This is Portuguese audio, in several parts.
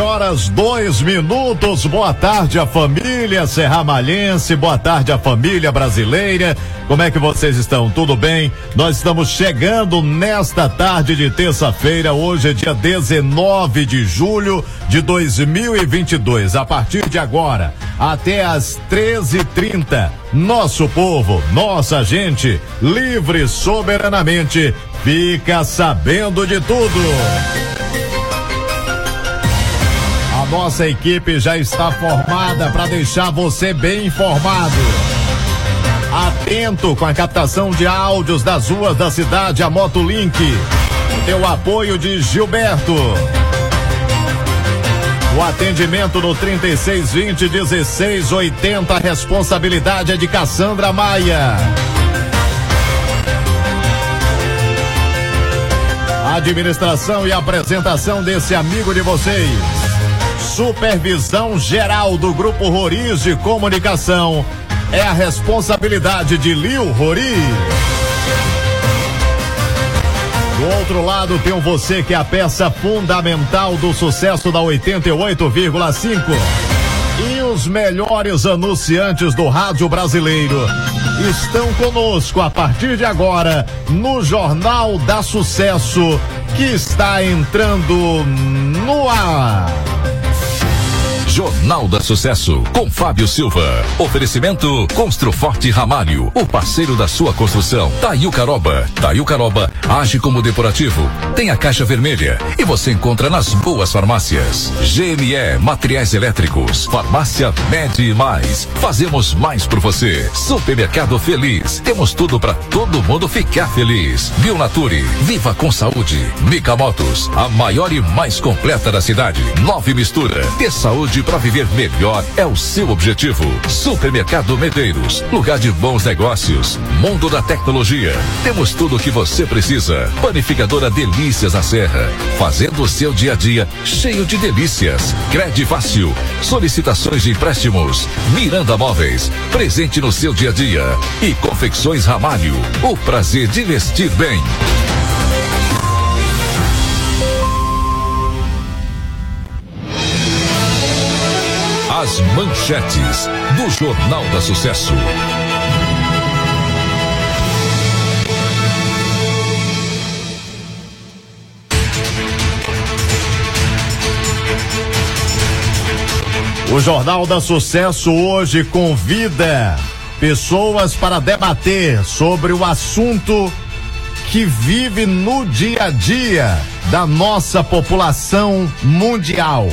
Horas, dois minutos. Boa tarde, a família serramalhense. Boa tarde, a família brasileira. Como é que vocês estão? Tudo bem? Nós estamos chegando nesta tarde de terça-feira. Hoje é dia 19 de julho de 2022. A partir de agora, até às 13h30, nosso povo, nossa gente, livre soberanamente, fica sabendo de tudo. Nossa equipe já está formada para deixar você bem informado. Atento com a captação de áudios das ruas da cidade, a Motolink. Teu apoio de Gilberto. O atendimento no 3620 1680, a responsabilidade é de Cassandra Maia. Administração e apresentação desse amigo de vocês. Supervisão geral do Grupo Roriz de Comunicação é a responsabilidade de Lil Rori. Do outro lado tem você que é a peça fundamental do sucesso da 88,5. E os melhores anunciantes do rádio brasileiro estão conosco a partir de agora no Jornal da Sucesso que está entrando no ar. Jornal da Sucesso, com Fábio Silva. Oferecimento Construforte Ramalho, o parceiro da sua construção. Taiu Caroba. Taiu Caroba age como depurativo. Tem a caixa vermelha e você encontra nas boas farmácias. GME Materiais Elétricos. Farmácia Med Mais. Fazemos mais por você. Supermercado Feliz. Temos tudo para todo mundo ficar feliz. Bionature. Viva com saúde. Mica Motos. A maior e mais completa da cidade. Nove Mistura. Ter saúde para viver melhor é o seu objetivo. Supermercado Medeiros, lugar de bons negócios, mundo da tecnologia. Temos tudo o que você precisa. Panificadora Delícias na Serra, fazendo o seu dia a dia cheio de delícias. Crédito fácil, solicitações de empréstimos. Miranda Móveis, presente no seu dia a dia. E Confecções Ramalho, o prazer de vestir bem. As manchetes do Jornal da Sucesso. O Jornal da Sucesso hoje convida pessoas para debater sobre o assunto que vive no dia a dia da nossa população mundial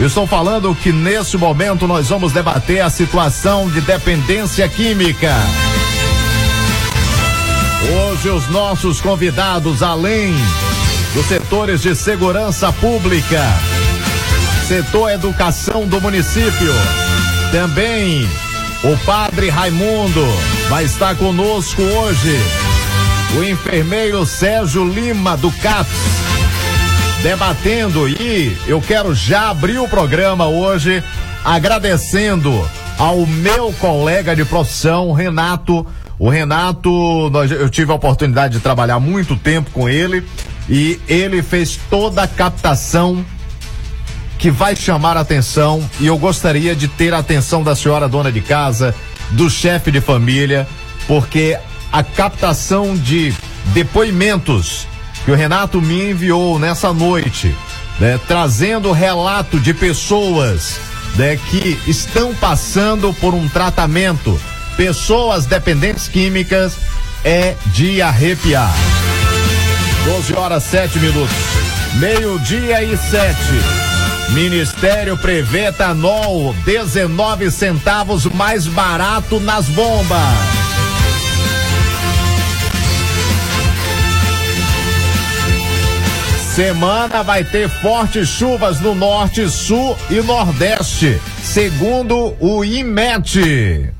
estou falando que nesse momento nós vamos debater a situação de dependência química. Hoje os nossos convidados, além dos setores de segurança pública, setor educação do município, também o padre Raimundo vai estar conosco hoje. O enfermeiro Sérgio Lima do CAPS debatendo e eu quero já abrir o programa hoje agradecendo ao meu colega de profissão, Renato. O Renato, nós, eu tive a oportunidade de trabalhar muito tempo com ele e ele fez toda a captação que vai chamar a atenção e eu gostaria de ter a atenção da senhora dona de casa, do chefe de família, porque a captação de depoimentos que o Renato me enviou nessa noite né, trazendo relato de pessoas né, que estão passando por um tratamento. Pessoas dependentes químicas é de arrepiar. 12 horas 7 minutos. Meio-dia e 7. Ministério prevê etanol 19 centavos mais barato nas bombas. Semana vai ter fortes chuvas no norte, sul e nordeste, segundo o IMET.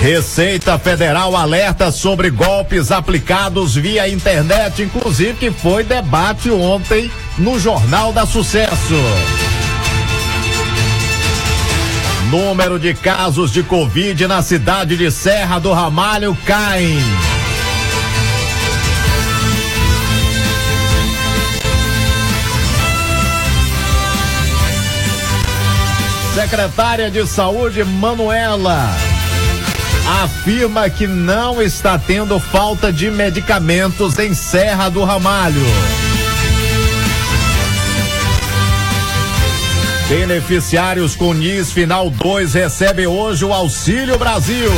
Receita Federal alerta sobre golpes aplicados via internet, inclusive que foi debate ontem no Jornal da Sucesso. Número de casos de Covid na cidade de Serra do Ramalho caem. Secretária de Saúde Manuela afirma que não está tendo falta de medicamentos em Serra do Ramalho. Beneficiários com NIS Final 2 recebem hoje o Auxílio Brasil.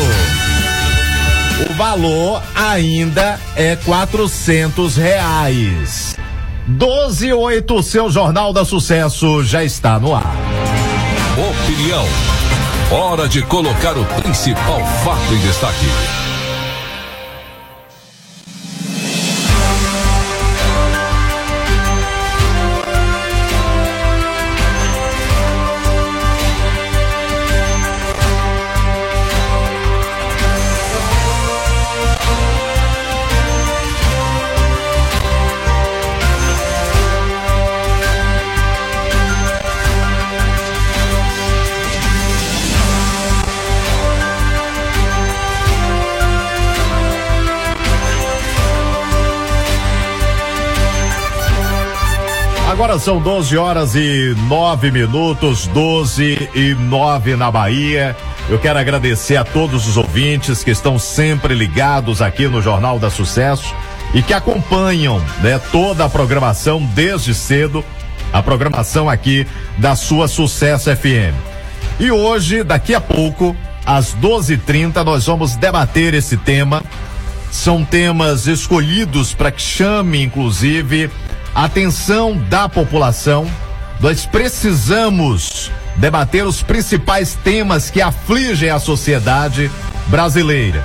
O valor ainda é quatrocentos reais. 128, seu Jornal da Sucesso já está no ar. Opinião Hora de colocar o principal fato em destaque. Agora são 12 horas e 9 minutos, 12 e 9 na Bahia. Eu quero agradecer a todos os ouvintes que estão sempre ligados aqui no Jornal da Sucesso e que acompanham né, toda a programação desde cedo, a programação aqui da sua Sucesso FM. E hoje, daqui a pouco, às 12h30, nós vamos debater esse tema. São temas escolhidos para que chame, inclusive, atenção da população. Nós precisamos debater os principais temas que afligem a sociedade brasileira.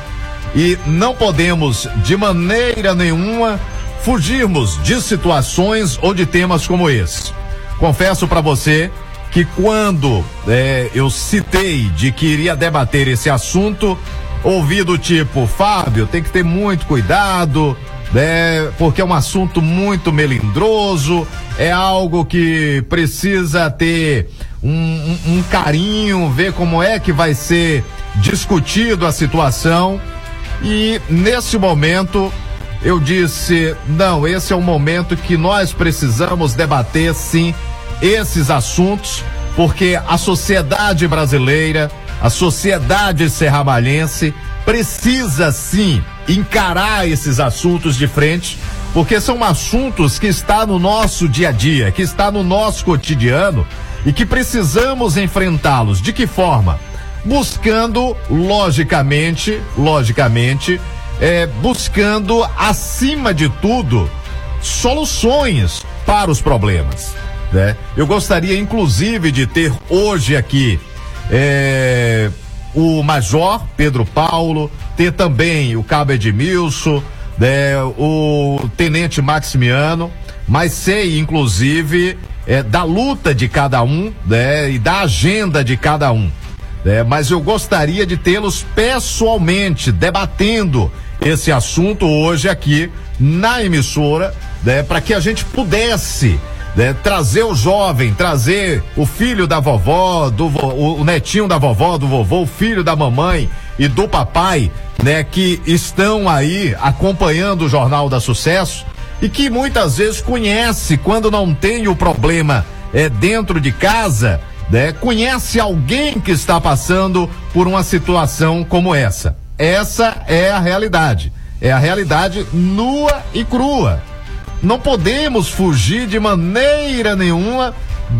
E não podemos, de maneira nenhuma, fugirmos de situações ou de temas como esse. Confesso para você que quando é, eu citei de que iria debater esse assunto, ouvi do tipo, Fábio, tem que ter muito cuidado, né? Porque é um assunto muito melindroso, é algo que precisa ter um, um, um carinho, ver como é que vai ser discutido a situação. E nesse momento eu disse: não, esse é um momento que nós precisamos debater sim esses assuntos, porque a sociedade brasileira, a sociedade serramalhense precisa sim encarar esses assuntos de frente, porque são assuntos que está no nosso dia a dia, que está no nosso cotidiano e que precisamos enfrentá-los. De que forma? Buscando, logicamente, logicamente, é, buscando acima de tudo soluções para os problemas. Né? Eu gostaria, inclusive, de ter hoje aqui é, o Major Pedro Paulo, ter também o Cabo Edmilson, né, o Tenente Maximiano, mas sei, inclusive, é, da luta de cada um né, e da agenda de cada um. Né, mas eu gostaria de tê-los pessoalmente debatendo esse assunto hoje aqui na emissora, né, para que a gente pudesse né, trazer o jovem, trazer o filho da vovó, do o, o netinho da vovó, do vovô, o filho da mamãe e do papai, né, que estão aí acompanhando o Jornal da Sucesso e que muitas vezes conhece quando não tem o problema é dentro de casa, né, conhece alguém que está passando por uma situação como essa. Essa é a realidade. É a realidade nua e crua. Não podemos fugir de maneira nenhuma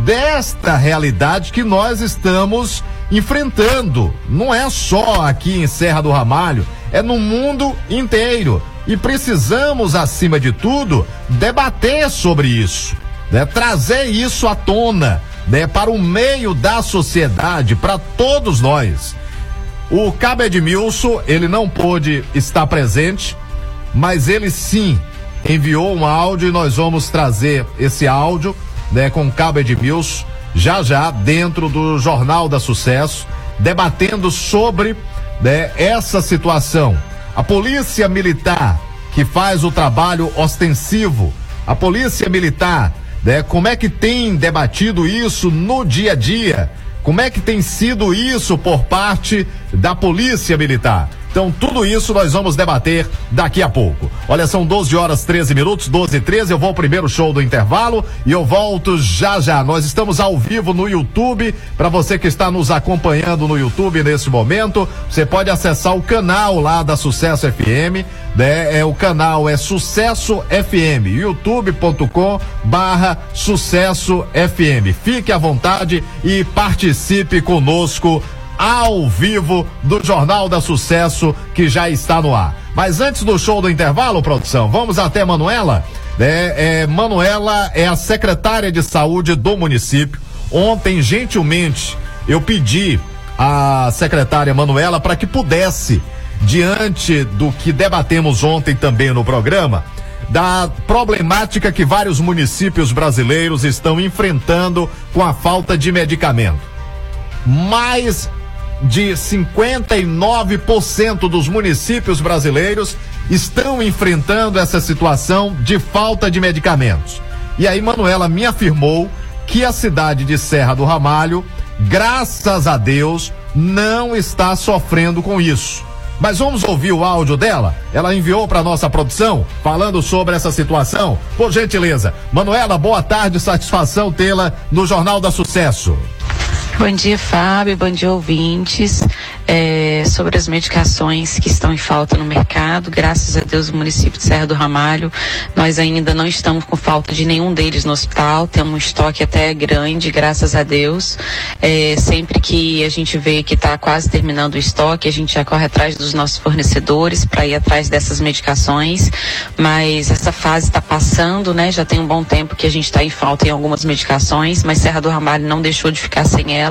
desta realidade que nós estamos enfrentando. Não é só aqui em Serra do Ramalho, é no mundo inteiro. E precisamos, acima de tudo, debater sobre isso, né? trazer isso à tona, né? para o meio da sociedade, para todos nós. O Cabo Edmilson, ele não pôde estar presente, mas ele sim enviou um áudio e nós vamos trazer esse áudio, né, com o Cabo Edmilson, já já dentro do Jornal da Sucesso, debatendo sobre né, essa situação. A Polícia Militar, que faz o trabalho ostensivo, a Polícia Militar, né, como é que tem debatido isso no dia a dia? Como é que tem sido isso por parte da Polícia Militar? Então, tudo isso nós vamos debater daqui a pouco. Olha, são 12 horas 13 minutos, 12 e 13. Eu vou ao primeiro show do intervalo e eu volto já já. Nós estamos ao vivo no YouTube. Para você que está nos acompanhando no YouTube nesse momento, você pode acessar o canal lá da Sucesso FM. Né? É, o canal é Sucesso FM, youtube.com barra Sucesso FM. Fique à vontade e participe conosco ao vivo do Jornal da Sucesso que já está no ar. Mas antes do show do intervalo, produção, vamos até Manuela. É, é, Manuela é a secretária de saúde do município. Ontem, gentilmente, eu pedi à secretária Manuela para que pudesse, diante do que debatemos ontem também no programa, da problemática que vários municípios brasileiros estão enfrentando com a falta de medicamento. Mais de 59% dos municípios brasileiros estão enfrentando essa situação de falta de medicamentos. E aí, Manuela me afirmou que a cidade de Serra do Ramalho, graças a Deus, não está sofrendo com isso. Mas vamos ouvir o áudio dela? Ela enviou para nossa produção falando sobre essa situação. Por gentileza, Manuela, boa tarde, satisfação tê-la no Jornal da Sucesso. Bom dia, Fábio. Bom dia, ouvintes. É, sobre as medicações que estão em falta no mercado, graças a Deus, o município de Serra do Ramalho, nós ainda não estamos com falta de nenhum deles no hospital. Temos um estoque até grande, graças a Deus. É, sempre que a gente vê que está quase terminando o estoque, a gente já corre atrás dos nossos fornecedores para ir atrás dessas medicações. Mas essa fase está passando, né? Já tem um bom tempo que a gente está em falta em algumas medicações, mas Serra do Ramalho não deixou de ficar sem elas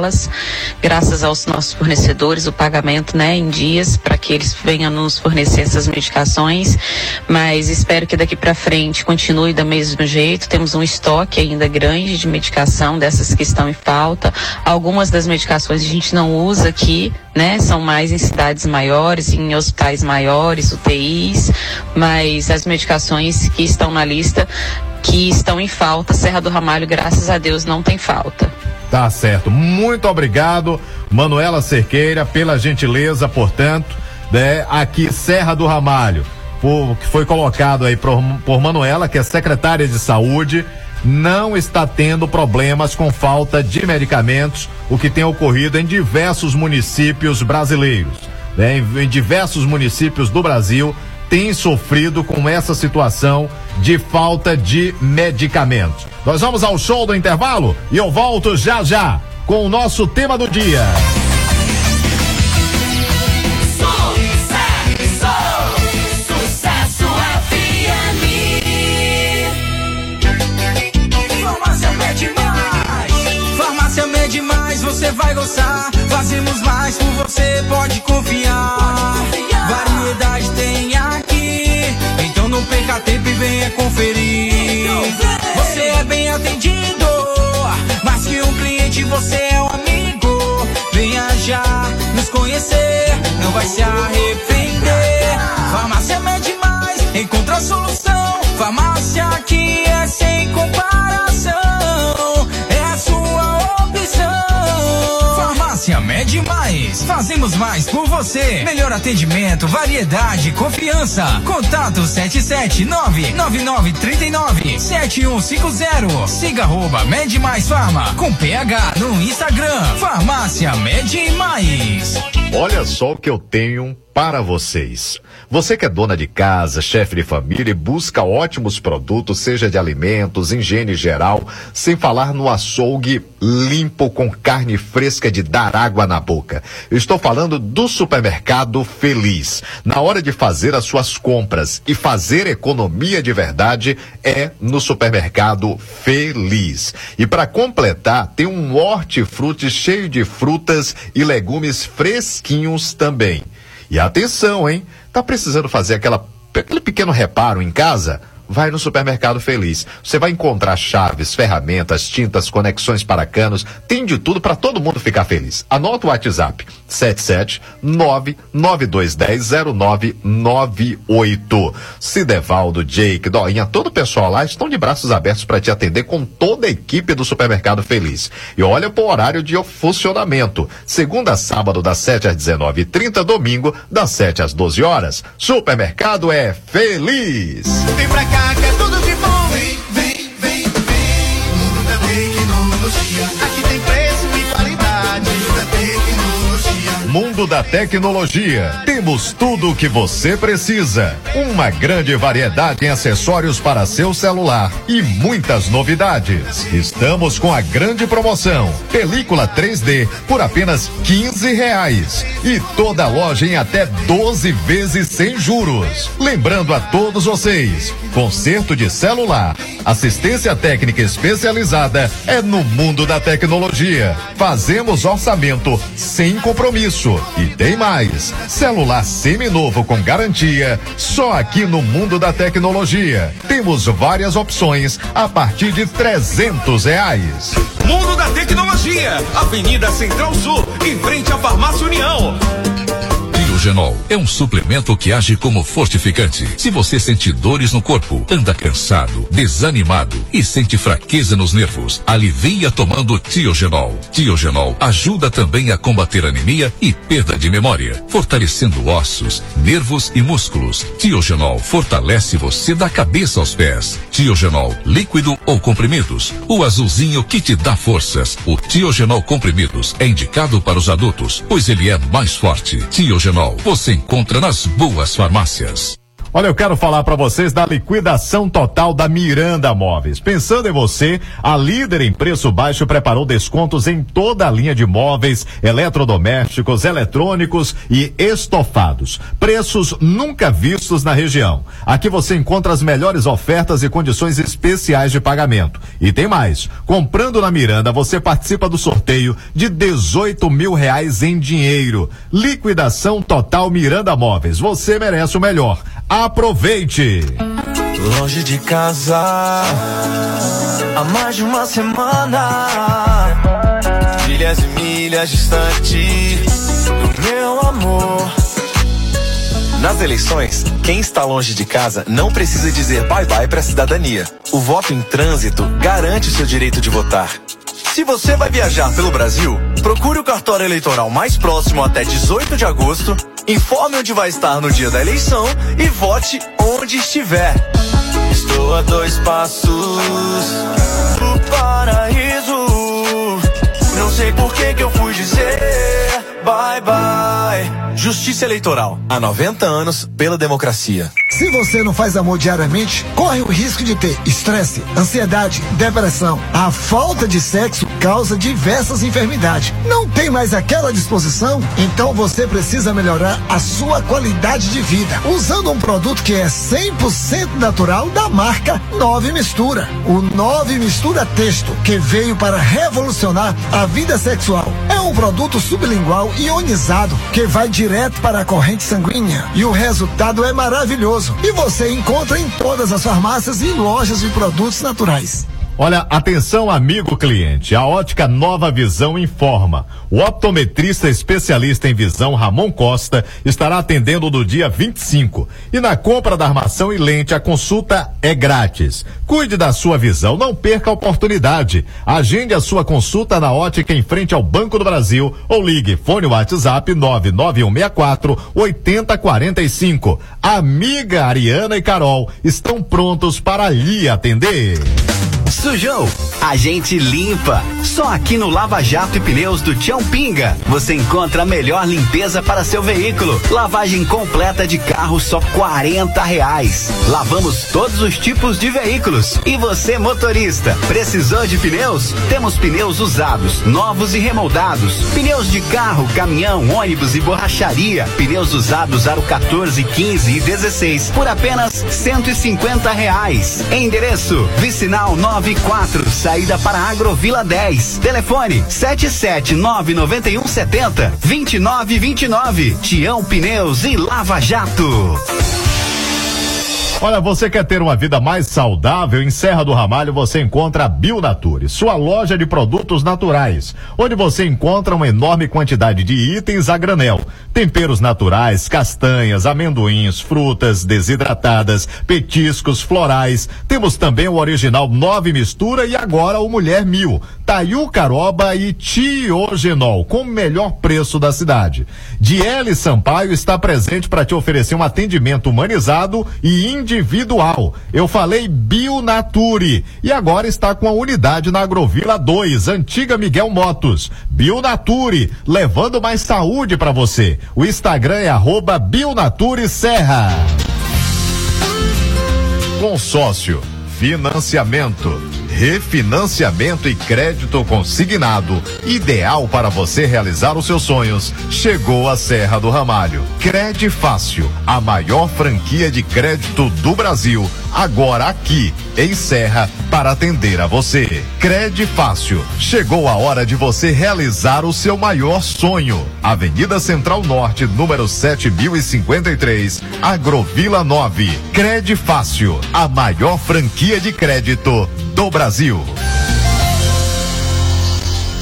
graças aos nossos fornecedores, o pagamento, né, em dias, para que eles venham nos fornecer essas medicações. Mas espero que daqui para frente continue do mesmo jeito. Temos um estoque ainda grande de medicação dessas que estão em falta. Algumas das medicações a gente não usa aqui, né? São mais em cidades maiores, em hospitais maiores, UTIs, mas as medicações que estão na lista que estão em falta, Serra do Ramalho, graças a Deus, não tem falta. Tá certo. Muito obrigado, Manuela Cerqueira, pela gentileza, portanto, né, aqui Serra do Ramalho, por, que foi colocado aí por, por Manuela, que é secretária de saúde, não está tendo problemas com falta de medicamentos, o que tem ocorrido em diversos municípios brasileiros. Né? Em, em diversos municípios do Brasil tem sofrido com essa situação de falta de medicamentos. Nós vamos ao show do intervalo e eu volto já já com o nosso tema do dia. Você vai gostar, fazemos mais por você, pode confiar. Pode confiar. Não perca tempo e venha conferir. Você é bem atendido, mais que um cliente, você é um amigo. Venha já nos conhecer, não vai se arrepender. Farmácia Mede Mais, encontra a solução. Farmácia aqui é sem comparação. Farmácia Mede Mais, fazemos mais por você. Melhor atendimento, variedade, confiança. Contato 779-9939-7150. Siga arroba Mede Mais Farma com PH no Instagram. Farmácia Mede Mais. Olha só o que eu tenho para vocês. Você que é dona de casa, chefe de família e busca ótimos produtos, seja de alimentos, higiene geral, sem falar no açougue limpo com carne fresca de dar água na boca. Estou falando do supermercado Feliz. Na hora de fazer as suas compras e fazer economia de verdade é no supermercado Feliz. E para completar, tem um hortifruti cheio de frutas e legumes fresquinhos também. E atenção, hein? Tá precisando fazer aquela, aquele pequeno reparo em casa? Vai no Supermercado Feliz. Você vai encontrar chaves, ferramentas, tintas, conexões para canos, tem de tudo para todo mundo ficar feliz. Anota o WhatsApp: 77992100998. Cidevaldo, Jake, Doinha, todo o pessoal lá estão de braços abertos para te atender com toda a equipe do Supermercado Feliz. E olha pro horário de funcionamento. Segunda a sábado das 7 às 19h30, domingo das 7 às 12 horas. Supermercado é feliz. Vem pra cá que é tudo de bom. Mundo da Tecnologia. Temos tudo o que você precisa. Uma grande variedade em acessórios para seu celular e muitas novidades. Estamos com a grande promoção. Película 3D por apenas 15 reais. E toda loja em até 12 vezes sem juros. Lembrando a todos vocês, conserto de celular, assistência técnica especializada é no mundo da tecnologia. Fazemos orçamento sem compromisso. E tem mais. Celular seminovo com garantia, só aqui no mundo da tecnologia. Temos várias opções a partir de trezentos reais. Mundo da Tecnologia, Avenida Central Sul, em frente à Farmácia União. Biogenol é um suplemento que age como fortificante. Se você sente dores no corpo, anda cansado, desanimado e sente fraqueza nos nervos, alivia tomando Tiogenol. Tiogenol ajuda também a combater anemia e perda de memória, fortalecendo ossos, nervos e músculos. Tiogenol fortalece você da cabeça aos pés. Tiogenol líquido ou comprimidos, o azulzinho que te dá forças. O Tiogenol comprimidos é indicado para os adultos, pois ele é mais forte. Tiogenol você encontra nas boas farmácias. Olha, eu quero falar para vocês da liquidação total da Miranda Móveis. Pensando em você, a líder em preço baixo preparou descontos em toda a linha de móveis, eletrodomésticos, eletrônicos e estofados. Preços nunca vistos na região. Aqui você encontra as melhores ofertas e condições especiais de pagamento. E tem mais. Comprando na Miranda, você participa do sorteio de 18 mil reais em dinheiro. Liquidação total Miranda Móveis. Você merece o melhor. Aproveite! Longe de casa, há mais de uma semana. Milhas e milhas distante do meu amor. Nas eleições, quem está longe de casa não precisa dizer bye-bye para a cidadania. O voto em trânsito garante o seu direito de votar. Se você vai viajar pelo Brasil, procure o cartório eleitoral mais próximo até 18 de agosto, informe onde vai estar no dia da eleição e vote onde estiver. Estou a dois passos do paraíso. Não sei por que que eu fui dizer bye bye. Justiça Eleitoral. Há 90 anos pela democracia. Se você não faz amor diariamente, corre o risco de ter estresse, ansiedade, depressão. A falta de sexo causa diversas enfermidades. Não tem mais aquela disposição? Então você precisa melhorar a sua qualidade de vida usando um produto que é 100% natural da marca Nove Mistura. O Nove Mistura Texto, que veio para revolucionar a vida sexual. É um produto sublingual ionizado que vai direto para a corrente sanguínea e o resultado é maravilhoso. E você encontra em todas as farmácias e lojas de produtos naturais. Olha, atenção amigo cliente, a ótica Nova Visão informa. O optometrista especialista em visão Ramon Costa estará atendendo no dia 25. E na compra da armação e lente a consulta é grátis. Cuide da sua visão, não perca a oportunidade. Agende a sua consulta na ótica em frente ao Banco do Brasil ou ligue fone WhatsApp 99164 8045. Amiga Ariana e Carol estão prontos para lhe atender. Sujou? A gente limpa. Só aqui no Lava Jato e Pneus do Tião Pinga você encontra a melhor limpeza para seu veículo. Lavagem completa de carro só 40 reais. Lavamos todos os tipos de veículos. E você, motorista, precisou de pneus? Temos pneus usados, novos e remoldados. Pneus de carro, caminhão, ônibus e borracharia. Pneus usados aro 14, 15 e 16 por apenas 150 reais. Endereço: Vicinal 94, saída para Agrovila 10. Telefone: 7799170 2929. Tião Pneus e Lava Jato. Olha, você quer ter uma vida mais saudável? Em Serra do Ramalho você encontra a Bionature, sua loja de produtos naturais, onde você encontra uma enorme quantidade de itens a granel. Temperos naturais, castanhas, amendoins, frutas desidratadas, petiscos, florais. Temos também o original nove mistura e agora o Mulher Mil. Taiu Caroba e Tiogenol, com o melhor preço da cidade. Diele Sampaio está presente para te oferecer um atendimento humanizado e individual. Eu falei Bionature e agora está com a unidade na Agrovila 2, antiga Miguel Motos. Bionature, levando mais saúde para você. O Instagram é arroba Bionature Serra. Consórcio, financiamento refinanciamento e crédito consignado, ideal para você realizar os seus sonhos, chegou a Serra do Ramalho. Crede Fácil, a maior franquia de crédito do Brasil, agora aqui em Serra para atender a você. Crede Fácil, chegou a hora de você realizar o seu maior sonho. Avenida Central Norte, número 7053, Agrovila 9. Crede Fácil, a maior franquia de crédito do Brasil. Brasil.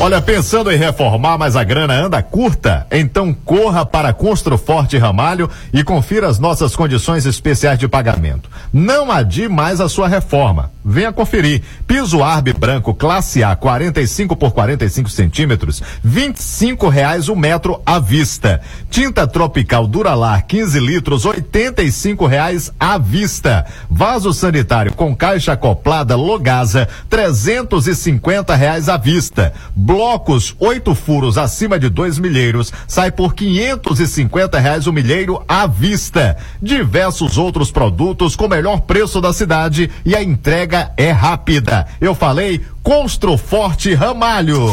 Olha, pensando em reformar, mas a grana anda curta? Então corra para Construforte Ramalho e confira as nossas condições especiais de pagamento. Não adie mais a sua reforma. Venha conferir. Piso Arbe branco classe A 45 por 45 centímetros, 25 reais o metro à vista. Tinta tropical Duralar 15 litros, 85 reais à vista. Vaso sanitário com caixa acoplada Logasa 350 reais à vista. Blocos oito furos acima de dois milheiros sai por 550 reais o milheiro à vista. Diversos outros produtos com melhor preço da cidade e a entrega é rápida. Eu falei Construforte Ramalho.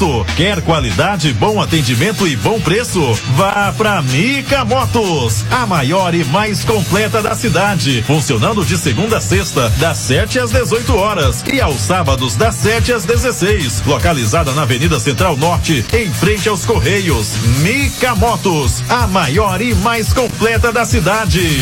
Quer qualidade, bom atendimento e bom preço? Vá pra Mica Motos, a maior e mais completa da cidade. Funcionando de segunda a sexta, das 7 às 18 horas e aos sábados, das 7 às 16. Localizada na Avenida Central Norte, em frente aos Correios. Mica Motos, a maior e mais completa da cidade.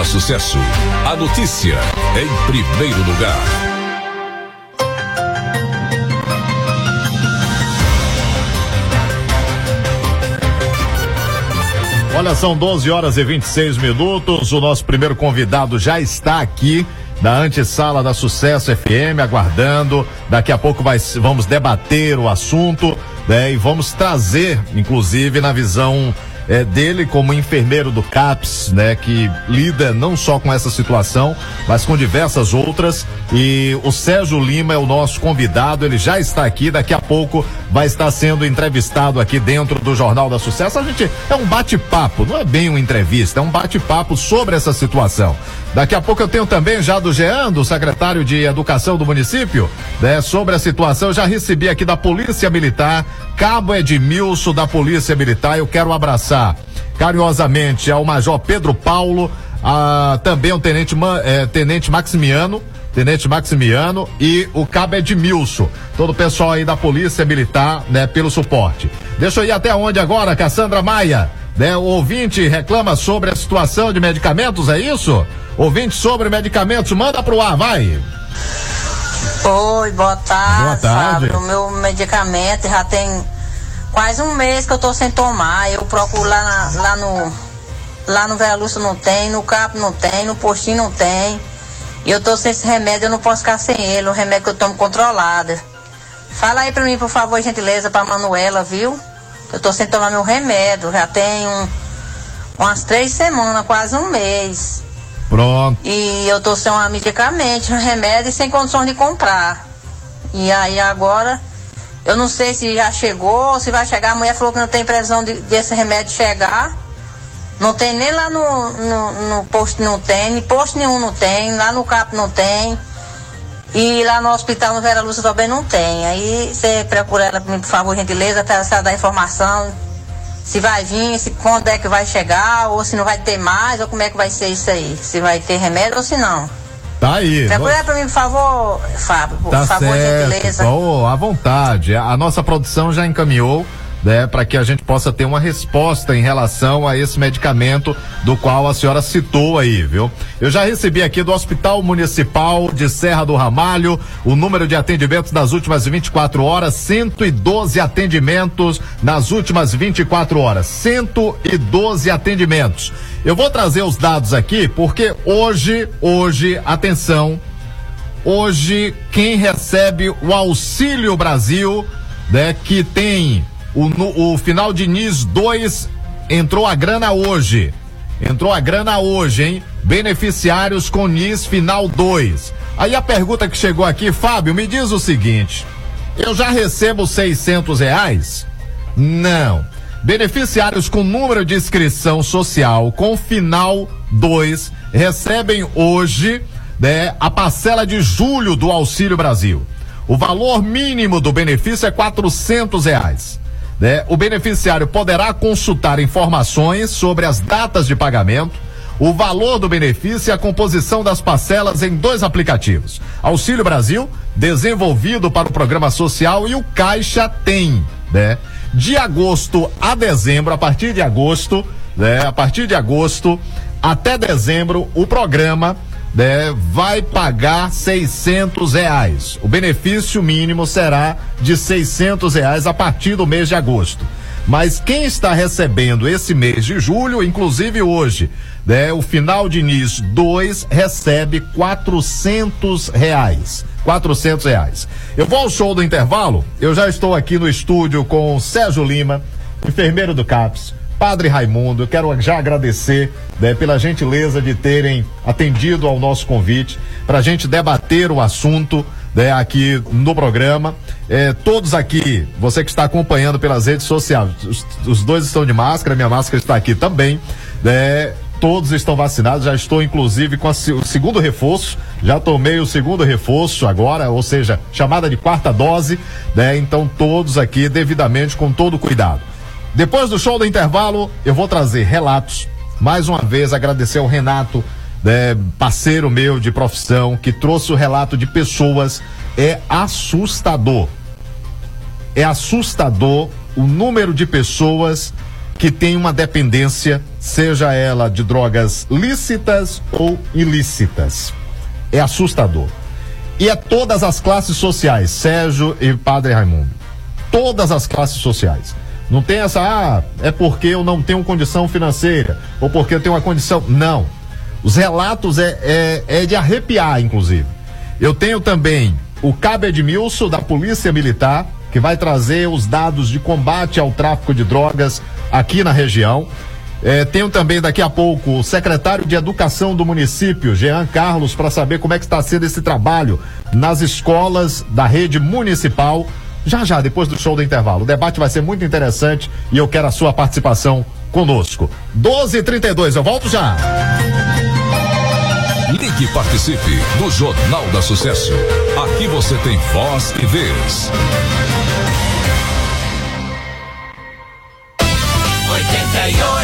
A Sucesso. A notícia em primeiro lugar. Olha, são 12 horas e 26 minutos. O nosso primeiro convidado já está aqui na antessala da Sucesso FM, aguardando. Daqui a pouco vai, vamos debater o assunto né, e vamos trazer, inclusive, na visão é, dele como enfermeiro do CAPS, né, que lida não só com essa situação, mas com diversas outras. E o Sérgio Lima é o nosso convidado, ele já está aqui, daqui a pouco vai estar sendo entrevistado aqui dentro do Jornal da Sucesso. A gente é um bate-papo, não é bem uma entrevista, é um bate-papo sobre essa situação. Daqui a pouco eu tenho também já do Jean, do secretário de Educação do município, né, sobre a situação. Eu já recebi aqui da Polícia Militar, Cabo Edmilson da Polícia Militar. Eu quero abraçar carinhosamente ao Major Pedro Paulo, a, também o Tenente, eh, Tenente Maximiano. Tenente Maximiano e o Cabo Edmilson. Todo o pessoal aí da Polícia Militar, né, pelo suporte. Deixa eu ir até onde agora, Cassandra Maia? Né, o ouvinte reclama sobre a situação de medicamentos, é isso? Ouvinte sobre medicamentos, manda pro ar, vai. Oi, boa tarde. Boa tarde. Fábio. O meu medicamento já tem quase um mês que eu tô sem tomar. Eu procuro lá, na- lá no. Lá no Vera Lúcia não tem, no CAP não tem, no postinho não tem. E eu tô sem esse remédio, eu não posso ficar sem ele, o remédio que eu tomo controlada. Fala aí pra mim, por favor, gentileza, pra Manuela, viu? Eu tô sem tomar meu remédio, já tem um, umas três semanas, quase um mês. Pronto. E eu tô sem um medicamento, um remédio e sem condições de comprar. E aí agora, eu não sei se já chegou, se vai chegar. A mulher falou que não tem previsão de, desse remédio chegar. Não tem nem lá no, no, no posto não tem, em posto nenhum não tem, lá no CAP não tem. E lá no hospital no Vera Lúcia também não tem. Aí você procura ela por favor, gentileza, até ela dar informação. Se vai vir, se quando é que vai chegar, ou se não vai ter mais, ou como é que vai ser isso aí. Se vai ter remédio ou se não. Tá aí. Procura pra mim, por favor, Fábio, por Tá favor, gentileza. certo. Oh, à vontade. A nossa produção já encaminhou. Né, para que a gente possa ter uma resposta em relação a esse medicamento do qual a senhora citou aí, viu? Eu já recebi aqui do Hospital Municipal de Serra do Ramalho o número de atendimentos das últimas 24 horas, 112 atendimentos nas últimas 24 horas, 112 atendimentos. Eu vou trazer os dados aqui porque hoje, hoje, atenção, Hoje, quem recebe o Auxílio Brasil, né, que tem o, no- o final de NIS 2, entrou a grana hoje. Entrou a grana hoje, hein? Beneficiários com NIS final 2. Aí a pergunta que chegou aqui, Fábio, me diz o seguinte: eu já recebo 600 reais? Não. Beneficiários com número de inscrição social com final 2 recebem hoje né, a parcela de julho do Auxílio Brasil. O valor mínimo do benefício é 400 reais. Né? O beneficiário poderá consultar informações sobre as datas de pagamento, o valor do benefício e a composição das parcelas em dois aplicativos. Auxílio Brasil, desenvolvido para o programa social, e o Caixa Tem, né? De agosto a dezembro, a partir de agosto, né? A partir de agosto até dezembro, o programa né, vai pagar 600 reais. O benefício mínimo será de 600 reais a partir do mês de agosto. Mas quem está recebendo esse mês de julho, inclusive hoje, né, o final de NIS 2 recebe 400 reais. 400 reais. Eu vou ao show do intervalo. Eu já estou aqui no estúdio com Sérgio Lima, enfermeiro do CAPS, Padre Raimundo, eu quero já agradecer né, pela gentileza de terem atendido ao nosso convite para a gente debater o assunto né, aqui no programa. É, todos aqui, você que está acompanhando pelas redes sociais, os, os dois estão de máscara, minha máscara está aqui também. Né, todos estão vacinados, já estou inclusive com a o segundo reforço, já tomei o segundo reforço agora, ou seja, chamada de quarta dose, né? Então todos aqui devidamente com todo cuidado. Depois do show do intervalo, eu vou trazer relatos. Mais uma vez, agradecer ao Renato, né, parceiro meu de profissão, que trouxe o relato de pessoas. É assustador. É assustador o número de pessoas que têm uma dependência, seja ela de drogas lícitas ou ilícitas. É assustador. E é todas as classes sociais, Sérgio e Padre Raimundo. Todas as classes sociais. Não tem essa, ah, é porque eu não tenho condição financeira, ou porque eu tenho uma condição. Não. Os relatos é, é, é de arrepiar, inclusive. Eu tenho também o Cabo Edmilson, da Polícia Militar, que vai trazer os dados de combate ao tráfico de drogas aqui na região. É, tenho também daqui a pouco o secretário de Educação do município, Jean Carlos, para saber como é que está sendo esse trabalho nas escolas da rede municipal. Já já, depois do show do intervalo. O debate vai ser muito interessante e eu quero a sua participação conosco. 12h32, eu volto já. Ligue e participe do Jornal da Sucesso. Aqui você tem voz e vez. 88,5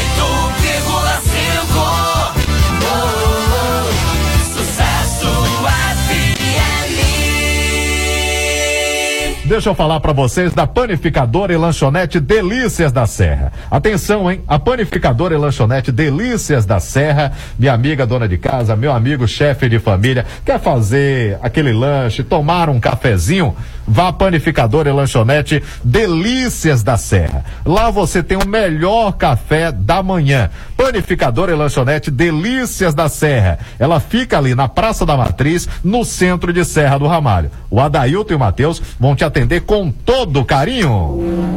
Deixa eu falar para vocês da panificadora e lanchonete Delícias da Serra. Atenção, hein? A panificadora e lanchonete Delícias da Serra, minha amiga dona de casa, meu amigo chefe de família, quer fazer aquele lanche, tomar um cafezinho? Vá à panificadora e lanchonete Delícias da Serra. Lá você tem o melhor café da manhã. Panificadora e lanchonete Delícias da Serra. Ela fica ali na Praça da Matriz, no centro de Serra do Ramalho. O Adailton e o Matheus vão te atender com todo carinho.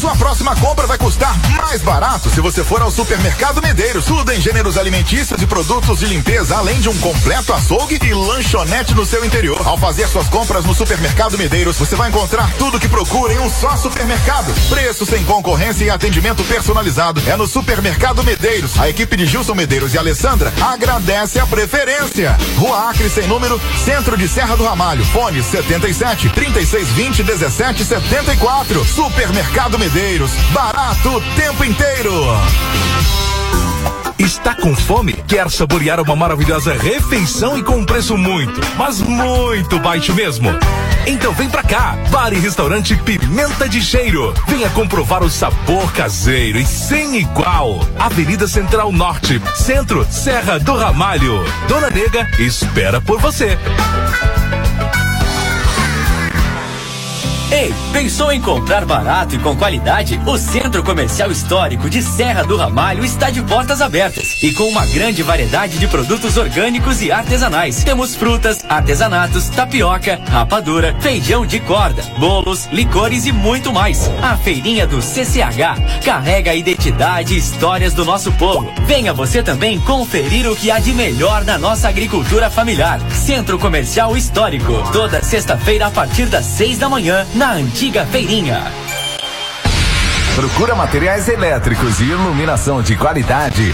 Sua próxima compra vai custar mais barato se você for ao Supermercado Medeiros. Tudo em gêneros alimentícios e produtos de limpeza, além de um completo açougue e lanchonete no seu interior. Ao fazer suas compras no Supermercado Medeiros, você vai encontrar tudo que procura em um só supermercado. Preço sem concorrência e atendimento personalizado. É no Supermercado Medeiros. A equipe de Gilson Medeiros e Alessandra agradece a preferência. Rua Acre sem número, Centro de Serra do Ramalho. Fone 77 3620 1774. Supermercado Medeiros. Barato o tempo inteiro. Está com fome? Quer saborear uma maravilhosa refeição e com um preço muito, mas muito baixo mesmo? Então vem pra cá, Bar e Restaurante Pimenta de Cheiro. Venha comprovar o sabor caseiro e sem igual. Avenida Central Norte, Centro, Serra do Ramalho. Dona Nega espera por você. Ei, pensou em comprar barato e com qualidade? O Centro Comercial Histórico de Serra do Ramalho está de portas abertas e com uma grande variedade de produtos orgânicos e artesanais. Temos frutas, artesanatos, tapioca, rapadura, feijão de corda, bolos, licores e muito mais. A feirinha do CCH carrega a identidade e histórias do nosso povo. Venha você também conferir o que há de melhor na nossa agricultura familiar. Centro Comercial Histórico, toda sexta-feira a partir das seis da manhã na antiga feirinha. Procura materiais elétricos e iluminação de qualidade.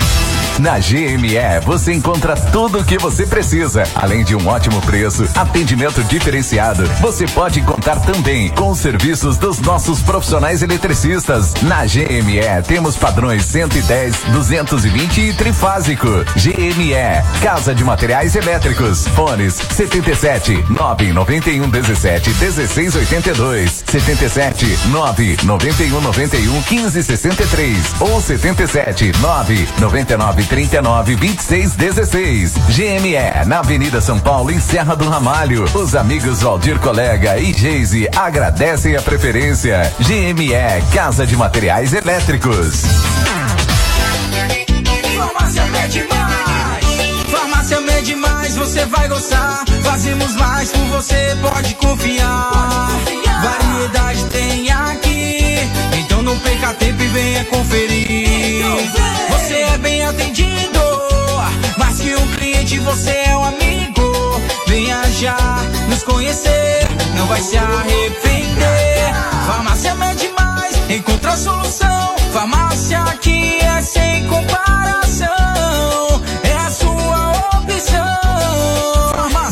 Na GME você encontra tudo o que você precisa, além de um ótimo preço, atendimento diferenciado. Você pode contar também com os serviços dos nossos profissionais eletricistas. Na GME temos padrões 110, 220 e trifásico. GME, Casa de Materiais Elétricos. Fones 77 991 17 16 82, 77 991 91 15 63 ou 77 9 99 39 26 16. GME, na Avenida São Paulo, em Serra do Ramalho. Os amigos Valdir Colega e Geise agradecem a preferência. GME, Casa de Materiais Elétricos. Farmácia Mede Mais. Farmácia Mede Mais, você vai gostar. Fazemos mais por você, pode confiar. Variedade tem aqui. Então não perca tempo e venha conferir. Você é bem atendido. Você é um amigo. Venha já nos conhecer. Não vai se arrepender. Farmácia Mede Mais. Encontra a solução. Farmácia aqui é sem comparação.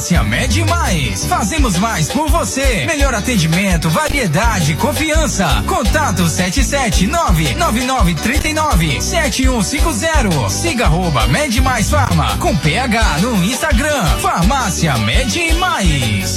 Farmácia Mede Mais. Fazemos mais por você. Melhor atendimento, variedade, confiança. Contato 779-9939-7150. Siga arroba Mede Mais Farma. Com PH no Instagram. Farmácia Mede Mais.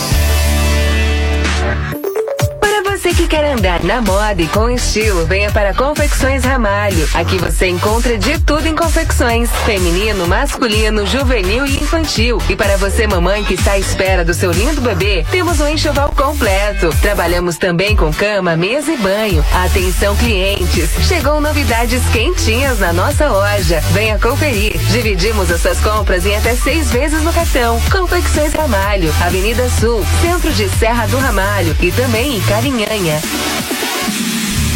Você que quer andar na moda e com estilo, venha para Confecções Ramalho. Aqui você encontra de tudo em confecções: feminino, masculino, juvenil e infantil. E para você, mamãe que está à espera do seu lindo bebê, temos um enxoval completo. Trabalhamos também com cama, mesa e banho. Atenção, clientes! Chegou novidades quentinhas na nossa loja. Venha conferir. Dividimos as suas compras em até seis vezes no cartão. Confecções Ramalho, Avenida Sul, centro de Serra do Ramalho e também em Carinhanha.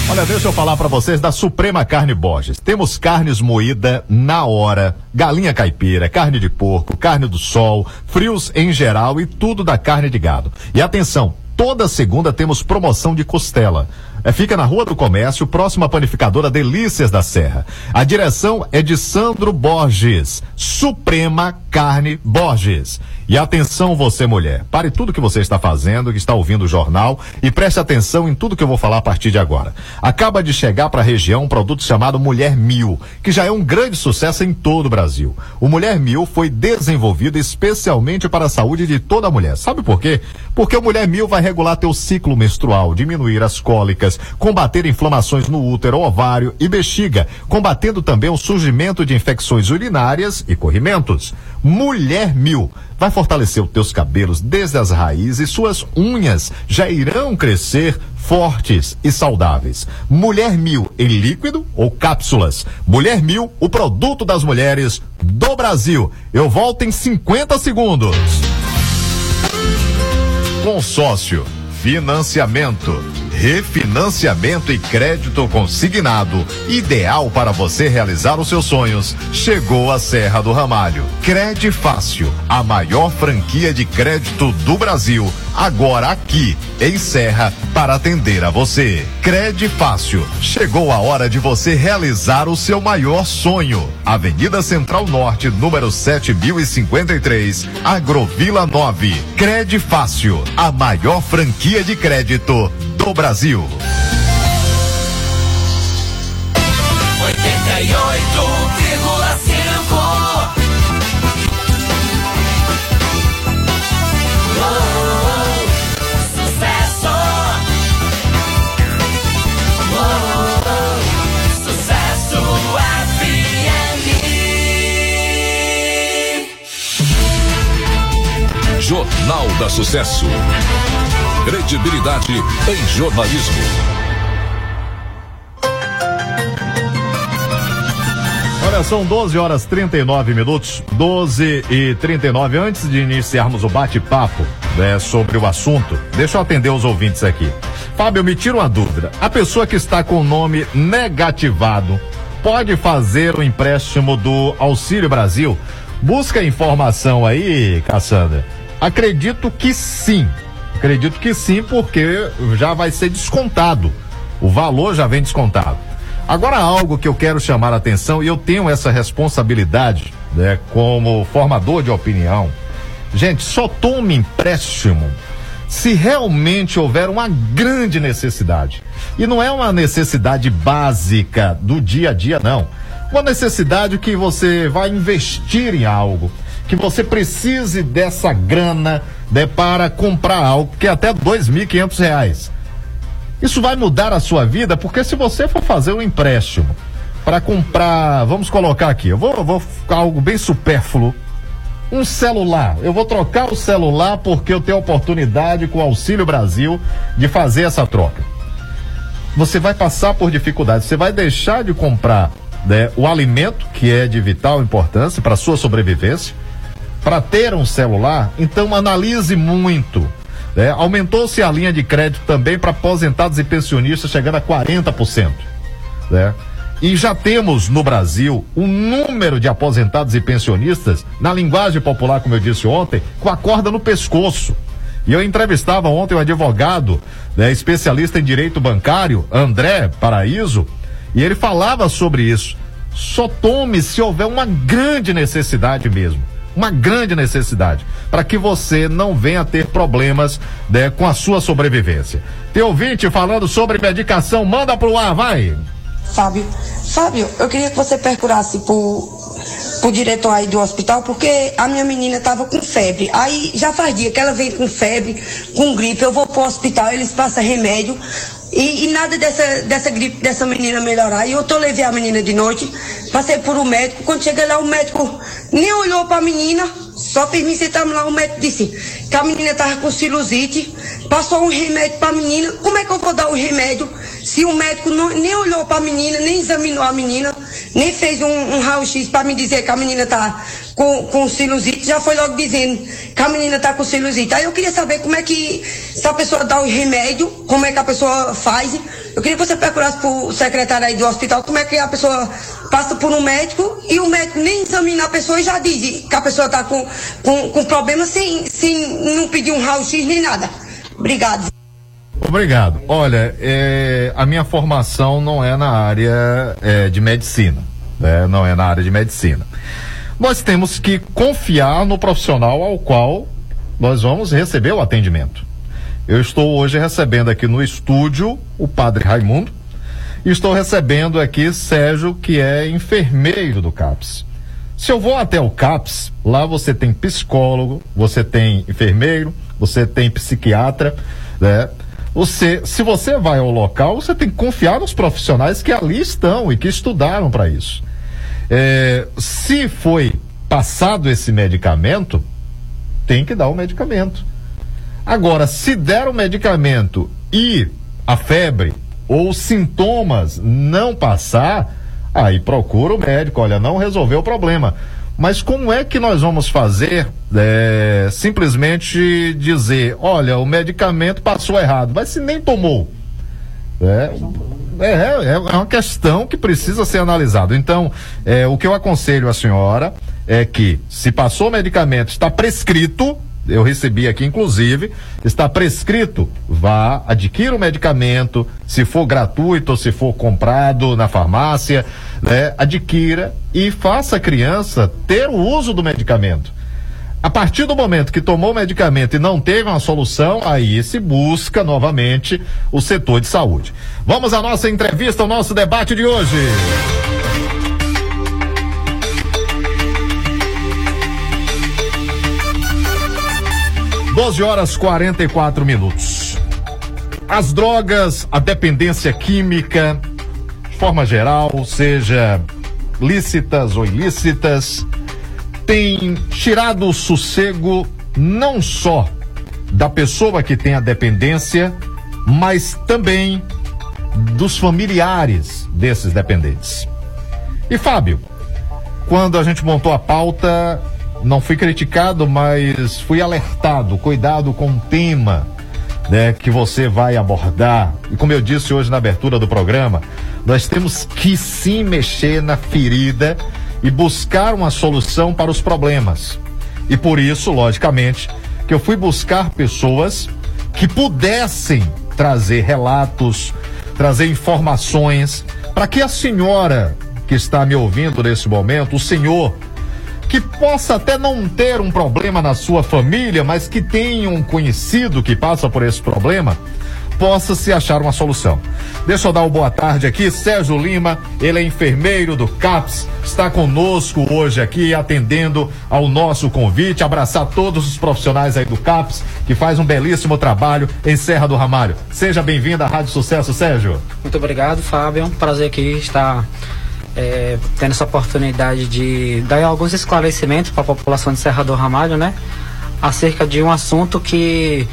Olha, deixa eu falar pra vocês da Suprema Carne Borges. Temos carnes moída na hora, galinha caipira, carne de porco, carne do sol, frios em geral e tudo da carne de gado. E atenção, toda segunda temos promoção de costela. É, fica na Rua do Comércio, próxima panificadora Delícias da Serra. A direção é de Sandro Borges, Suprema Carne Borges. E atenção você mulher, pare tudo que você está fazendo, que está ouvindo o jornal e preste atenção em tudo que eu vou falar a partir de agora. Acaba de chegar para a região um produto chamado Mulher Mil, que já é um grande sucesso em todo o Brasil. O Mulher Mil foi desenvolvido especialmente para a saúde de toda mulher. Sabe por quê? Porque o Mulher Mil vai regular teu ciclo menstrual, diminuir as cólicas, combater inflamações no útero, ovário e bexiga, combatendo também o surgimento de infecções urinárias e corrimentos. Mulher Mil vai fortalecer os teus cabelos desde as raízes, suas unhas já irão crescer fortes e saudáveis. Mulher Mil em líquido ou cápsulas. Mulher Mil, o produto das mulheres do Brasil. Eu volto em 50 segundos. Consórcio, financiamento, refinanciamento e crédito consignado, ideal para você realizar os seus sonhos. Chegou a Serra do Ramalho. Crede Fácil, a maior franquia de crédito do Brasil, agora aqui em Serra para atender a você. Crede Fácil, chegou a hora de você realizar o seu maior sonho. Avenida Central Norte, número 7053, Agrovila 9. Crede Fácil, a maior franquia de crédito do Brasil. 88,5 Sucesso. Sucesso FM Jornal da Sucesso. Credibilidade em jornalismo. Olha, são 12 horas 39 minutos, 12 e 39. Antes de iniciarmos o bate-papo né, sobre o assunto, deixa eu atender os ouvintes aqui. Fábio, me tira uma dúvida. A pessoa que está com o nome negativado pode fazer o empréstimo do Auxílio Brasil? Busca informação aí, Cassandra. Acredito que sim. Acredito que sim, porque já vai ser descontado. O valor já vem descontado. Agora, algo que eu quero chamar a atenção, e eu tenho essa responsabilidade, né, como formador de opinião. Gente, só tome empréstimo se realmente houver uma grande necessidade. E não é uma necessidade básica do dia a dia, não. Uma necessidade que você vai investir em algo, que você precise dessa grana né, para comprar algo que é até dois mil quinhentos reais. Isso vai mudar a sua vida, porque se você for fazer um empréstimo para comprar, vamos colocar aqui, eu vou, vou ficar algo bem supérfluo, um celular. Eu vou trocar o celular porque eu tenho a oportunidade com o Auxílio Brasil de fazer essa troca. Você vai passar por dificuldades, você vai deixar de comprar né, o alimento, que é de vital importância para sua sobrevivência, para ter um celular. Então analise muito. né? Aumentou-se a linha de crédito também para aposentados e pensionistas, chegando a 40%. Né? E já temos no Brasil um número de aposentados e pensionistas, na linguagem popular, como eu disse ontem, com a corda no pescoço. E eu entrevistava ontem um advogado, né, especialista em direito bancário, André Paraíso, e ele falava sobre isso. Só tome se houver uma grande necessidade mesmo. Uma grande necessidade. Para que você não venha ter problemas né, com a sua sobrevivência. Tem ouvinte falando sobre medicação, manda pro ar, vai! Fábio, Fábio, eu queria que você procurasse por, por diretor aí do hospital, porque a minha menina tava com febre. Aí já faz dia que ela vem com febre, com gripe, eu vou pro hospital, eles passam remédio. E, e nada dessa, dessa gripe dessa menina melhorar. E eu tô levei a menina de noite, passei por um médico. Quando cheguei lá, o médico nem olhou pra menina, só fez me sentar lá. O médico disse que a menina tava com sinusite, passou um remédio pra menina. Como é que eu vou dar o remédio se o médico não- nem olhou pra menina, nem examinou a menina, nem fez um, um raio-x pra me dizer que a menina tá com, com sinusite, já foi logo dizendo que a menina tá com sinusite. Aí eu queria saber como é que, se a pessoa dá o remédio, como é que a pessoa faz. Eu queria que você procurasse pro secretário aí do hospital, como é que a pessoa passa por um médico e o médico nem examina a pessoa e já diz que a pessoa tá com, com, com problema sem, sem não pedir um raio-x nem nada. Obrigado. Obrigado. Olha, é, a minha formação não é na área é, de medicina, né? não é na área de medicina. Nós temos que confiar no profissional ao qual nós vamos receber o atendimento. Eu estou hoje recebendo aqui no estúdio o padre Raimundo e estou recebendo aqui Sérgio, que é enfermeiro do CAPS. Se eu vou até o CAPS, lá você tem psicólogo, você tem enfermeiro, você tem psiquiatra, né? Você, se você vai ao local, você tem que confiar nos profissionais que ali estão e que estudaram para isso. É, se foi passado esse medicamento, tem que dar o medicamento. Agora, se der o medicamento e a febre ou sintomas não passar, aí procura o médico. Olha, não resolveu o problema. Mas como é que nós vamos fazer é, simplesmente dizer, olha, o medicamento passou errado, mas se nem tomou? É, é, é uma questão que precisa ser analisada. Então, é, o que eu aconselho a senhora é que, se passou o medicamento, está prescrito, eu recebi aqui inclusive, está prescrito, vá, adquira o medicamento, se for gratuito ou se for comprado na farmácia, né, adquira e faça a criança ter o uso do medicamento. A partir do momento que tomou o medicamento e não teve uma solução, aí se busca novamente o setor de saúde. Vamos à nossa entrevista, ao nosso debate de hoje. 12 horas 44 minutos. As drogas, a dependência química, de forma geral, seja lícitas ou ilícitas, tem tirado o sossego não só da pessoa que tem a dependência, mas também dos familiares desses dependentes. E Fábio, quando a gente montou a pauta, não fui criticado, mas fui alertado. Cuidado com o tema né, que você vai abordar. E como eu disse hoje na abertura do programa, nós temos que sim mexer na ferida e buscar uma solução para os problemas. E por isso, logicamente, que eu fui buscar pessoas que pudessem trazer relatos, trazer informações, para que a senhora que está me ouvindo nesse momento, o senhor que possa até não ter um problema na sua família, mas que tenha um conhecido que passa por esse problema, possa se achar uma solução. Deixa eu dar uma boa tarde aqui, Sérgio Lima, ele é enfermeiro do CAPS, está conosco hoje aqui atendendo ao nosso convite, abraçar todos os profissionais aí do CAPS, que faz um belíssimo trabalho em Serra do Ramalho. Seja bem-vindo à Rádio Sucesso, Sérgio. Muito obrigado, Fábio. É um prazer aqui estar é, tendo essa oportunidade de dar alguns esclarecimentos para a população de Serra do Ramalho, né? Acerca de um assunto que,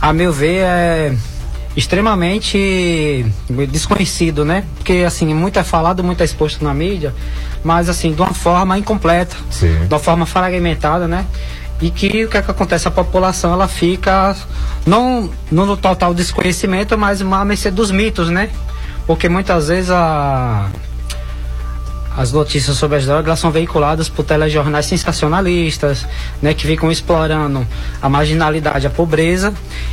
a meu ver, é extremamente desconhecido, né? Porque, assim, muito é falado, muito é exposto na mídia, mas, assim, de uma forma incompleta, Sim. de uma forma fragmentada, né? E que o que, é que acontece? A população ela fica não, não no total desconhecimento, mas à mercê dos mitos, né? Porque muitas vezes a, as notícias sobre as drogas são veiculadas por telejornais sensacionalistas, né, que ficam explorando a marginalidade, a pobreza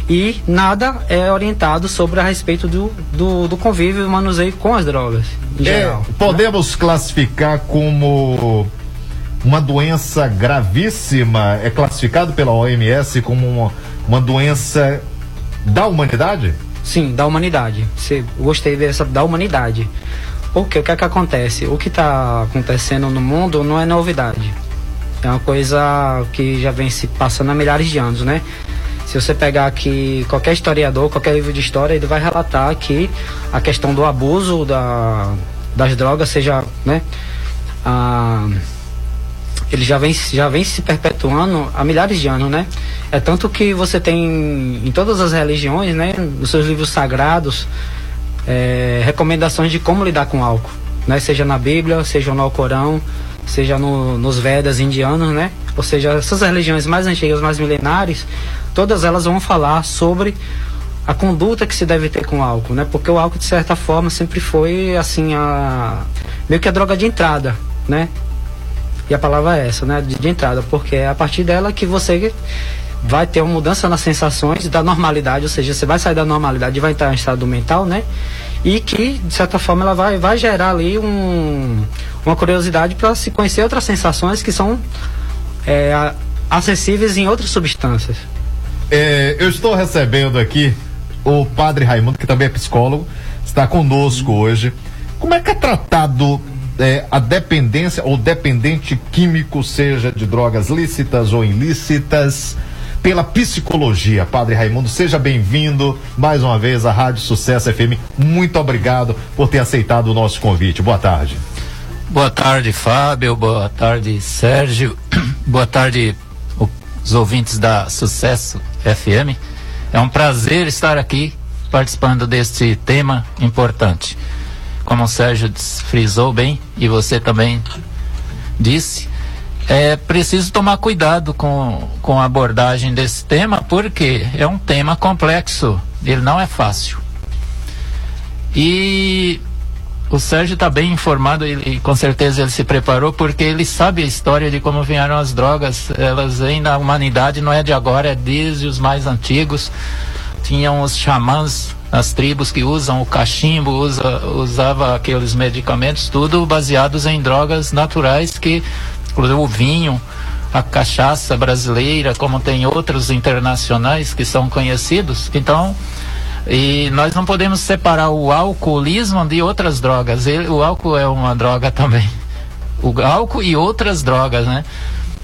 e nada é orientado sobre a respeito do, do, do convívio e manuseio com as drogas, em É, geral. podemos classificar como uma doença gravíssima, é classificado pela OMS como uma, uma doença da humanidade? Sim, da humanidade. Você gostei dessa da humanidade. Porque o que é que acontece? O que está acontecendo no mundo não é novidade. É uma coisa que já vem se passando há milhares de anos, né? Se você pegar aqui qualquer historiador, qualquer livro de história, ele vai relatar que a questão do abuso da, das drogas seja, né? Ah, ele já vem, já vem se perpetuando há milhares de anos, né? É tanto que você tem em todas as religiões, né? Nos seus livros sagrados, é, recomendações de como lidar com álcool, né? Seja na Bíblia, seja no Alcorão, seja no, nos Vedas indianos, né? Ou seja, essas religiões mais antigas, mais milenares, todas elas vão falar sobre a conduta que se deve ter com o álcool, né? Porque o álcool de certa forma sempre foi assim a meio que a droga de entrada, né? E a palavra é essa, né? De, de entrada, porque é a partir dela que você vai ter uma mudança nas sensações da normalidade, ou seja, você vai sair da normalidade e vai entrar em estado mental, né? E que, de certa forma, ela vai, vai gerar ali um, uma curiosidade para se conhecer outras sensações que são é, acessíveis em outras substâncias. É, eu estou recebendo aqui o padre Raimundo, que também é psicólogo, está conosco hoje. Como é que é tratado é, a dependência ou dependente químico, seja de drogas lícitas ou ilícitas, pela psicologia? Padre Raimundo, seja bem-vindo mais uma vez à Rádio Sucesso FM. Muito obrigado por ter aceitado o nosso convite. Boa tarde. Boa tarde, Fábio. Boa tarde, Sérgio. Boa tarde, os ouvintes da Sucesso FM. É um prazer estar aqui participando deste tema importante. Como o Sérgio frisou bem e você também disse, é preciso tomar cuidado com, com a abordagem desse tema, porque é um tema complexo, ele não é fácil. E o Sérgio está bem informado e, e com certeza ele se preparou porque ele sabe a história de como vieram as drogas. Elas vêm da humanidade, não é de agora, é desde os mais antigos. Tinham os xamãs, as tribos que usam o cachimbo, usa, usava aqueles medicamentos, tudo baseados em drogas naturais que, inclusive o vinho, a cachaça brasileira, como tem outros internacionais que são conhecidos. Então, e nós não podemos separar o alcoolismo de outras drogas. Ele- o álcool é uma droga também. O álcool e outras drogas, né?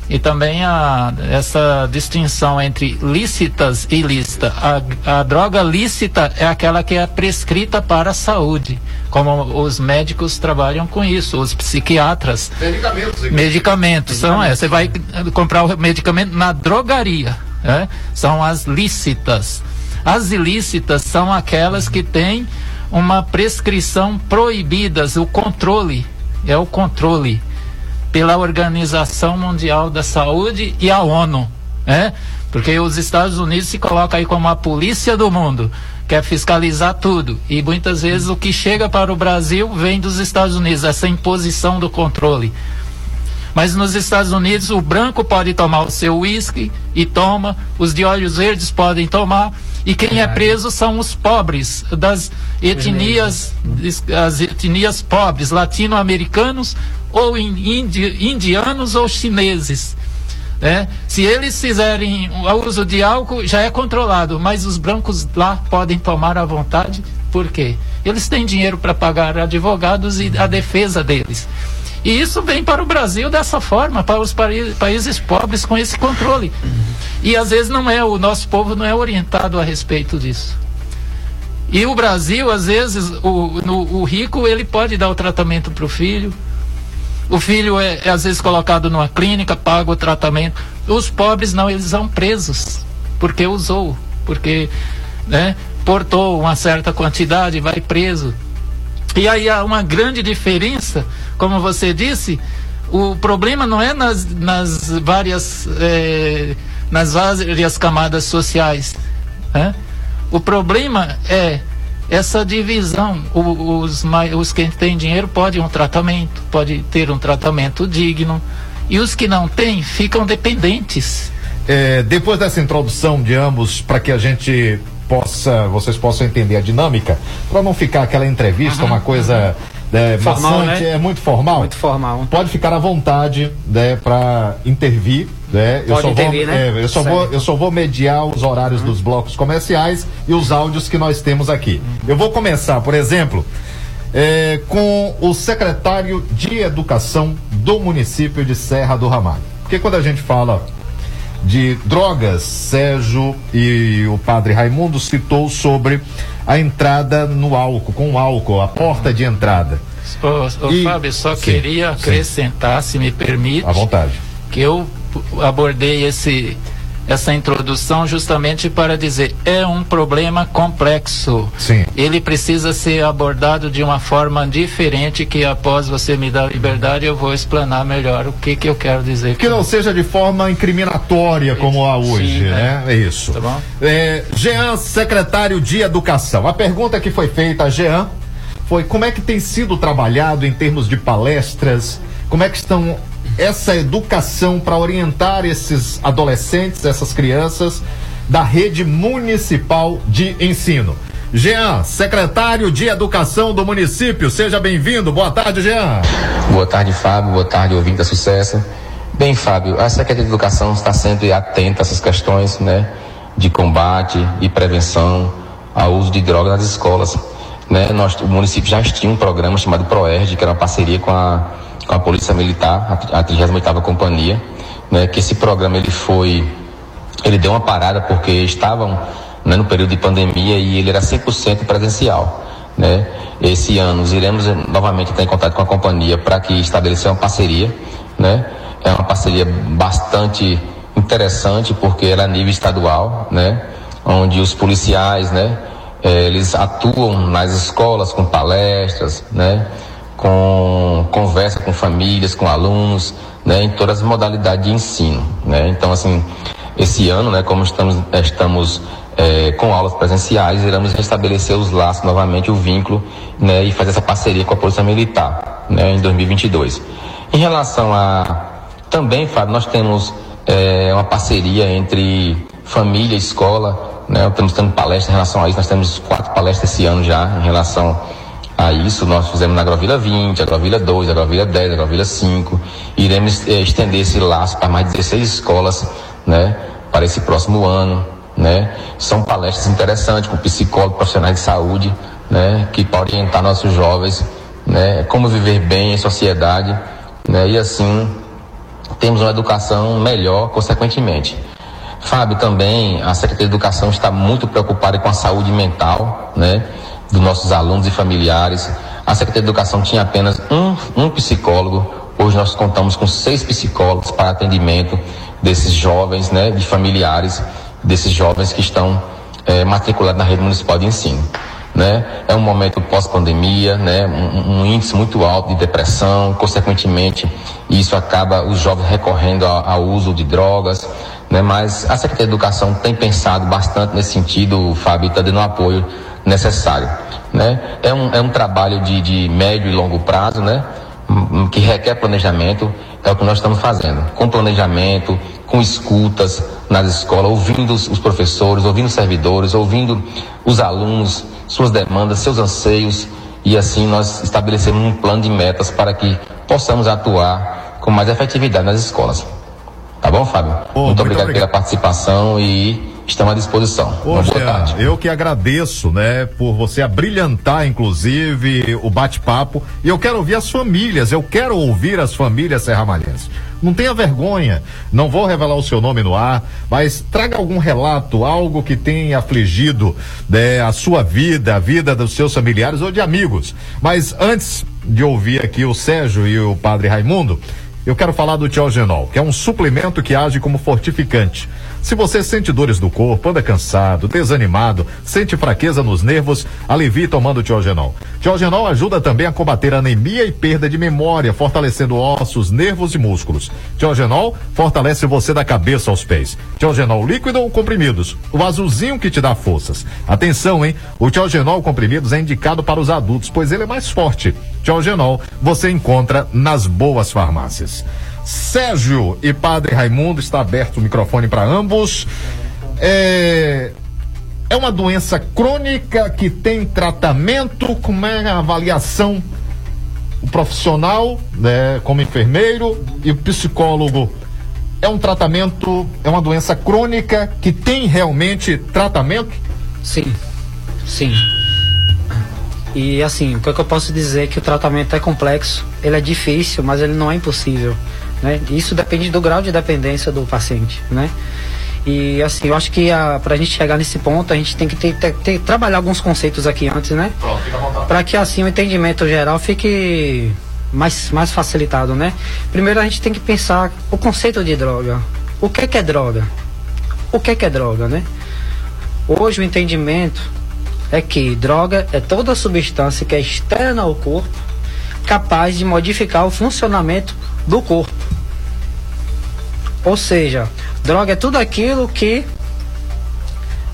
E também a, essa distinção entre lícitas e ilícita. A, a droga lícita é aquela que é prescrita para a saúde, como os médicos trabalham com isso, os psiquiatras. Medicamentos. Medicamentos, são, é, você vai comprar o medicamento na drogaria, né? São as lícitas. As ilícitas são aquelas que têm uma prescrição proibidas, o controle, é o controle pela Organização Mundial da Saúde e a ONU, né? Porque os Estados Unidos se colocam aí como a polícia do mundo, quer fiscalizar tudo. E muitas vezes o que chega para o Brasil vem dos Estados Unidos, essa imposição do controle. Mas nos Estados Unidos o branco pode tomar o seu uísque e toma, os de olhos verdes podem tomar, e quem é preso são os pobres das etnias, as etnias pobres, latino-americanos ou in- indi- indianos ou chineses. né? Se eles fizerem o uso de álcool, já é controlado, mas os brancos lá podem tomar à vontade, por quê? Eles têm dinheiro para pagar advogados e a defesa deles. E isso vem para o Brasil dessa forma, para os países pobres com esse controle. E às vezes não é, o nosso povo não é orientado a respeito disso. E o Brasil, às vezes, o, no- o rico, ele pode dar o tratamento para o filho. O filho é, é, às vezes colocado numa clínica, paga o tratamento. Os pobres não, eles são presos porque usou, porque né, portou uma certa quantidade, vai preso. E aí há uma grande diferença, como você disse, o problema não é nas, nas várias eh, nas várias camadas sociais. né? O problema é essa divisão. O- os, os que têm dinheiro podem um tratamento, pode ter um tratamento digno. E os que não têm ficam dependentes. É, depois dessa introdução de ambos, para que a gente possa, vocês possam entender a dinâmica, para não ficar aquela entrevista, uma coisa é, Formal, maçante, né? é muito formal. Muito formal. Pode ficar à vontade, né, para intervir, né? eu Pode só intervir, vou, né? é, eu só Certo. Uhum. vou, eu só vou mediar os horários dos blocos comerciais e os áudios que nós temos aqui. Uhum. Eu vou começar, por exemplo, é, com o secretário de Educação do município de Serra do Ramalho. Porque quando a gente fala de drogas, Sérgio e o padre Raimundo citou sobre a entrada no álcool, com o álcool, a porta de entrada. Ô, ô, E- Fábio, só Sim, queria sim. acrescentar, se me permite. À vontade. Que eu abordei esse, essa introdução justamente para dizer é um problema complexo. Sim. Ele precisa ser abordado de uma forma diferente que após você me dar liberdade eu vou explanar melhor o que que eu quero dizer. Que não seja de forma incriminatória como há hoje, Sim, né? É isso. Tá bom? É, Jean, secretário de Educação. A pergunta que foi feita a Jean foi como é que tem sido trabalhado em termos de palestras, como é que estão essa educação para orientar esses adolescentes, essas crianças da rede municipal de ensino. Jean, secretário de Educação do município, seja bem-vindo. Boa tarde, Jean. Boa tarde, Fábio. Boa tarde, ouvinte da Sucesso. Bem, Fábio, a Secretaria de Educação está sempre atenta a essas questões, né, de combate e prevenção ao uso de drogas nas escolas. Né? Nós, o município já tinha um programa chamado ProERD, que era uma parceria com a, com a Polícia Militar, a, a 38ª Companhia, né, que esse programa ele foi, ele deu uma parada porque estavam né, no período de pandemia e ele era 100% presencial. Né? Esse ano iremos eh, novamente entrar em contato com a companhia para que estabeleça uma parceria. Né? É uma parceria bastante interessante porque ela é a nível estadual, né? onde os policiais né, eh, eles atuam nas escolas com palestras, né? Com conversa com famílias, com alunos, né? em todas as modalidades de ensino. Né? Então, assim, esse ano, né, como estamos, estamos eh, com aulas presenciais, iremos restabelecer os laços novamente, o vínculo, né, e fazer essa parceria com a Polícia Militar, né, em 2022. Em relação a também, Fábio, nós temos eh, uma parceria entre família e escola, né, estamos tendo palestras em relação a isso, nós temos quatro palestras esse ano já em relação a isso, nós fizemos na Agrovila 20, Agrovila 2, Agrovila 10, Agrovila 5. Iremos eh, estender esse laço para mais de 16 escolas, né, para esse próximo ano, né. São palestras interessantes com psicólogos, profissionais de saúde, né, que podem orientar nossos jovens, né, como viver bem em sociedade, né, e assim temos uma educação melhor, consequentemente. Fábio, também a Secretaria de Educação está muito preocupada com a saúde mental, né, dos nossos alunos e familiares. A Secretaria de Educação tinha apenas um, um psicólogo. Hoje nós contamos com seis psicólogos para atendimento desses jovens, né, de familiares desses jovens que estão eh, matriculados na rede municipal de ensino. Né? É um momento pós-pandemia, né? Um, um índice muito alto de depressão, consequentemente, isso acaba os jovens recorrendo ao, uso de drogas, né? Mas a Secretaria de Educação tem pensado bastante nesse sentido, Fábio, está dando o apoio necessário, né? É um, é um trabalho de, de médio e longo prazo, né? Hum, hum, Que requer planejamento, é o que nós estamos fazendo, com planejamento, com escutas nas escolas, ouvindo os, os professores, ouvindo os servidores, ouvindo os alunos, suas demandas, seus anseios, e assim nós estabelecemos um plano de metas para que possamos atuar com mais efetividade nas escolas. Tá bom, Fábio? muito, obrigado, pela participação e estamos à disposição. Uma boa tarde. eu que agradeço, né, por você abrilhantar, inclusive, o bate-papo. E eu quero ouvir as famílias, eu quero ouvir as famílias serramalhenses. Não tenha vergonha, não vou revelar o seu nome no ar, mas traga algum relato, algo que tenha afligido né, a sua vida, a vida dos seus familiares ou de amigos. Mas antes de ouvir aqui o Sérgio e o padre Raimundo, eu quero falar do Tiogenol, que é um suplemento que age como fortificante. Se você sente dores no corpo, anda cansado, desanimado, sente fraqueza nos nervos, alivie tomando Tiogenol. Tiogenol ajuda também a combater anemia e perda de memória, fortalecendo ossos, nervos e músculos. Tiogenol fortalece você da cabeça aos pés. Tiogenol líquido ou comprimidos? O azulzinho que te dá forças. Atenção, hein? O Tiogenol comprimidos é indicado para os adultos, pois ele é mais forte. Tiogenol você encontra nas boas farmácias. Sérgio e Padre Raimundo, está aberto o microfone para ambos. É, é uma doença crônica que tem tratamento, como é a avaliação? O profissional, né, como enfermeiro e o psicólogo. É um tratamento, é uma doença crônica que tem realmente tratamento? Sim, sim. E assim, o que, é que eu posso dizer é que o tratamento é complexo, ele é difícil, mas ele não é impossível. Né? Isso depende do grau de dependência do paciente. Né? E assim, eu acho que para a gente chegar nesse ponto, a gente tem que ter, ter, ter- trabalhar alguns conceitos aqui antes, né? Para que assim o entendimento geral fique mais, mais facilitado, né? Primeiro a gente tem que pensar o conceito de droga. O que é que é droga? O que é que é droga, né? Hoje o entendimento é que droga é toda substância que é externa ao corpo, capaz de modificar o funcionamento do corpo. Ou seja, droga é tudo aquilo que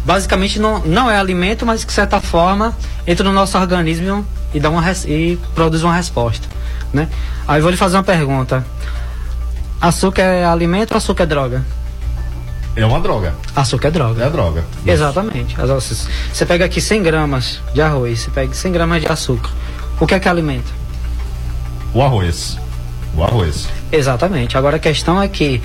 basicamente não, não é alimento, mas que de certa forma entra no nosso organismo e, dá uma, e produz uma resposta. Né? Aí eu vou lhe fazer uma pergunta. Açúcar é alimento ou açúcar é droga? É uma droga. Açúcar é droga. É droga. Exatamente. Você você pega aqui 100 gramas de arroz, você pega 100 gramas de açúcar. O que é que alimenta? O arroz. O arroz. Exatamente. Agora a questão é que,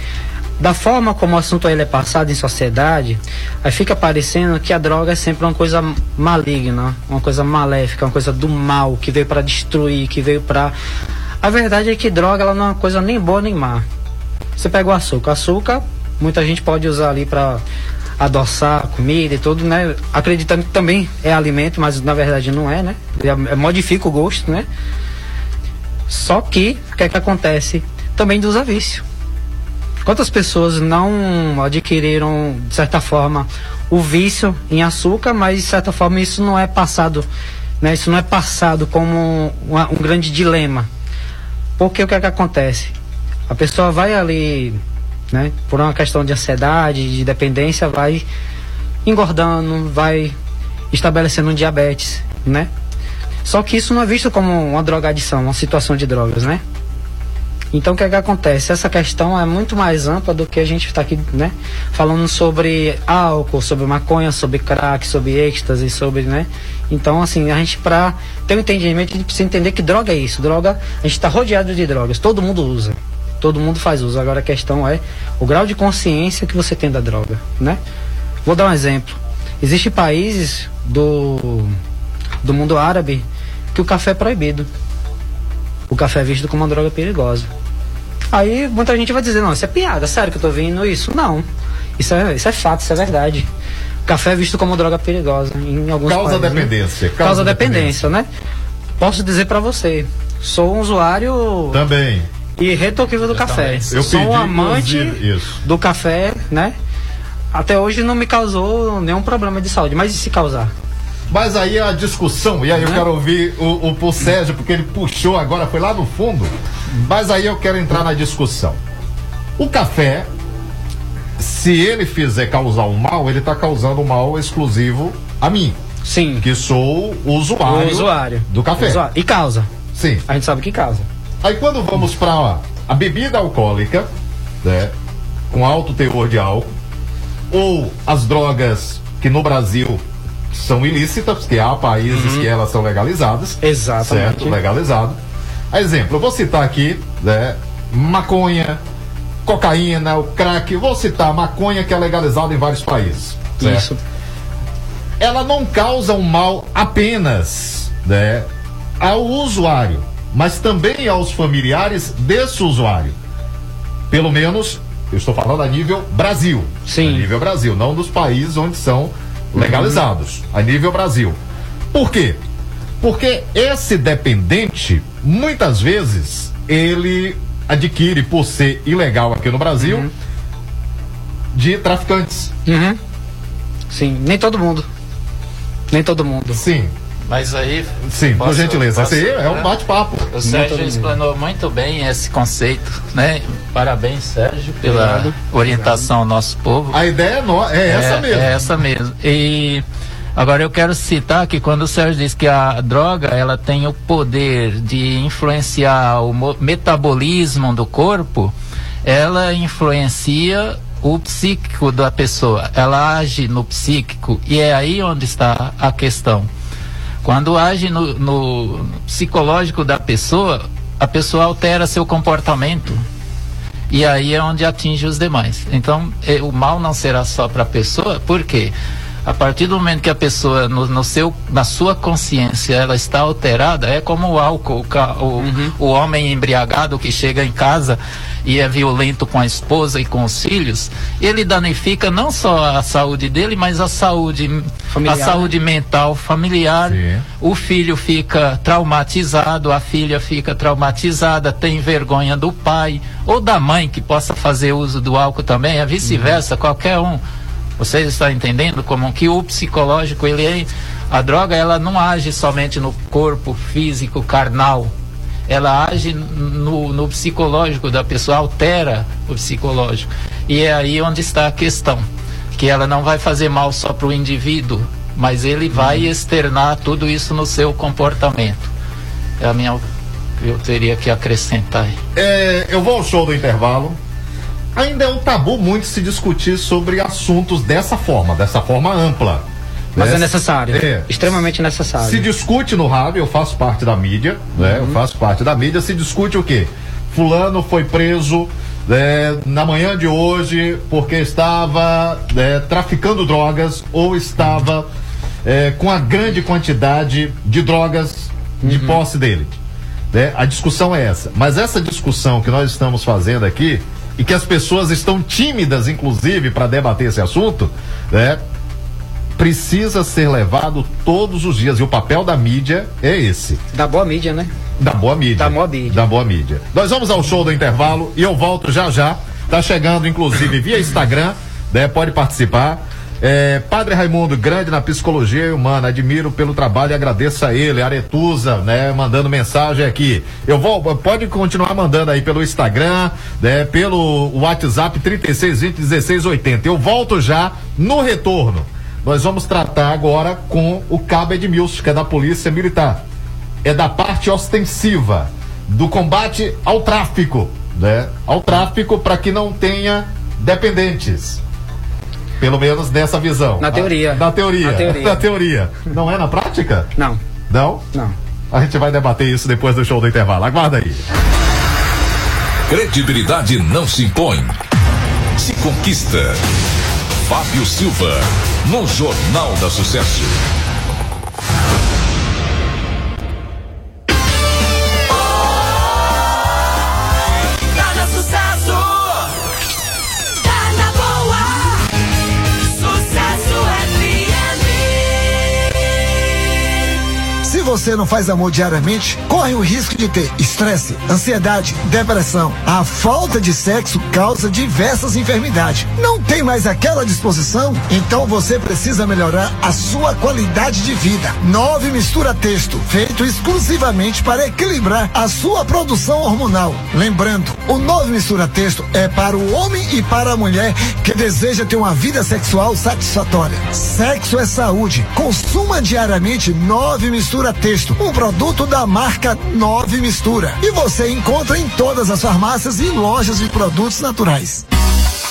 da forma como o assunto ele é passado em sociedade, aí fica parecendo que a droga é sempre uma coisa maligna, uma coisa maléfica, uma coisa do mal, que veio para destruir, que veio para. A verdade é que droga ela não é uma coisa nem boa nem má. Você pega o açúcar. Açúcar, muita gente pode usar ali para adoçar a comida e tudo, né? Acreditando que também é alimento, mas na verdade não é, né? Ele é- modifica o gosto, né? Só que, o que é que acontece? Também usa vício. Quantas pessoas não adquiriram, de certa forma, o vício em açúcar, mas de certa forma isso não é passado, né? Isso não é passado como um grande dilema. Porque o que é que acontece? A pessoa vai ali, né, por uma questão de ansiedade, de dependência, vai engordando, vai estabelecendo um diabetes, né? Só que isso não é visto como uma drogadição, uma situação de drogas, né? Então o que é que acontece? Essa questão é muito mais ampla do que a gente está aqui, né? Falando sobre álcool, sobre maconha, sobre crack, sobre êxtase, sobre, né? Então, assim, a gente, pra ter um entendimento, a gente precisa entender que droga é isso. Droga, a gente está rodeado de drogas, todo mundo usa. Todo mundo faz uso. Agora a questão é o grau de consciência que você tem da droga, né? Vou dar um exemplo. Existem países do, do mundo árabe que o café é proibido. O café é visto como uma droga perigosa. Aí muita gente vai dizer, não, isso é piada, sério que eu tô vendo isso? Não. Isso é, isso é fato, isso é verdade. O café é visto como droga perigosa em alguns Causa países. né? dependência, Causa, causa dependência, né? Posso dizer pra você, sou um usuário Também. irretorquível do café. Eu sou pedi, um amante do café, né? Até hoje não me causou nenhum problema de saúde, mas e se causar? Mas aí a discussão, e aí eu quero ouvir o, o, o Sérgio, porque ele puxou agora, foi lá no fundo. Mas aí eu quero entrar na discussão. O café, se ele fizer causar um mal, ele está causando um mal exclusivo a mim. Sim. Que sou o usuário, O usuário. do café. Usuário. E causa. Sim. A gente sabe que causa. Aí quando vamos para a bebida alcoólica, né, com alto teor de álcool, ou as drogas que no Brasil são ilícitas, porque há países que elas são legalizadas. Uhum. Exatamente. Certo, legalizado. Exemplo, eu vou citar aqui, né, maconha, cocaína, o crack, vou citar maconha que é legalizada em vários países. certo? Isso. ela não causa um mal apenas né, ao usuário, mas também aos familiares desse usuário. Pelo menos, eu estou falando a nível Brasil. Sim. A nível Brasil, não dos países onde são legalizados. A nível Brasil. Por quê? Porque esse dependente, muitas vezes, ele adquire, por ser ilegal aqui no Brasil, de traficantes. Uhum. Sim, nem todo mundo. Nem todo mundo. Sim. Mas aí. Sim, por gentileza. posso- Esse aí é um bate-papo. O Sérgio explanou muito bem esse conceito, né? Parabéns, Sérgio, pela Obrigado. orientação ao nosso povo. A ideia é, no- é essa mesmo. É essa mesmo. E agora eu quero citar que quando o Sérgio diz que a droga ela tem o poder de influenciar o mo- metabolismo do corpo, ela influencia o psíquico da pessoa. Ela age no psíquico e é aí onde está a questão. Quando age no, no psicológico da pessoa, a pessoa altera seu comportamento. E aí é onde atinge os demais. Então, eh, o mal não será só para a pessoa, por quê? A partir do momento que a pessoa, no, no seu, na sua consciência, ela está alterada, é como o álcool, o, ca- o, homem embriagado que chega em casa e é violento com a esposa e com os filhos, ele danifica não só a saúde dele, mas a saúde, Familiar, a saúde mental familiar. O filho fica traumatizado, a filha fica traumatizada, tem vergonha do pai ou da mãe que possa fazer uso do álcool também, é vice-versa, qualquer um. Vocês estão entendendo como que o psicológico, ele é, a droga ela não age somente no corpo físico carnal. Ela age no, no psicológico da pessoa, altera o psicológico. E é aí onde está a questão, que ela não vai fazer mal só para o indivíduo, mas ele vai externar tudo isso no seu comportamento. É a minha eu teria que acrescentar. É, eu vou ao show do intervalo. Ainda é um tabu muito se discutir sobre assuntos dessa forma, dessa forma ampla. Mas né? é necessário. É. Extremamente necessário. Se discute no rádio, eu faço parte da mídia, né? Eu faço parte da mídia, se discute o quê? Fulano foi preso né, na manhã de hoje porque estava né, traficando drogas ou estava é, com a grande quantidade de drogas de posse dele. né? A discussão é essa. Mas essa discussão que nós estamos fazendo aqui e que as pessoas estão tímidas, inclusive, para debater esse assunto, né? precisa ser levado todos os dias. E o papel da mídia é esse. Da boa mídia, né? Da boa mídia. Da boa mídia. Da boa mídia. Nós vamos ao show do intervalo e eu volto já já. Tá chegando, inclusive, via Instagram, né? Pode participar. É, Padre Raimundo, grande na psicologia humana, admiro pelo trabalho e agradeço a ele, Aretusa, né, mandando mensagem aqui. Eu vou, pode continuar mandando aí pelo Instagram, né, pelo WhatsApp 36201680. Eu volto já no retorno. Nós vamos tratar agora com o Cabo Edmilson, que é da Polícia Militar. É da parte ostensiva do combate ao tráfico, né? Ao tráfico para que não tenha dependentes. Pelo menos nessa visão. Na teoria. Ah, Na teoria. Na teoria. Na teoria. Não é na prática? Não. Não? Não. A gente vai debater isso depois do show do intervalo. Aguarda aí. Credibilidade não se impõe, se conquista. Fábio Silva, no Jornal da Sucesso. Você não faz amor diariamente, corre o risco de ter estresse, ansiedade, depressão. A falta de sexo causa diversas enfermidades. Não tem mais aquela disposição? Então você precisa melhorar a sua qualidade de vida. Nove Mistura Texto, feito exclusivamente para equilibrar a sua produção hormonal. Lembrando, o Nove Mistura Texto é para o homem e para a mulher que deseja ter uma vida sexual satisfatória. Sexo é saúde. Consuma diariamente Nove Mistura Texto, um produto da marca Nove Mistura. E você encontra em todas as farmácias e lojas de produtos naturais.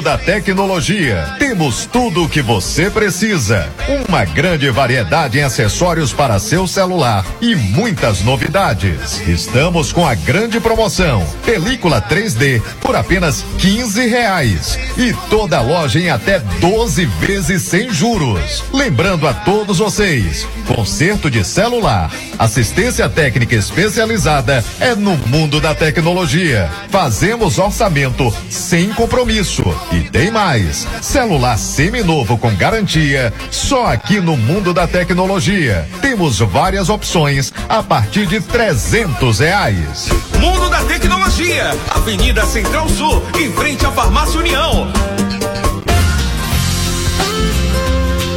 Da tecnologia. Temos tudo o que você precisa. Uma grande variedade em acessórios para seu celular e muitas novidades. Estamos com a grande promoção: película 3D por apenas 15 reais e toda loja em até 12 vezes sem juros. Lembrando a todos vocês, conserto de celular, assistência técnica especializada é no mundo da tecnologia. Fazemos orçamento sem compromisso. E tem mais: celular seminovo com garantia, só aqui no mundo da tecnologia. Temos várias opções a partir de 300 reais. Mundo da Tecnologia, Avenida Central Sul, em frente à Farmácia União.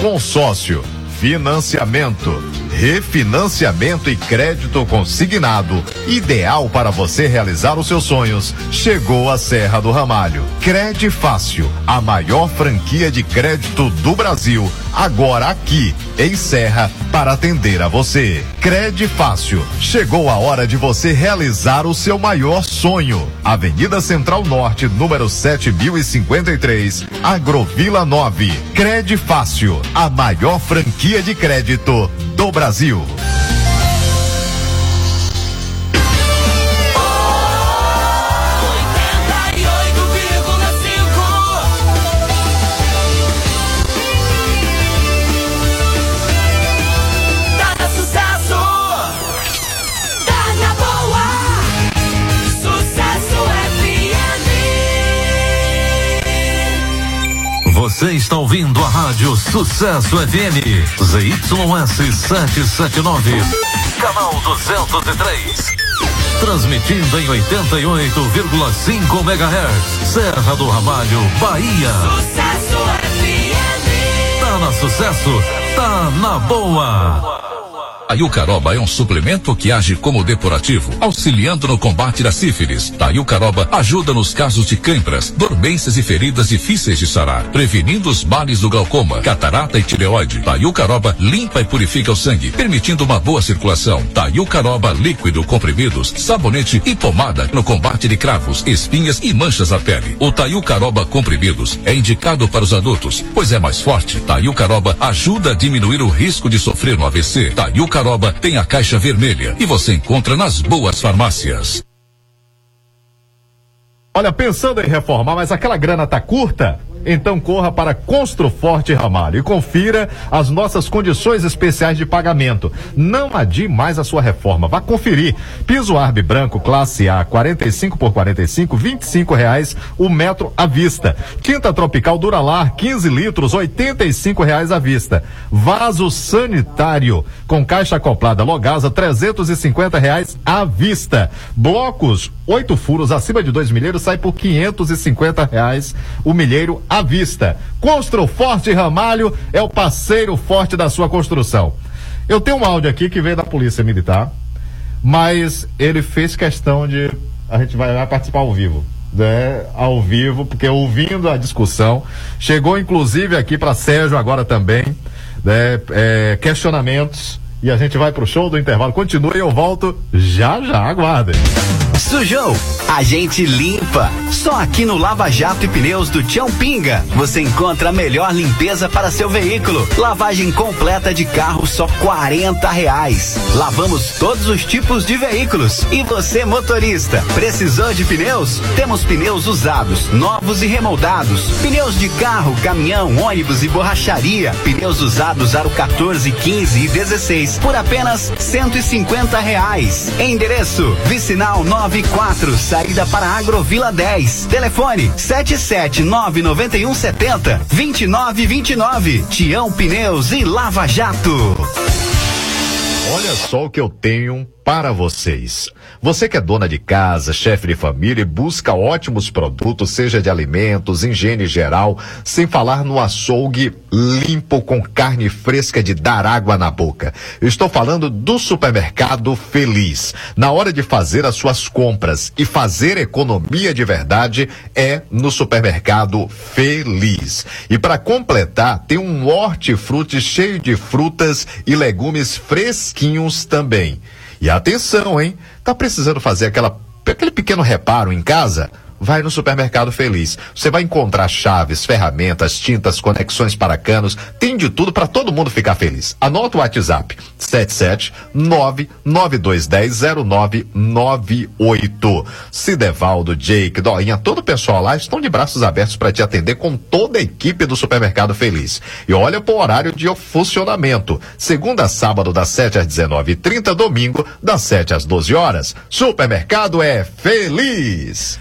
Consórcio, financiamento, refinanciamento e crédito consignado, ideal para você realizar os seus sonhos. Chegou a Serra do Ramalho. Crede Fácil, a maior franquia de crédito do Brasil, agora aqui em Serra para atender a você. Crede Fácil, chegou a hora de você realizar o seu maior sonho. Avenida Central Norte, número 7053, Agrovila 9. Crede Fácil, a maior franquia de crédito do Brasil. Você está ouvindo a Rádio Sucesso FM, ZYS 779, canal 203. Transmitindo em 88,5 MHz, Serra do Ramalho, Bahia. Sucesso FM. Tá na sucesso, tá na boa. A Yucaroba é um suplemento que age como depurativo, auxiliando no combate da sífilis. A Yucaroba ajuda nos casos de câimbras, dormências e feridas difíceis de sarar, prevenindo os males do glaucoma, catarata e tireoide. A Yucaroba limpa e purifica o sangue, permitindo uma boa circulação. A Yucaroba líquido, comprimidos, sabonete e pomada no combate de cravos, espinhas e manchas na pele. O Tayucaroba comprimidos é indicado para os adultos, pois é mais forte. Tayucaroba ajuda a diminuir o risco de sofrer um AVC. Tayucaroba tem a caixa vermelha e você encontra nas boas farmácias. Olha, pensando em reformar, mas aquela grana tá curta? Então corra para Construforte Ramalho e confira as nossas condições especiais de pagamento. Não adie mais a sua reforma. Vá conferir. Piso Arbe Branco classe A 45 por 45, 25 reais o metro à vista. Tinta Tropical Duralar 15 litros, 85 reais à vista. Vaso sanitário com caixa acoplada Logasa 350 reais à vista. Blocos oito furos acima de dois milheiros sai por 550 reais o milheiro à vista. Construforte Ramalho é o parceiro forte da sua construção. Eu tenho um áudio aqui que veio da Polícia Militar, mas ele fez questão de. A gente vai, vai participar ao vivo. Né, ao vivo, porque ouvindo a discussão, chegou inclusive aqui para Sérgio agora também, né, é, questionamentos e a gente vai pro show do intervalo. Continue, eu volto já já, aguardem. Sujou? A gente limpa. Só aqui no Lava Jato e Pneus do Tião Pinga você encontra a melhor limpeza para seu veículo. Lavagem completa de carro só 40 reais. Lavamos todos os tipos de veículos. E você, motorista, precisou de pneus? Temos pneus usados, novos e remoldados. Pneus de carro, caminhão, ônibus e borracharia. Pneus usados aro 14, 15 e 16 por apenas 150 reais. Endereço: Vicinal 94, saída para Agrovila 10. Telefone 7799170 2929. Tião Pneus e Lava Jato. Olha só o que eu tenho para vocês. Você que é dona de casa, chefe de família e busca ótimos produtos, seja de alimentos, higiene geral, sem falar no açougue limpo com carne fresca de dar água na boca. Estou falando do supermercado Feliz. Na hora de fazer as suas compras e fazer economia de verdade é no supermercado Feliz. E para completar, tem um hortifruti cheio de frutas e legumes fresquinhos também. E atenção, hein? Tá precisando fazer aquela, aquele pequeno reparo em casa? Vai no Supermercado Feliz. Você vai encontrar chaves, ferramentas, tintas, conexões para canos, tem de tudo para todo mundo ficar feliz. Anota o WhatsApp: 77992100998. Cidevaldo, Jake, Doinha, todo o pessoal lá estão de braços abertos para te atender com toda a equipe do Supermercado Feliz. E olha pro horário de funcionamento. Segunda a sábado, das 7 às 19h30, domingo, das 7 às 12 horas. Supermercado é feliz!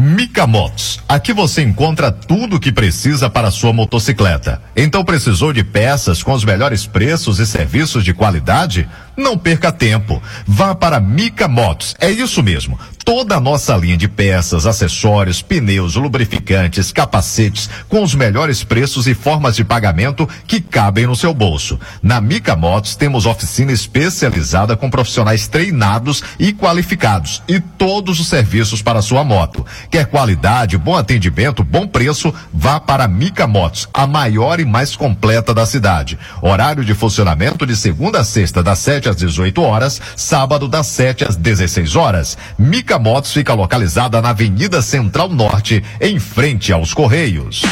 Mica Motos. Aqui você encontra tudo o que precisa para sua motocicleta. Então precisou de peças com os melhores preços e serviços de qualidade? Não perca tempo. Vá para Mica Motos. É isso mesmo. Toda a nossa linha de peças, acessórios, pneus, lubrificantes, capacetes, com os melhores preços e formas de pagamento que cabem no seu bolso. Na Mica Motos temos oficina especializada com profissionais treinados e qualificados e todos os serviços para sua moto. Quer qualidade, bom atendimento, bom preço? Vá para Mica Motos, a maior e mais completa da cidade. Horário de funcionamento de segunda a sexta, das 7 às 18 horas, sábado das 7 às 16 horas. Mica Motos fica localizada na Avenida Central Norte, em frente aos Correios.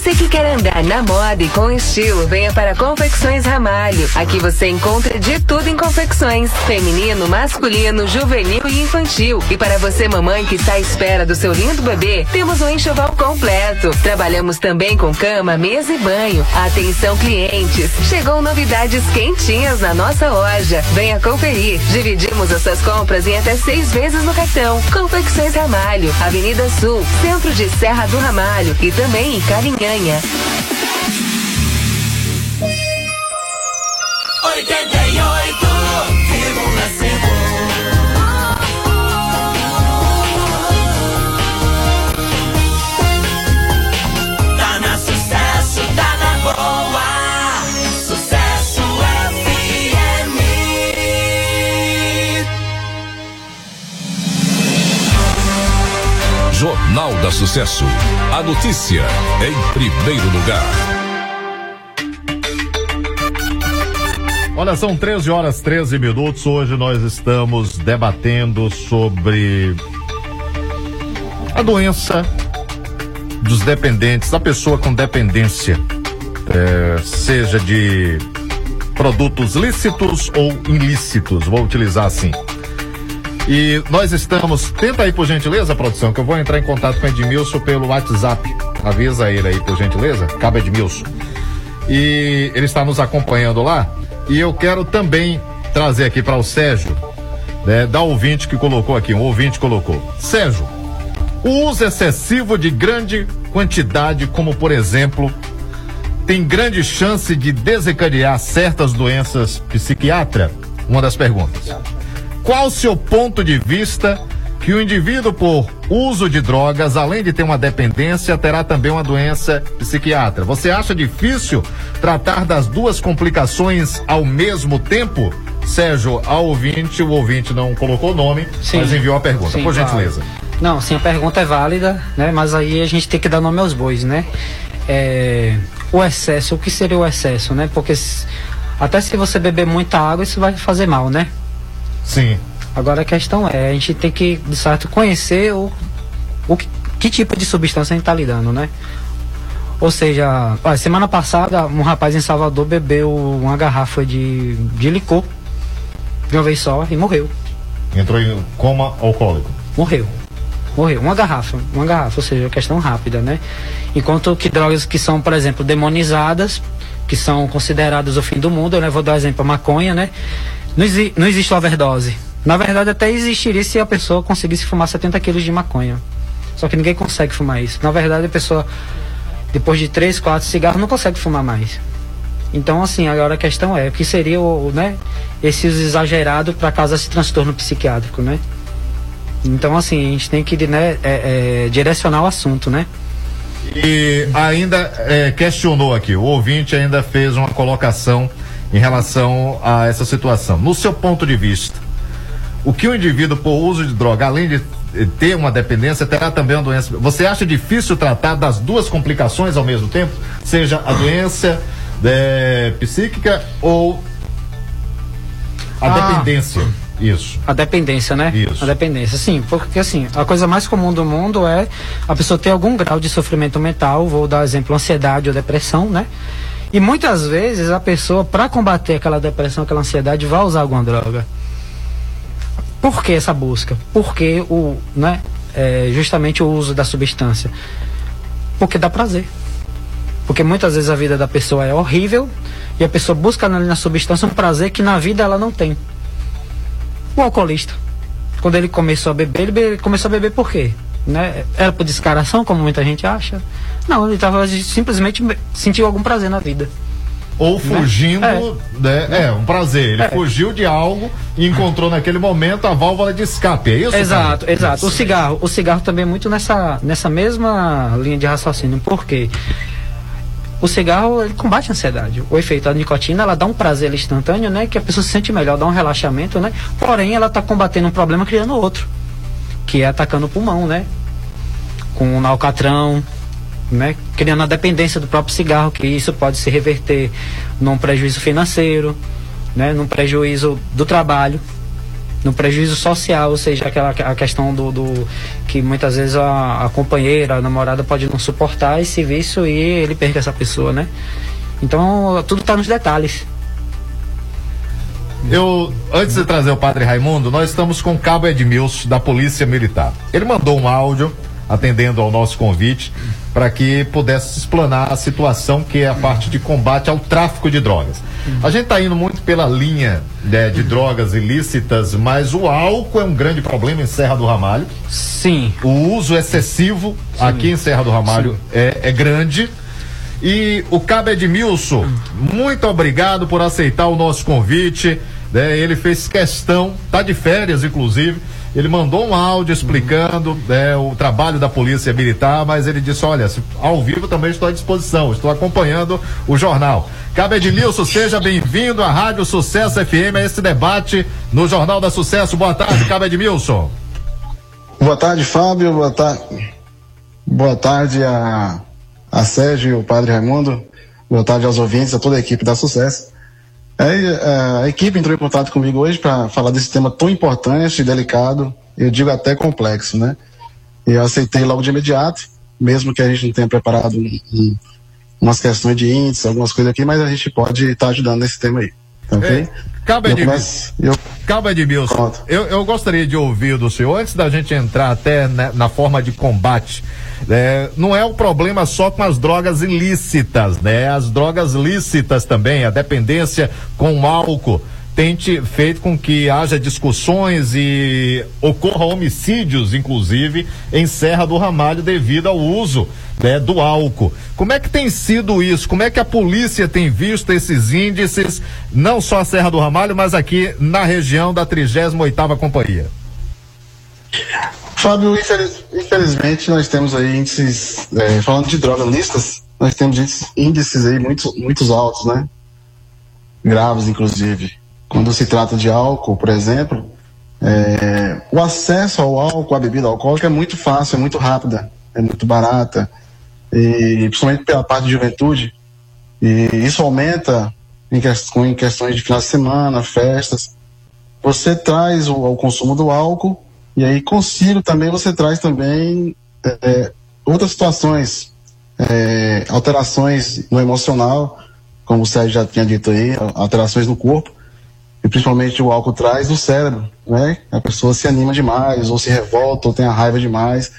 Você que quer andar na moda e com estilo, venha para Confecções Ramalho. Aqui você encontra de tudo em confecções: feminino, masculino, juvenil e infantil. E para você, mamãe que está à espera do seu lindo bebê, temos um enxoval completo. Trabalhamos também com cama, mesa e banho. Atenção, clientes! Chegou novidades quentinhas na nossa loja. Venha conferir. Dividimos as suas compras em até seis vezes no cartão. Confecções Ramalho, Avenida Sul, centro de Serra do Ramalho e também em Carinhanha. 88,5 Jornal da Sucesso. A notícia em primeiro lugar. Olha, são 13 horas 13 minutos. Hoje nós estamos debatendo sobre a doença dos dependentes, da pessoa com dependência, eh, seja de produtos lícitos ou ilícitos, vou utilizar assim. E nós estamos. Tenta aí, por gentileza, produção, que eu vou entrar em contato com o Edmilson pelo WhatsApp. Avisa ele aí, por gentileza. Cabo Edmilson. E ele está nos acompanhando lá. E eu quero também trazer aqui para o Sérgio, né, da ouvinte que colocou aqui, um ouvinte colocou. Sérgio, o uso excessivo de grande quantidade, como por exemplo, tem grande chance de desencadear certas doenças psiquiátricas? Uma das perguntas. Qual o seu ponto de vista que o indivíduo, por uso de drogas, além de ter uma dependência, terá também uma doença psiquiátrica? Você acha difícil tratar das duas complicações ao mesmo tempo? Sérgio, ao ouvinte, o ouvinte não colocou o nome, mas enviou a pergunta. Sim, por gentileza. Não, sim, a pergunta é válida, né? Mas aí a gente tem que dar nome aos bois, né? É, o excesso, o que seria o excesso, né? Porque se- até se você beber muita água, isso vai fazer mal, né? Sim. Agora a questão é, a gente tem que, de certo, conhecer o, o que, que tipo de substância a gente tá lidando, né? Ou seja, ó, semana passada um rapaz em Salvador bebeu uma garrafa de, de licor de uma vez só e morreu. Entrou em coma alcoólico. Morreu. Morreu. Uma garrafa. Uma garrafa, ou seja, questão rápida, né? Enquanto que drogas que são, por exemplo, demonizadas, que são consideradas o fim do mundo, eu né? vou dar exemplo a maconha, né? Não, exi não existe overdose. Na verdade, até existiria se a pessoa conseguisse fumar 70 quilos de maconha. Só que ninguém consegue fumar isso. Na verdade, a pessoa, depois de 3, 4 cigarros, não consegue fumar mais. Então, assim, agora a questão é, o que seria o, né, esse uso exagerado para causar esse transtorno psiquiátrico, né? Então, assim, a gente tem que né, é, é, direcionar o assunto, né? E ainda é, questionou aqui, o ouvinte ainda fez uma colocação em relação a essa situação. No seu ponto de vista, o que o indivíduo por uso de droga, além de ter uma dependência, terá também uma doença. Você acha difícil tratar das duas complicações ao mesmo tempo? Seja a doença eh, psíquica ou a Ah. dependência? Isso. A dependência, né? Isso. A dependência, sim, porque assim, a coisa mais comum do mundo é a pessoa ter algum grau de sofrimento mental, vou dar exemplo, ansiedade ou depressão, né? E muitas vezes a pessoa, para combater aquela depressão, aquela ansiedade, vai usar alguma droga. Por que essa busca? Por que o, né, é, justamente o uso da substância? Porque dá prazer. Porque muitas vezes a vida da pessoa é horrível e a pessoa busca na, na substância um prazer que na vida ela não tem. O alcoolista, quando ele começou a beber, ele be- começou a beber por quê? Né? Era por descaração, como muita gente acha? Não, ele tava simplesmente me- sentiu algum prazer na vida. Ou fugindo, É. né? É, um prazer. Ele É. fugiu de algo e encontrou naquele momento a válvula de escape, é isso? Exato, Fábio? exato. O cigarro, o cigarro também é muito nessa, nessa mesma linha de raciocínio. Por quê? O cigarro ele combate a ansiedade. O efeito da nicotina ela dá um prazer instantâneo, né? Que a pessoa se sente melhor, dá um relaxamento, né? Porém, ela está combatendo um problema criando outro, que é atacando o pulmão, né? Com o alcatrão, né? Criando a dependência do próprio cigarro, que isso pode se reverter num prejuízo financeiro, né? Num prejuízo do trabalho, no prejuízo social, ou seja, aquela a questão do, do- que muitas vezes a, a companheira, a namorada pode não suportar esse vício e ele perca essa pessoa, né? Então tudo está nos detalhes. Eu, antes de trazer o padre Raimundo, nós estamos com o cabo Edmilson, da Polícia Militar. Ele mandou um áudio atendendo ao nosso convite para que pudesse explanar a situação que é a parte de combate ao tráfico de drogas. A gente está indo muito pela linha né, de drogas ilícitas, mas o álcool é um grande problema em Serra do Ramalho. Sim. O uso excessivo aqui em Serra do Ramalho é, é grande. E o Cabo Edmilson, muito obrigado por aceitar o nosso convite. né? Ele fez questão, tá de férias, inclusive. Ele mandou um áudio explicando né, o trabalho da Polícia Militar, mas ele disse: olha, ao vivo também estou à disposição, estou acompanhando o jornal. Cabo Edmilson, seja bem-vindo à Rádio Sucesso FM, a esse debate no Jornal da Sucesso. Boa tarde, Cabo Edmilson. Boa tarde, Fábio. Boa, ta... Boa tarde a, a Sérgio e o Padre Raimundo. Boa tarde aos ouvintes, a toda a equipe da Sucesso. Aí, a equipe entrou em contato comigo hoje para falar desse tema tão importante e delicado, eu digo até complexo, né? E eu aceitei logo de imediato, mesmo que a gente não tenha preparado um- um- umas questões de índice, algumas coisas aqui, mas a gente pode estar ajudando nesse tema aí. Tá ok? Cabo Eu Edmilson. começo- eu- Cabo Edmilson, eu, eu gostaria de ouvir do senhor, antes da gente entrar até né, na forma de combate, é, não é o problema só com as drogas ilícitas, né? As drogas lícitas também, a dependência com o álcool tem te- feito com que haja discussões e ocorra homicídios, inclusive, em Serra do Ramalho devido ao uso né, do álcool. Como é que tem sido isso? Como é que a polícia tem visto esses índices, não só a Serra do Ramalho, mas aqui na região da 38ª Companhia? Fábio, infeliz- infelizmente nós temos aí índices, é, falando de drogas listas, nós temos índices aí muito, muitos altos, né? Graves, inclusive. Quando se trata de álcool, por exemplo, é, o acesso ao álcool, à bebida alcoólica é muito fácil, é muito rápida, é muito barata, e principalmente pela parte de juventude, e isso aumenta em, ques- com- em questões de final de semana, festas. Você traz o, o consumo do álcool e aí consigo também você traz também é, é, outras situações, é, alterações no emocional, como o Sérgio já tinha dito aí, alterações no corpo e principalmente o álcool traz no cérebro, né? A pessoa se anima demais, ou se revolta, ou tem a raiva demais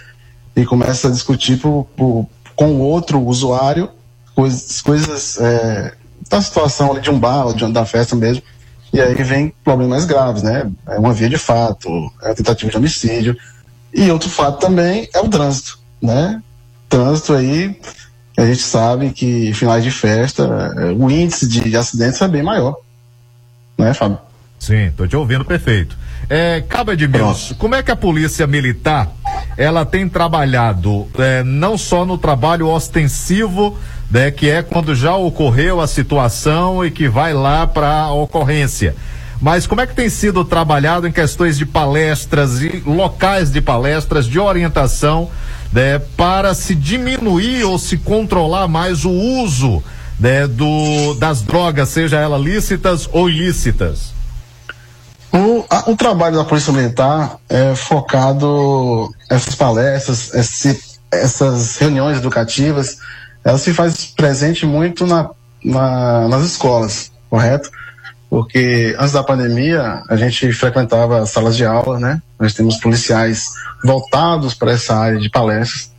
e começa a discutir com o outro usuário coisas, coisas é, da situação ali de um bar, ou de, da festa mesmo, e aí vem problemas graves, né? É uma via de fato, é a tentativa de homicídio. E outro fato também é o trânsito, né? Trânsito aí, a gente sabe que finais de festa, é, o índice de acidentes é bem maior. Né, Fábio? Sim, tô te ouvindo perfeito. É, Cabo Edmilson, como é que a polícia militar ela tem trabalhado é, não só no trabalho ostensivo, né, que é quando já ocorreu a situação e que vai lá para a ocorrência, mas como é que tem sido trabalhado em questões de palestras e locais de palestras de orientação né, para se diminuir ou se controlar mais o uso né, do, das drogas, seja elas lícitas ou ilícitas? O- a- o trabalho da Polícia Militar é focado, essas palestras, esse- essas reuniões educativas, ela se faz presente muito na, na- nas escolas, correto? Porque antes da pandemia, a gente frequentava salas de aula, né? Nós temos policiais voltados para essa área de palestras.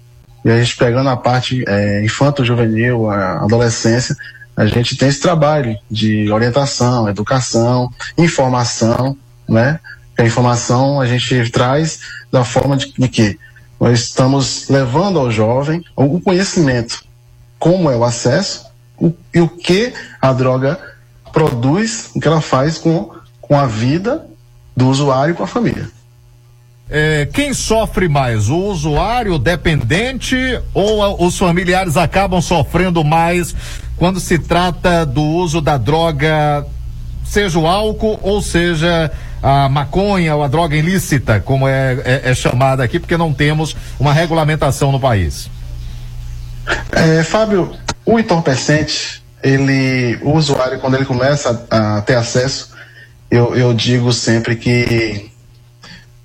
E a gente pegando a parte é, infanto-juvenil, a adolescência, a gente tem esse trabalho de orientação, educação, informação, né? A informação a gente traz da forma de, de que nós estamos levando ao jovem o conhecimento, como é o acesso o- e o que a droga produz, o que ela faz com, com a vida do usuário e com a família. É, quem sofre mais, o usuário, o dependente ou os familiares acabam sofrendo mais quando se trata do uso da droga, seja o álcool ou seja a maconha ou a droga ilícita, como é, é- é chamada aqui, porque não temos uma regulamentação no país. É, Fábio, o entorpecente, ele, o usuário, quando ele começa a, a ter acesso, eu, eu digo sempre que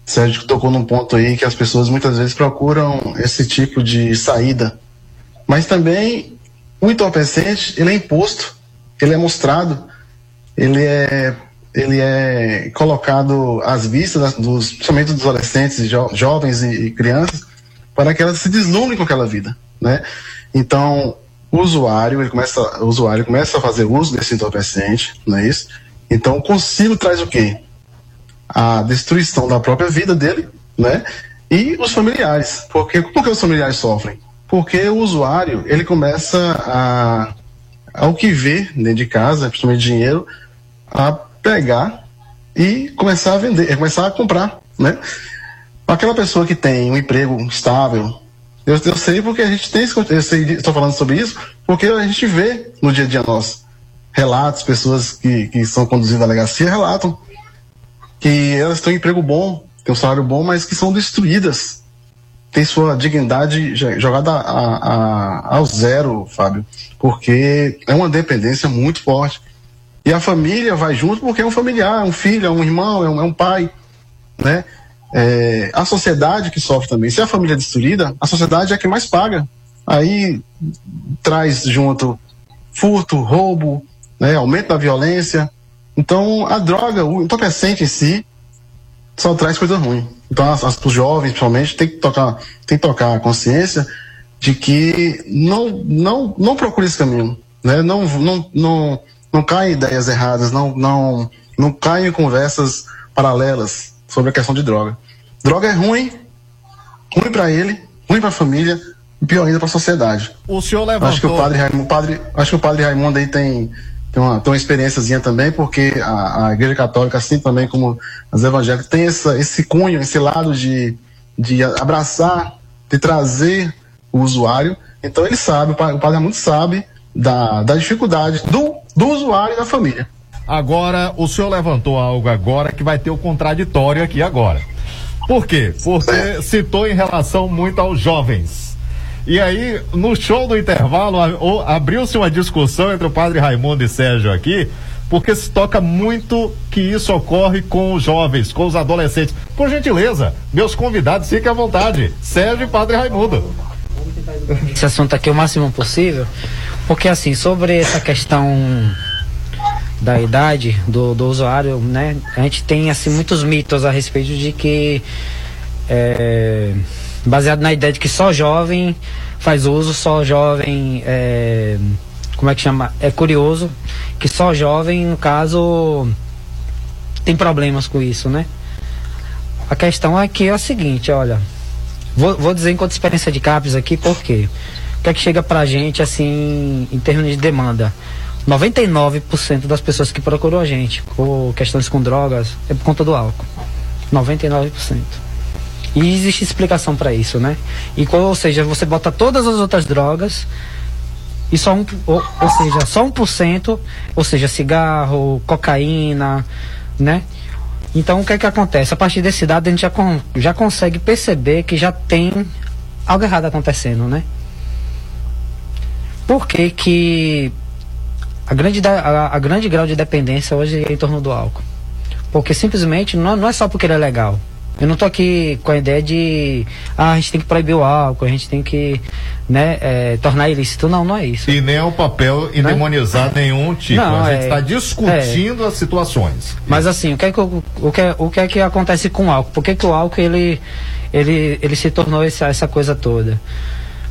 Sérgio tocou num ponto aí que as pessoas muitas vezes procuram esse tipo de saída. Mas também o entorpecente, ele é imposto, ele é mostrado, ele é, ele é colocado às vistas dos, principalmente dos adolescentes, jo- jovens e, e crianças, para que elas se deslumbrem com aquela vida, né? Então, o usuário, ele começa, o usuário começa a fazer uso desse entorpecente, não é isso? Então, o consigo traz o quê? A destruição da própria vida dele, né? E os familiares. Porque, por que os familiares sofrem? Porque o usuário, ele começa a, ao que vê dentro de casa, principalmente dinheiro, a pegar e começar a vender, começar a comprar, né? Aquela pessoa que tem um emprego estável, eu, eu sei porque a gente tem esse, estou falando sobre isso, porque a gente vê no dia a dia nosso relatos, pessoas que, que são conduzidas à delegacia relatam que elas têm um emprego bom, têm um salário bom, mas que são destruídas. Tem sua dignidade jo- jogada a- a- ao zero, Fábio, porque é uma dependência muito forte. E a família vai junto porque é um familiar, é um filho, é um irmão, é um, é um pai, né? É, a sociedade que sofre também. Se a família é destruída, a sociedade é a que mais paga. Aí traz junto furto, roubo, né, aumento da violência. Então a droga, o entorpecente em si, só traz coisa ruim. Então as, as, os jovens, principalmente, tem que tocar, tem que tocar a consciência de que não, não, não procure esse caminho, né? Não, não, não, não caia em ideias erradas, não, não, não caia em conversas paralelas sobre a questão de droga. Droga é ruim, ruim para ele, ruim para a família, e pior ainda para a sociedade. O senhor levantou. Acho que o padre Raimundo, padre, acho que o padre Raimundo aí tem, tem uma, tem uma experiênciazinha também, porque a, a Igreja Católica, assim também como as evangélicas, tem essa, esse cunho, esse lado de, de abraçar, de trazer o usuário. Então ele sabe, o pa- o padre Raimundo sabe da, da dificuldade do, do usuário e da família. Agora, o senhor levantou algo agora que vai ter o contraditório aqui agora. Por quê? Porque citou em relação muito aos jovens. E aí, no show do intervalo, abriu-se uma discussão entre o padre Raimundo e Sérgio aqui, porque se toca muito que isso ocorre com os jovens, com os adolescentes. Por gentileza, meus convidados, fiquem à vontade. Sérgio e padre Raimundo. esse assunto aqui o máximo possível, porque assim, sobre essa questão da idade do, do usuário, né, a gente tem assim muitos mitos a respeito de que é, baseado na ideia de que só jovem faz uso, só jovem é, como é que chama? É curioso que só jovem, no caso, tem problemas com isso, né? A questão aqui é a seguinte, olha, Vou, vou dizer enquanto experiência de CAPES aqui, por quê? O que é que chega pra gente, assim, em termos de demanda? 99% das pessoas que procuram a gente por questões com drogas é por conta do álcool. 99%. E existe explicação para isso, né? E, ou seja, você bota todas as outras drogas e só um, ou, ou seja, só 1%, ou seja, cigarro, cocaína, né? Então o que é que acontece? A partir desse dado a gente já, con- já consegue perceber que já tem algo errado acontecendo, né? Por que que a grande, a, a grande grau de dependência hoje é em torno do álcool? Porque simplesmente não, não é só porque ele é legal. Eu não tô aqui com a ideia de ah, a gente tem que proibir o álcool, a gente tem que né, é, tornar ilícito. Não, não é isso. E nem é o papel Né? demonizar nenhum tipo. Não, a gente é- está discutindo as situações. Mas assim, o que é que, o, o que, é- o que é que acontece com o álcool? Por que, que o álcool ele, ele, ele se tornou essa, essa coisa toda?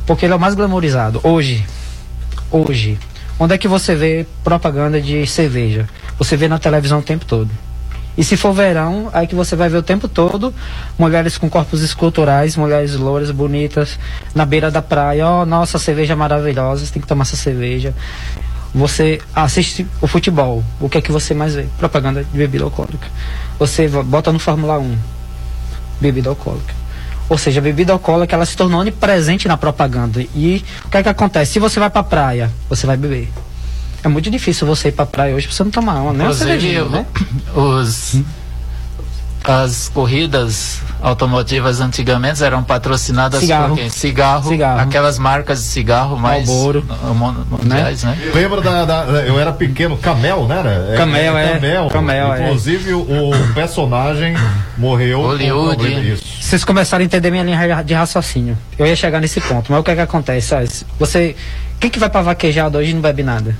Porque ele é o mais glamorizado. Hoje, hoje, onde é que você vê propaganda de cerveja? Você vê na televisão o tempo todo. E se for verão, aí que você vai ver o tempo todo mulheres com corpos esculturais, mulheres louras, bonitas, na beira da praia. Oh, nossa, cerveja maravilhosa, você tem que tomar essa cerveja. Você assiste o futebol, o que é que você mais vê? Propaganda de bebida alcoólica. Você vo- bota no Fórmula 1, bebida alcoólica. Ou seja, a bebida alcoólica ela se tornou onipresente na propaganda. E o que é que acontece? Se você vai pra praia, você vai beber. É muito difícil você ir pra praia hoje pra você não tomar uma, Inclusive, cervejinha, né? os, as corridas automotivas antigamente eram patrocinadas Cigarro. por quem? Cigarro, Cigarro. aquelas marcas de cigarro mais Marlboro. uh, mon- mundiais, né? Lembra da, da- Eu era pequeno, Camel, né? Era? Camel, é. Camel. Camel, é. Inclusive, o, o personagem morreu. com Hollywood. disso. Vocês começaram a entender minha linha de raciocínio. Eu ia chegar nesse ponto, mas o que é que acontece? Você. Quem que vai pra vaquejada hoje e não bebe nada?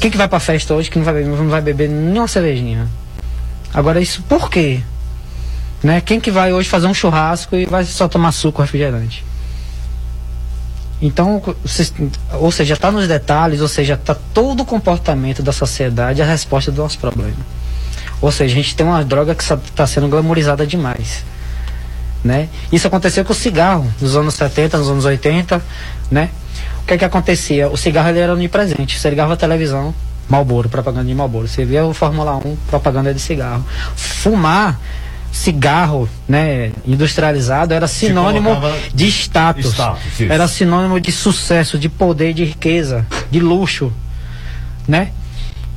Quem que vai pra festa hoje que não vai beber, não vai beber nenhuma cervejinha? Agora isso por quê? Né? Quem que vai hoje fazer um churrasco e vai só tomar suco refrigerante? Então, ou seja, está nos detalhes, ou seja, está todo o comportamento da sociedade a resposta do nosso problema. Ou seja, a gente tem uma droga que está sendo glamorizada demais. Né? Isso aconteceu com o cigarro nos anos 70, nos anos 80, né? O que é que acontecia? O cigarro ele era onipresente. Você ligava a televisão, Marlboro, propaganda de Marlboro. Você via o Fórmula 1, propaganda de cigarro. Fumar cigarro, né, industrializado era sinônimo de status. status, era sinônimo de sucesso, de poder, de riqueza, de luxo, né?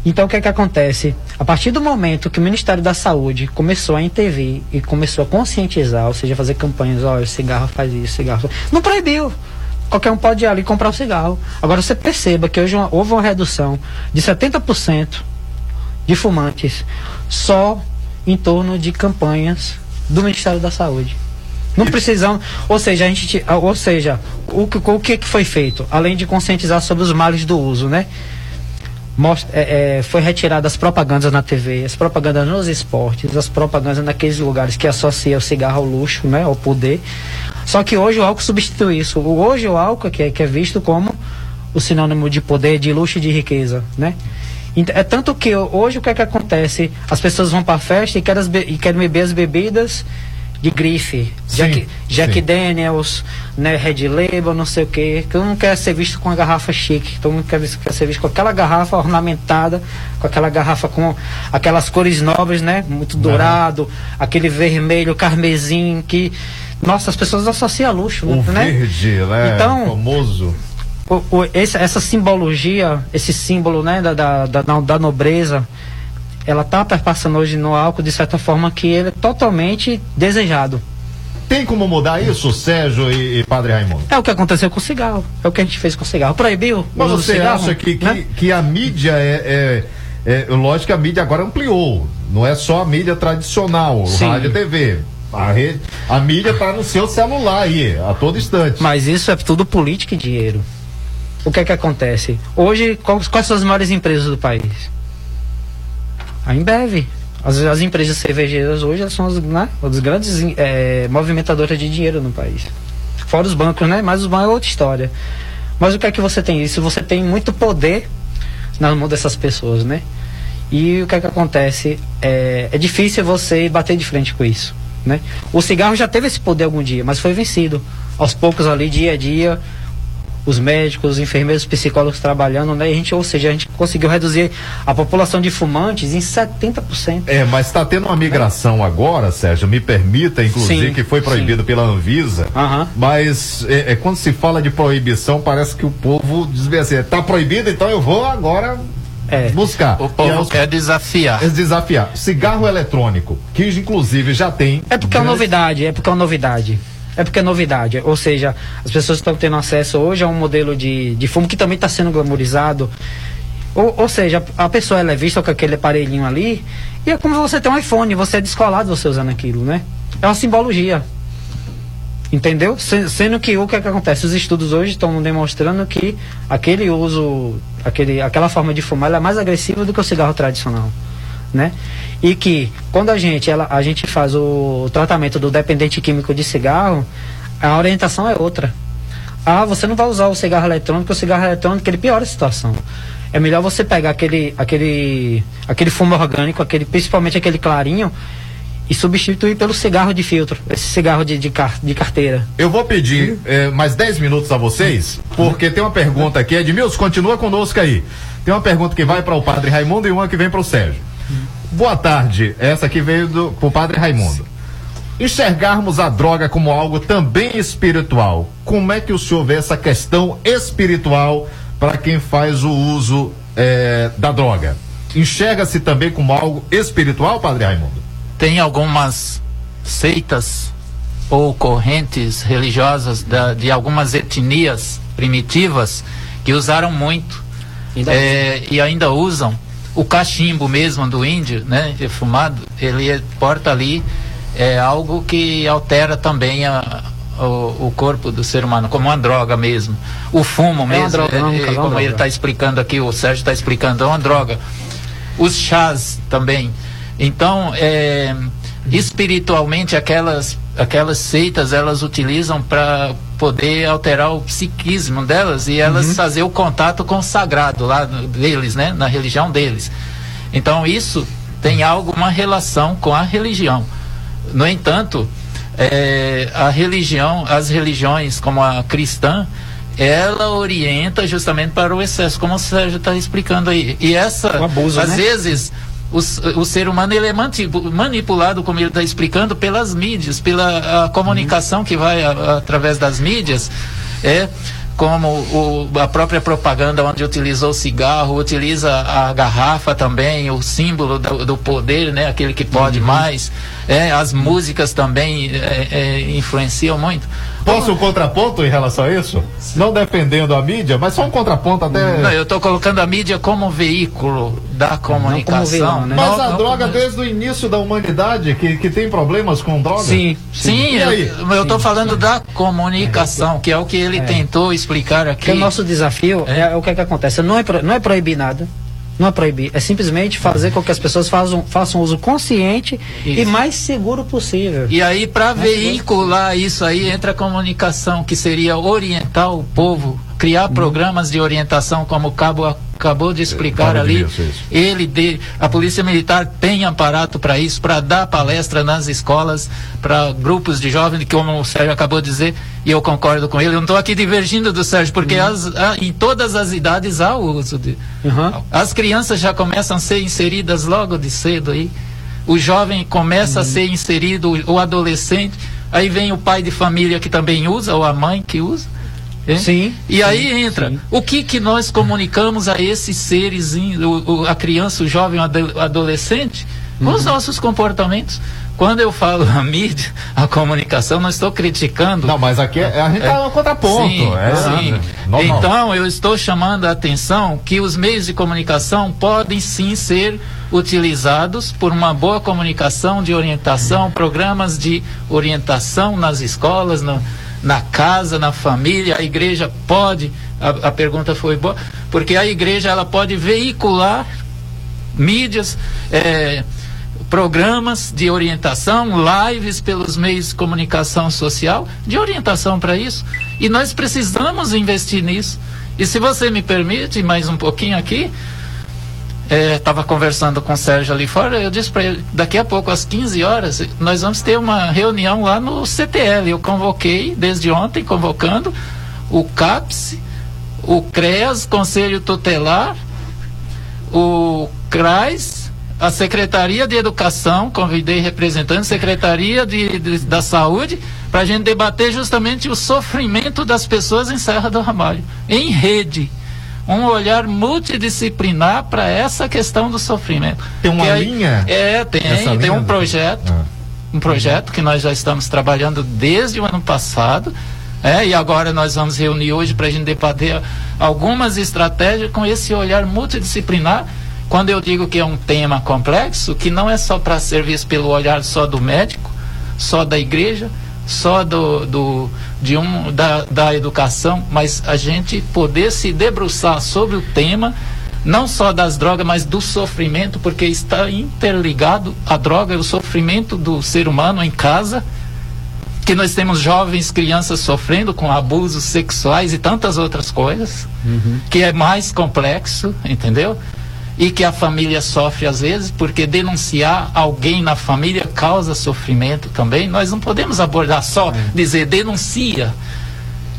Então o que é que acontece? A partir do momento que o Ministério da Saúde começou a intervir e começou a conscientizar, ou seja, fazer campanhas, olha, cigarro faz isso, cigarro. faz- Não proibiu. Qualquer um pode ir ali comprar o cigarro. Agora você perceba que hoje uma- houve uma redução de 70% de fumantes só em torno de campanhas do Ministério da Saúde. Não precisamos, ou seja, a gente, ti- ou seja, o o que foi feito, além de conscientizar sobre os males do uso, né? Mostra, é, é, foi retirada as propagandas na TV, as propagandas nos esportes, as propagandas naqueles lugares que associam o cigarro ao luxo, né, ao poder. Só que hoje o álcool substitui isso. Hoje o álcool que é, que é visto como o sinônimo de poder, de luxo e de riqueza, né? É tanto que hoje o que é que acontece? As pessoas vão para a festa e querem, e querem beber as bebidas de grife, Jack, Jack sim. Daniels, né, Red Label, não sei o que. Todo mundo quer ser visto com uma garrafa chique, todo mundo quer, quer ser visto com aquela garrafa ornamentada, com aquela garrafa com aquelas cores nobres, né, muito dourado, aquele vermelho carmesim que, nossa, as pessoas associam a luxo, O né? verde, né? Então- famoso. o- o- esse- essa simbologia, esse símbolo né, da, da, da, da nobreza, ela está perpassando hoje no álcool de certa forma que ele é totalmente desejado. Tem como mudar isso, Sérgio e, e Padre Raimundo? É o que aconteceu com o cigarro. É o que a gente fez com o cigarro. Proibiu Mas você cigarro, acha que, que, né? que a mídia é, é, é- Lógico que a mídia agora ampliou. Não é só a mídia tradicional, Sim. rádio e TV. A, rede, a mídia tá no seu celular aí, a todo instante. Mas isso é tudo política e dinheiro. O que é que acontece? Hoje, quais, quais são as maiores empresas do país? A Embev. As, as empresas cervejeiras hoje são as, né, as grandes eh, movimentadoras de dinheiro no país. Fora os bancos, né? Mas os bancos é outra história. Mas o que é que você tem? Isso você tem muito poder na mão dessas pessoas, né? E o que é que acontece? É, é difícil você bater de frente com isso, né? O cigarro já teve esse poder algum dia, mas foi vencido. Aos poucos ali, dia a dia, os médicos, os enfermeiros, os psicólogos trabalhando, né? E a gente, ou seja, a gente conseguiu reduzir a população de fumantes em 70%. É, mas está tendo uma migração agora, Sérgio, me permita, inclusive, Sim, que foi proibido pela Anvisa. Mas é, é, quando se fala de proibição, parece que o povo diz bem assim, tá proibido, então eu vou agora buscar. O povo E é os- quer desafiar. é desafiar. Cigarro eletrônico, que inclusive já tem. É porque é uma novidade, é porque é uma novidade. É porque é novidade. Ou seja, as pessoas estão tendo acesso hoje a um modelo de, de fumo que também está sendo glamorizado. Ou, ou seja, a pessoa ela é vista com aquele aparelhinho ali, e é como você tem um iPhone, você é descolado você usando aquilo, né? É uma simbologia. Entendeu? Se- Sendo que o que, é que acontece? Os estudos hoje estão demonstrando que aquele uso, aquele, aquela forma de fumar é mais agressiva do que o cigarro tradicional. Né? E que quando a gente, ela, a gente faz o tratamento do dependente químico de cigarro, a orientação é outra. Ah, você não vai usar o cigarro eletrônico, o cigarro eletrônico ele piora a situação. É melhor você pegar aquele, aquele, aquele fumo orgânico, aquele, principalmente aquele clarinho, e substituir pelo cigarro de filtro, esse cigarro de, de, car- de carteira. Eu vou pedir eh, mais 10 minutos a vocês, porque tem uma pergunta aqui. Edmilson, continua conosco aí. Tem uma pergunta que vai para o padre Raimundo e uma que vem para o Sérgio. Boa tarde. Essa aqui veio do pro padre Raimundo. Enxergarmos a droga como algo também espiritual. Como é que o senhor vê essa questão espiritual para quem faz o uso eh, da droga? Enxerga-se também como algo espiritual, padre Raimundo? Tem algumas seitas ou correntes religiosas da- de algumas etnias primitivas que usaram muito eh, e ainda usam o cachimbo mesmo do índio, né, fumado, ele é- porta ali é algo que altera também a- o, o corpo do ser humano, como uma droga mesmo. O fumo É mesmo, droga, é- não, é- é uma como ele está explicando aqui, o Sérgio está explicando, é uma droga. Os chás também. Então, é, espiritualmente, aquelas, aquelas seitas, elas utilizam para poder alterar o psiquismo delas e elas Uhum. fazer o contato com o sagrado lá deles, né? Na religião deles. Então, isso tem alguma relação com a religião. No entanto, é, a religião, as religiões como a cristã, ela orienta justamente para o excesso, como o Sérgio está explicando aí. E essa, abuso, às né? vezes, o, o ser humano ele é manipulado, como ele está explicando, pelas mídias, pela comunicação que vai a- a- através das mídias, é como o- a própria propaganda onde utilizou o cigarro, utiliza a garrafa também, o símbolo do, do poder, né? Aquele que pode mais. É, as músicas também é, é, influenciam muito. Posso um contraponto em relação a isso? Não dependendo da mídia, mas só um contraponto até. Não, eu estou colocando a mídia como veículo da comunicação. vilão, né? Mas Não- a não droga como- desde o início da humanidade que, que tem problemas com droga? Sim, sim, E aí? eu, tô falando da comunicação, que é o que ele É. tentou explicar aqui. Porque o nosso desafio é, o que, é que acontece. Não é, pro- não é proibir nada. Não é proibir. É simplesmente fazer com que as pessoas façam, façam uso consciente e Isso. mais seguro possível. E aí, para veicular isso aí, entra a comunicação, que seria orientar o povo, criar Uhum. programas de orientação, como o Cabo acabou de explicar Cabo ali. Isso. Ele, de, a Polícia Militar tem aparato para isso, para dar palestra nas escolas, para grupos de jovens, que como o Sérgio acabou de dizer, e eu concordo com ele. Eu não estou aqui divergindo do Sérgio, porque Uhum. as- a- em todas as idades há o uso de. As crianças já começam a ser inseridas logo de cedo aí. O jovem começa Uhum. a ser inserido, o o adolescente. Aí vem o pai de família que também usa, ou a mãe que usa. É? Sim. E aí entra. O que que nós comunicamos a esses seres, o- o- a criança, o jovem, o ado- adolescente, com Uhum. os nossos comportamentos? Quando eu falo a mídia, a comunicação, não estou criticando. Não, mas aqui é- a gente tá no contraponto, Sim, é sim. normal. Então, eu estou chamando a atenção que os meios de comunicação podem sim ser utilizados por uma boa comunicação de orientação, programas de orientação nas escolas, no- na casa, na família. A igreja pode, a, a pergunta foi boa, porque a igreja ela pode veicular mídias, eh, programas de orientação, lives pelos meios de comunicação social, de orientação para isso. E nós precisamos investir nisso. E se você me permite, mais um pouquinho aqui, estava conversando com o Sérgio ali fora, eu disse para ele, daqui a pouco, às 15 horas, nós vamos ter uma reunião lá no CTL. Eu convoquei, desde ontem, convocando o CAPS, o CREAS, Conselho Tutelar, o CRAS, a Secretaria de Educação, convidei representantes, Secretaria de, de- da Saúde, para a gente debater justamente o sofrimento das pessoas em Serra do Ramalho, em rede. Um olhar multidisciplinar para essa questão do sofrimento. Tem uma aí- linha É, tem, tem linha um do- projeto um projeto que nós já estamos trabalhando desde o ano passado É, e agora nós vamos reunir hoje para a gente debater algumas estratégias com esse olhar multidisciplinar. Quando eu digo que é um tema complexo, que não é só para ser visto pelo olhar só do médico, só da igreja, só do, do de um da, da educação, mas a gente poder se debruçar sobre o tema não só das drogas, mas do sofrimento, porque está interligado a droga e o sofrimento do ser humano em casa, que nós temos jovens, crianças sofrendo com abusos sexuais e tantas outras coisas, que é mais complexo, entendeu? E que a família sofre às vezes, porque denunciar alguém na família causa sofrimento também. Nós não podemos abordar só dizer denuncia.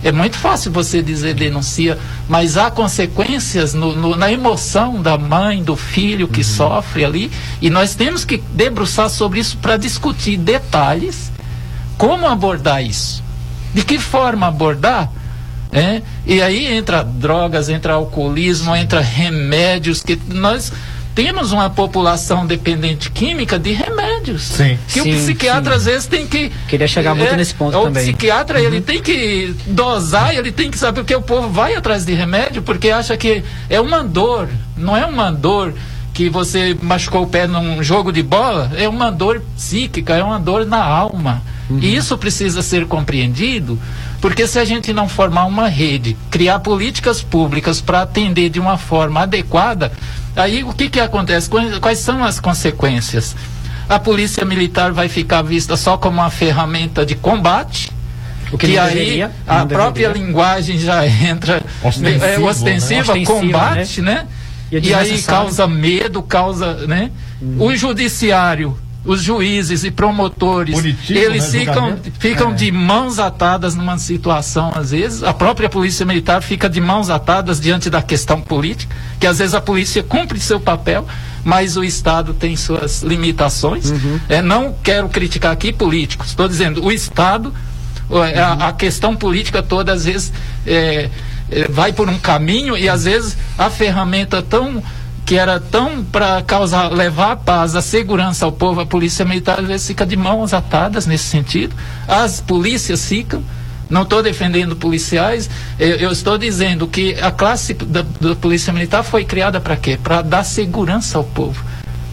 É muito fácil você dizer denuncia, mas há consequências no- no- na emoção da mãe, do filho que sofre ali, e nós temos que debruçar sobre isso para discutir detalhes, como abordar isso, de que forma abordar, é? E aí entra drogas, entra alcoolismo, entra remédios que nós temos uma população dependente química de remédios. Sim. Que Sim, o psiquiatra sim. às vezes tem que Queria chegar muito é, nesse ponto o também. psiquiatra ele tem que dosar, ele tem que saber porque o povo vai atrás de remédio porque acha que é uma dor, não é uma dor que você machucou o pé num jogo de bola, é uma dor psíquica, é uma dor na alma. E isso precisa ser compreendido, porque se a gente não formar uma rede, criar políticas públicas para atender de uma forma adequada, aí o que que acontece? Quais, são as consequências? A polícia militar vai ficar vista só como uma ferramenta de combate, O que que aí deveria, a própria deveria. linguagem já entra Ostensivo, é, né? ostensiva, Ostensiva, combate, né? E é E, aí causa medo, causa, né? O judiciário, os juízes e promotores, eles né? ficam, ficam É. de mãos atadas numa situação, às vezes, a própria polícia militar fica de mãos atadas diante da questão política, que às vezes a polícia cumpre seu papel, mas o Estado tem suas limitações. Uhum. É, não quero criticar aqui políticos, estou dizendo, o Estado, é, a, a questão política toda, às vezes, é, é, vai por um caminho e às vezes a ferramenta tão que era tão para causar levar a paz, a segurança ao povo, a polícia militar às vezes fica de mãos atadas nesse sentido. As polícias ficam. Não estou defendendo policiais, eu, eu estou dizendo que a classe da, da polícia militar foi criada para quê? Para dar segurança ao povo,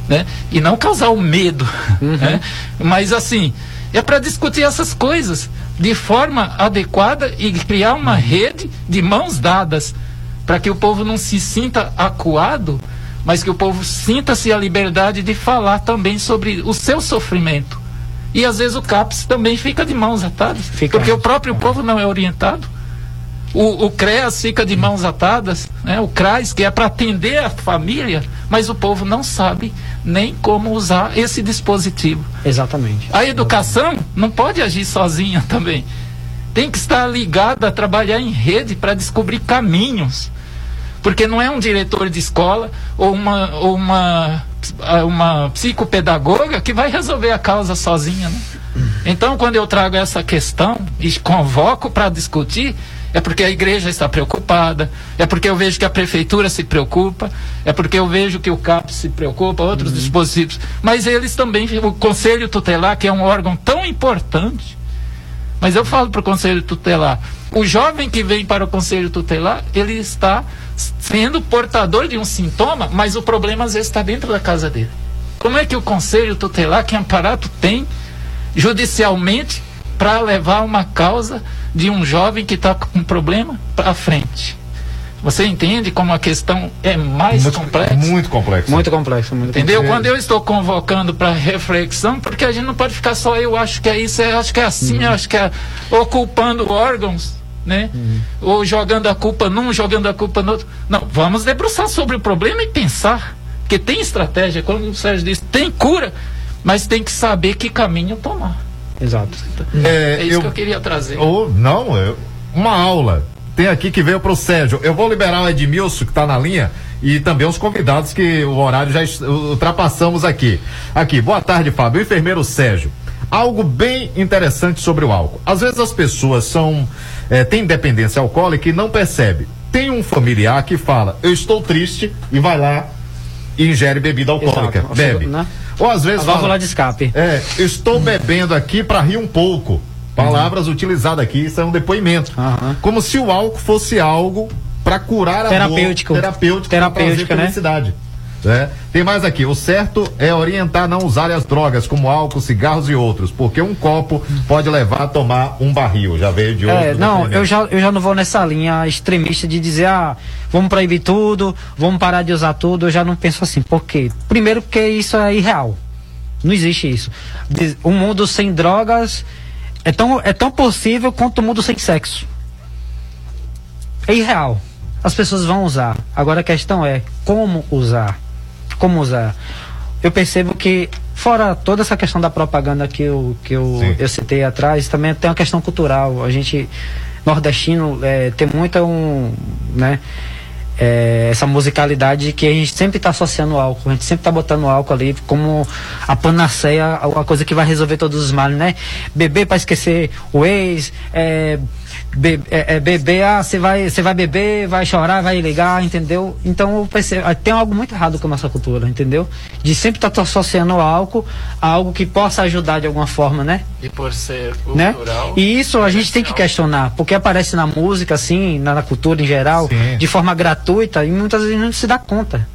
né? E não causar o medo, né? Mas assim, é para discutir essas coisas de forma adequada e criar uma rede de mãos dadas para que o povo não se sinta acuado, mas que o povo sinta-se a liberdade de falar também sobre o seu sofrimento. E às vezes o CAPS também fica de mãos atadas, porque o próprio povo não é orientado. O, o CREAS fica de mãos atadas, né? o CRAS, que é para atender a família, mas o povo não sabe nem como usar esse dispositivo. Exatamente. A educação não pode agir sozinha também. Tem que estar ligada a trabalhar em rede para descobrir caminhos. Porque não é um diretor de escola ou uma, ou uma, ah, uma psicopedagoga que vai resolver a causa sozinha. Né? Então, quando eu trago essa questão e convoco para discutir, é porque a igreja está preocupada, é porque eu vejo que a prefeitura se preocupa, é porque eu vejo que o CAP se preocupa, outros dispositivos. Mas eles também, o Conselho Tutelar, que é um órgão tão importante, mas eu falo para o Conselho Tutelar, o jovem que vem para o Conselho Tutelar, ele está sendo portador de um sintoma, mas o problema às vezes está dentro da casa dele. Como é que o Conselho Tutelar, que aparato tem judicialmente para levar uma causa de um jovem que está com um problema para frente? Você entende como a questão é mais complexa? Muito complexo. Muito complexo, muito Entendeu? complexo. Quando eu estou convocando para reflexão, porque a gente não pode ficar só eu acho que é isso, eu acho que é assim, eu acho que é ou culpando órgãos, né? Ou jogando a culpa num, jogando a culpa no outro. Não, vamos debruçar sobre o problema e pensar. Porque tem estratégia, como o Sérgio disse, tem cura, mas tem que saber que caminho tomar. Exato. É, isso que eu queria trazer. Ou, não, é uma aula. Tem aqui que veio pro Sérgio. Eu vou liberar o Edmilson, que tá na linha, e também os convidados que o horário já ultrapassamos aqui. Aqui, boa tarde, Fábio. O enfermeiro Sérgio. Algo bem interessante sobre o álcool. Às vezes as pessoas são eh, têm dependência alcoólica e não percebe. Tem um familiar que fala, eu estou triste, e vai lá e ingere bebida alcoólica. Exato. Bebe. Né? Ou às vezes A válvula fala, de escape. é, eu estou bebendo aqui para rir um pouco. Palavras utilizadas aqui, isso é um depoimento. Como se o álcool fosse algo para curar a Terapêutico. dor, terapêutico, Terapêutico, pra né? felicidade. Né? Tem mais aqui. O certo é orientar a não usar as drogas, como álcool, cigarros e outros, porque um copo pode levar a tomar um barril. Já veio de outro. É, não, eu já, eu já não vou nessa linha extremista de dizer, ah, vamos proibir tudo, vamos parar de usar tudo. Eu já não penso assim. Por quê? Primeiro, porque isso é irreal. Não existe isso. Um mundo sem drogas é tão, é tão possível quanto um mundo sem sexo. É irreal. As pessoas vão usar. Agora a questão é como usar. Como usar. Eu percebo que, fora toda essa questão da propaganda que eu, que eu, eu citei atrás, também tem uma questão cultural. A gente, nordestino, é, tem muita um. Né, é, essa musicalidade que a gente sempre está associando ao álcool, a gente sempre está botando o álcool ali como a panaceia, a, a coisa que vai resolver todos os males, né? Beber para esquecer o ex, é, be- é, é beber, ah, você vai, você vai beber, vai chorar, vai ligar, entendeu? Então eu percebo, ah, tem algo muito errado com a nossa cultura, entendeu? De sempre estar associando o álcool a algo que possa ajudar de alguma forma, né? E por ser né? cultural. E isso a gente tem que questionar, porque aparece na música, assim, na, na cultura em geral, de forma gratuita e muitas vezes não se dá conta.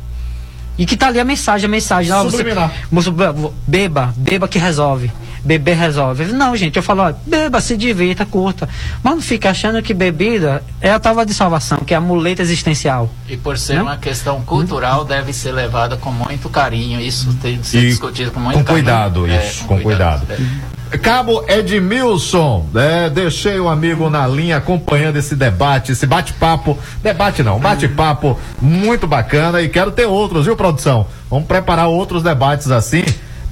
E que tá ali a mensagem, a mensagem. ó, você, Subliminar. você be- beba, beba que resolve. Beber resolve. Não, gente, eu falo, ó, beba, se divirta, curta. Mas não fica achando que bebida é a tábua de salvação, que é a muleta existencial. E por ser Não? uma questão cultural, deve ser levada com muito carinho. Isso tem que ser E discutido com muito com carinho. cuidado, É, isso, com cuidado. Cabo Edmilson, né? Deixei o amigo na linha acompanhando esse debate, esse bate-papo. Debate não, bate-papo muito bacana e quero ter outros, viu, produção? Vamos preparar outros debates assim,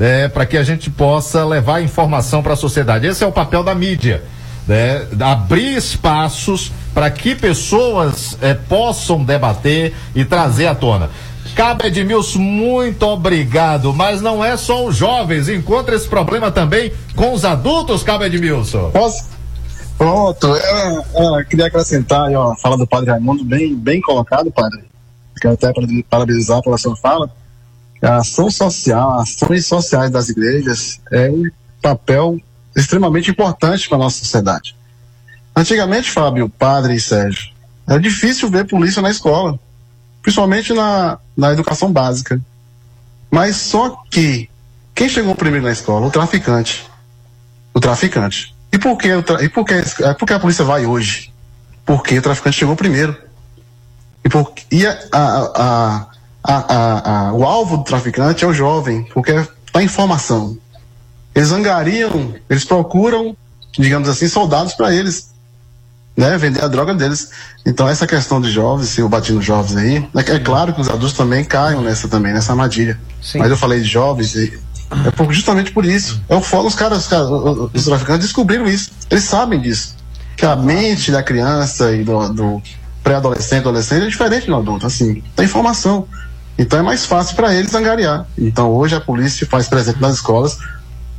né? Para que a gente possa levar informação para a sociedade. Esse é o papel da mídia. Né, abrir espaços para que pessoas eh, possam debater e trazer à tona. Cabo Edmilson, muito obrigado. Mas não é só os jovens, encontra esse problema também com os adultos, Cabo Edmilson. Posso? Pronto, eu, eu queria acrescentar aí, ó, a fala do padre Raimundo, bem, bem colocado, padre. Quero até parabeniz- parabenizar pela sua fala. A ação social, ações sociais das igrejas é um papel extremamente importante para a nossa sociedade. Antigamente, Fábio, padre e Sérgio, era difícil ver polícia na escola, principalmente na, na educação básica. Mas só que quem chegou primeiro na escola? O traficante. O traficante. E por que, e por que, eh, por que a polícia vai hoje? Porque o traficante chegou primeiro. E, por, e a, a, a, a, a- a- o alvo do traficante é o jovem, porque está em formação. Eles angariam, eles procuram, digamos assim, soldados para eles, né? Vender a droga deles. Então essa questão de jovens, se eu bati nos jovens aí, é, é claro que os adultos também caiam nessa também, nessa armadilha. Mas eu falei de jovens e é por- justamente por isso. É o foco, os caras, os, caras, os- os traficantes descobriram isso. Eles sabem disso. Que a mente da criança e do, do pré-adolescente, adolescente é diferente do adulto, assim, tem informação. Então é mais fácil para eles angariar. Então hoje a polícia faz presente nas escolas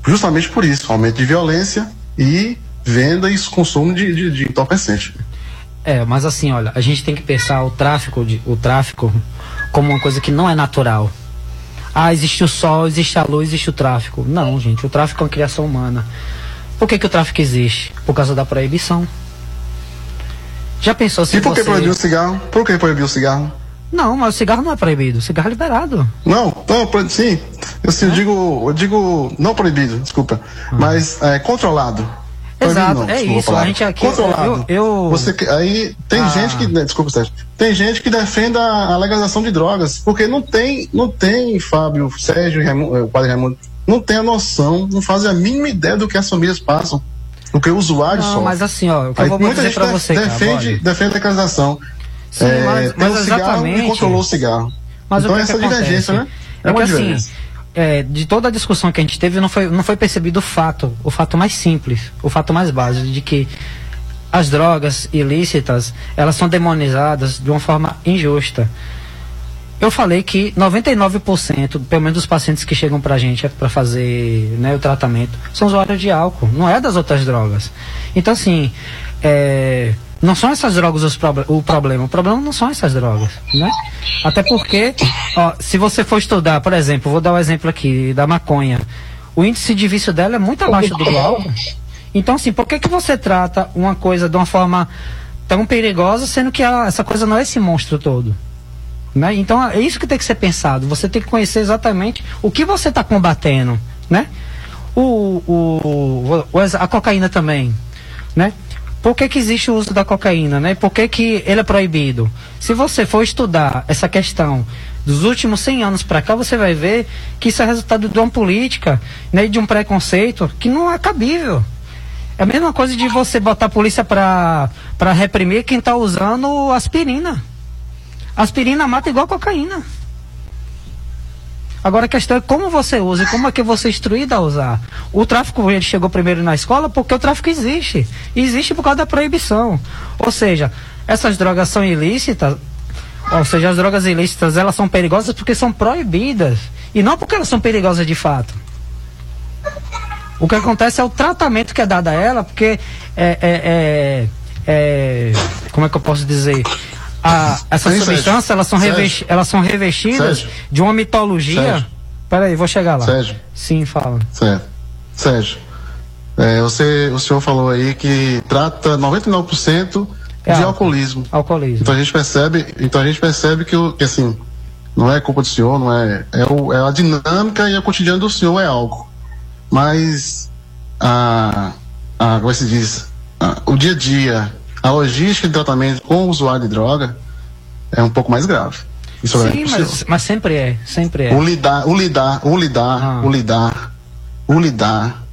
justamente por isso, aumento de violência e venda e consumo de, de, de entorpecente. É, mas assim, olha, a gente tem que pensar o tráfico, de, o tráfico como uma coisa que não é natural. Ah, existe o sol, existe a luz, existe o tráfico. Não, gente, o tráfico é uma criação humana. Por que, que o tráfico existe? Por causa da proibição. Já pensou se E por que você... proibir o cigarro? Por que proibir o cigarro? Não, mas o cigarro não é proibido. O cigarro é liberado. Não, não, sim. Eu, sim, eu digo, eu digo não proibido, desculpa, mas é, controlado. Exato, não, é isso, a gente aqui- Controlado. eu- eu- Você, aí tem Ah. gente que, né, desculpa, Sérgio, tem gente que defende a, legalização de drogas, porque não tem, não tem, Fábio, Sérgio, Raimundo, eh, o padre Raimundo, não tem a noção, não fazem a mínima ideia do que as famílias passam, do que o usuário Não, sofre. mas assim, ó, o que eu Aí vou muita dizer def- você, cara, defende, olha. defende a legalização. Sim, É, mas- mas exatamente. controlou o cigarro. Mas então o que, essa que divergência, né? É, uma que assim, divergência. é, de toda a discussão que a gente teve, não foi, não foi percebido o fato, o fato mais simples, o fato mais básico, de que as drogas ilícitas, elas são demonizadas de uma forma injusta. Eu falei que 99%, pelo menos dos pacientes que chegam pra gente para fazer né, o tratamento, são usuários de álcool, não é das outras drogas. Então, assim, é, não são essas drogas os proble- o problema, o problema não são essas drogas, né? Até porque, ó, se você for estudar, por exemplo, vou dar um exemplo aqui da maconha, o índice de vício dela é muito abaixo do álcool. Então, assim, por que, que você trata uma coisa de uma forma tão perigosa, sendo que a- essa coisa não é esse monstro todo? Né? Então, é isso que tem que ser pensado. Você tem que conhecer exatamente o que você está combatendo, né? O, o, o- a cocaína também, né? Por que, que existe o uso da cocaína, né? Por que, que ele é proibido? Se você for estudar essa questão dos últimos 100 anos para cá, você vai ver que isso é resultado de uma política, né, de um preconceito que não é cabível. É a mesma coisa de você botar a polícia para reprimir quem está usando aspirina. Aspirina mata igual cocaína. Agora a questão é como você usa e como é que você é instruído a usar. O tráfico ele chegou primeiro na escola porque o tráfico existe. E existe por causa da proibição. Ou seja, essas drogas são ilícitas, ou seja, as drogas ilícitas elas são perigosas porque são proibidas. E não porque elas são perigosas de fato. O que acontece é o tratamento que é dado a ela, porque é, é, é- é- como é que eu posso dizer? A, essas Sim, substâncias Sérgio. elas são, revesti- elas são revestidas Sérgio. de uma mitologia. Sérgio. Peraí, vou chegar lá. Sérgio. Sim, fala. Certo. Sérgio, é, você, o senhor falou aí que trata 99% de É álcool. alcoolismo. Alcoolismo. Então a gente percebe, então a gente percebe que, que assim, não é culpa do senhor, não é, é, o- é a dinâmica e o cotidiano do senhor é álcool. Mas a, a como é que se diz, a- o dia a dia, a logística de tratamento com o usuário de droga é um pouco mais grave. Isso é Sim, possível. mas, mas sempre é, sempre é. O lidar, o lidar, o lidar, Ah. o lidar, o lidar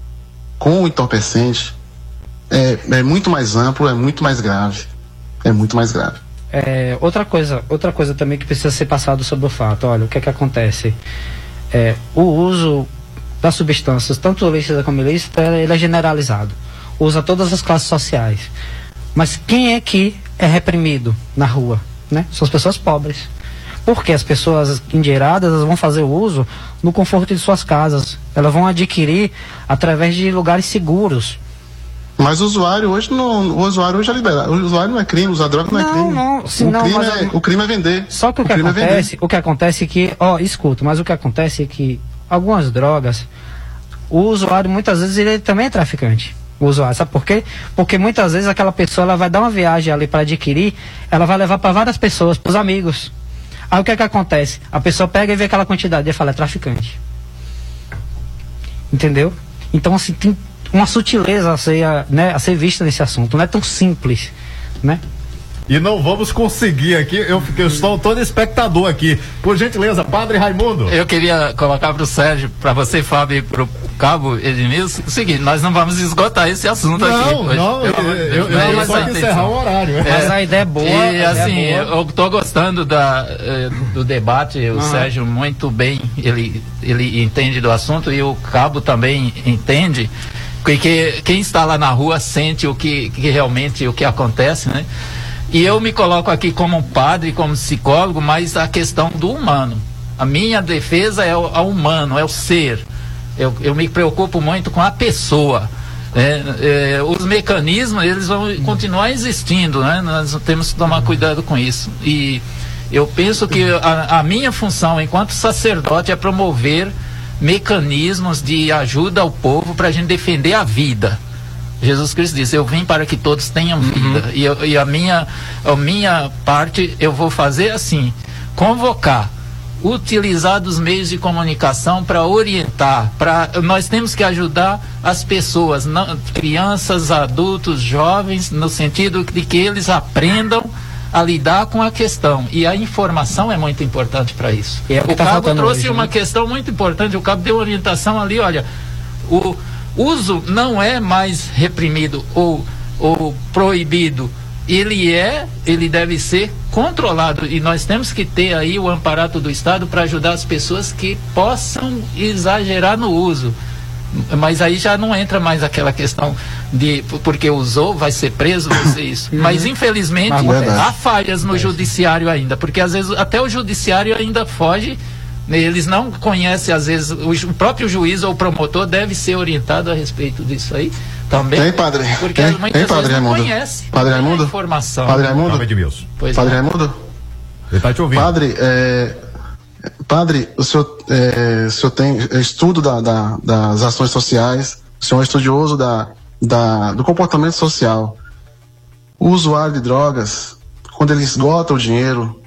com o entorpecente é, é muito mais amplo, é muito mais grave. É muito mais grave. É, outra coisa, outra coisa também que precisa ser passado sobre o fato, olha, o que é que acontece? É, o uso das substâncias, tanto ilícita como ilícita, ele é generalizado. Usa todas as classes sociais. Mas quem é que é reprimido na rua? Né? São as pessoas pobres. Porque as pessoas endinheiradas elas vão fazer o uso no conforto de suas casas. Elas vão adquirir através de lugares seguros. Mas o usuário hoje não, o usuário hoje é liberado. O usuário não é crime, usar droga não, é crime. não, sim, o, não, crime é, eu- o crime é vender. Só que o que crime é acontece, o que acontece é que, ó, escuta, mas o que acontece é que algumas drogas, o usuário muitas vezes ele também é traficante. Usuário, sabe por quê? Porque muitas vezes aquela pessoa ela vai dar uma viagem ali para adquirir, ela vai levar para várias pessoas, para os amigos. Aí o que é que acontece? A pessoa pega e vê aquela quantidade e fala, é traficante. Entendeu? Então assim, tem uma sutileza a ser, né, a ser vista nesse assunto, não é tão simples, né? E não vamos conseguir aqui, eu, eu estou todo espectador aqui. Por gentileza, Padre Raimundo. Eu queria colocar para o Sérgio, para você, Fábio, e para o Cabo Edmilson, o seguinte: nós não vamos esgotar esse assunto Não, aqui. hoje, não, eu- eu- não é eu essa só que encerrar o horário. Mas a ideia é boa, E é assim, boa. eu estou gostando da, eh, do debate, o Aham. Sérgio muito bem, ele, ele entende do assunto e o Cabo também entende. Porque quem está lá na rua sente o que, que realmente o que acontece, né? E eu me coloco aqui como padre, como psicólogo, mas a questão do humano. A minha defesa é o, humano, é o ser. Eu, eu me preocupo muito com a pessoa. né? É, os mecanismos, eles vão continuar existindo, né? Nós temos que tomar cuidado com isso. E eu penso que a, a minha função enquanto sacerdote é promover mecanismos de ajuda ao povo para a gente defender a vida. Jesus Cristo disse: Eu vim para que todos tenham vida. E, eu- e a, minha, a minha parte eu vou fazer assim: convocar, utilizar dos meios de comunicação para orientar. Pra, nós temos que ajudar as pessoas, não- crianças, adultos, jovens, no sentido de que eles aprendam a lidar com a questão. E a informação é muito importante para isso. É o o tá Cabo trouxe hoje, uma né? questão muito importante. O Cabo deu orientação ali, olha, o uso não é mais reprimido ou, ou proibido. Ele é, ele deve ser controlado e nós temos que ter aí o amparato do Estado para ajudar as pessoas que possam exagerar no uso. Mas aí já não entra mais aquela questão de porque usou, vai ser preso, vai ser isso. Mas infelizmente acontece. há falhas no judiciário ainda, porque às vezes até o judiciário ainda foge, eles não conhecem, às vezes, o, o próprio juiz ou promotor deve ser orientado a respeito disso aí também. Tem, padre? Porque Tem, muitas tem, padre vezes não Raimundo? conhece. Padre Raimundo? Informação. Padre Raimundo? Nome Edmilson. Pois Padre é. Raimundo? Ele tá te ouvindo. Padre, é, padre, o senhor, é, o senhor tem estudo da- da- das ações sociais, o senhor é estudioso da, da, do comportamento social. O usuário de drogas, quando ele esgota o dinheiro,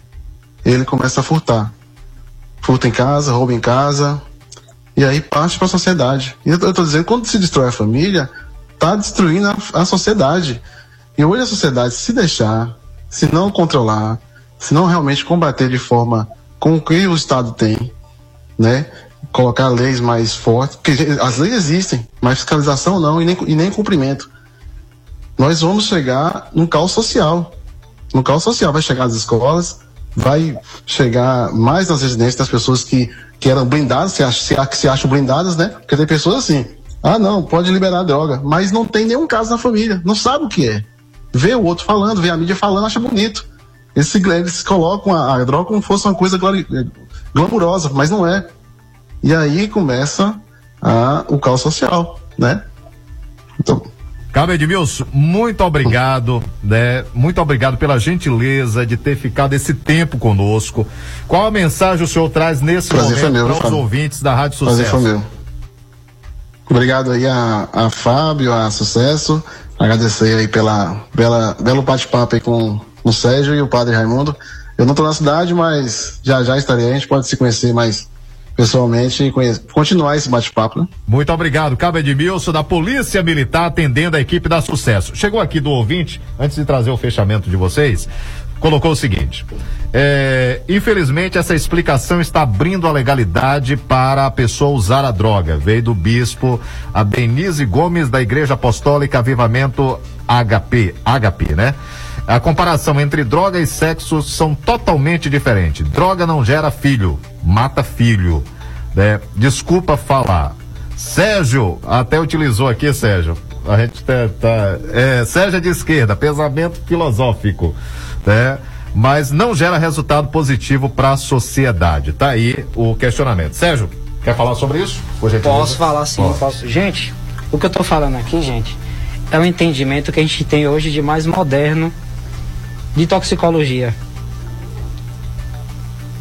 ele começa a furtar. Furta em casa, rouba em casa, e aí parte para a sociedade. E eu estou dizendo, quando se destrói a família, está destruindo a, a sociedade. E hoje a sociedade, se deixar, se não controlar, se não realmente combater de forma com o que o Estado tem, né? Colocar leis mais fortes, porque as leis existem, mas fiscalização não e nem, e nem cumprimento. Nós vamos chegar num caos social. No caos social vai chegar às escolas, vai chegar mais nas residências das pessoas que, que eram blindadas, se acham, se, se acham blindadas, né? Porque tem pessoas assim, ah não, pode liberar droga, mas não tem nenhum caso na família, não sabe o que é. Vê o outro falando, vê a mídia falando, acha bonito. Eles, se- eles colocam a, a droga como se fosse uma coisa glori- glamurosa, mas não é. E aí começa a, o caos social, né? Cabo Edmilson, muito obrigado, né? Muito obrigado pela gentileza de ter ficado esse tempo conosco. Qual a mensagem o senhor traz nesse Prazer momento meu, para os ouvintes da Rádio Prazer Sucesso? foi meu. Obrigado aí a, a Fábio, a Sucesso. Agradecer aí pela, pela belo bate-papo aí com o Sérgio e o Padre Raimundo. Eu não estou na cidade, mas já já estarei. A gente pode se conhecer mais pessoalmente e continuar esse bate-papo, né? Muito obrigado, Cabo Edmilson, da Polícia Militar, atendendo a equipe da Sucesso. Chegou aqui do ouvinte, antes de trazer o fechamento de vocês, colocou o seguinte: é, infelizmente, essa explicação está abrindo a legalidade para a pessoa usar a droga. Veio do bispo a Denise Gomes, da Igreja Apostólica Avivamento HP, HP, né? A comparação entre droga e sexo são totalmente diferentes. Droga não gera filho, mata filho. Né? Desculpa falar. Sérgio, até utilizou aqui, Sérgio. A gente tá. tá- é, Sérgio é de esquerda, pensamento filosófico. Né? Mas não gera resultado positivo para a sociedade. Tá aí o questionamento. Sérgio, quer falar sobre isso? Posso falar sim, Pode. posso. Gente, o que eu tô falando aqui, gente, é o entendimento que a gente tem hoje de mais moderno de toxicologia.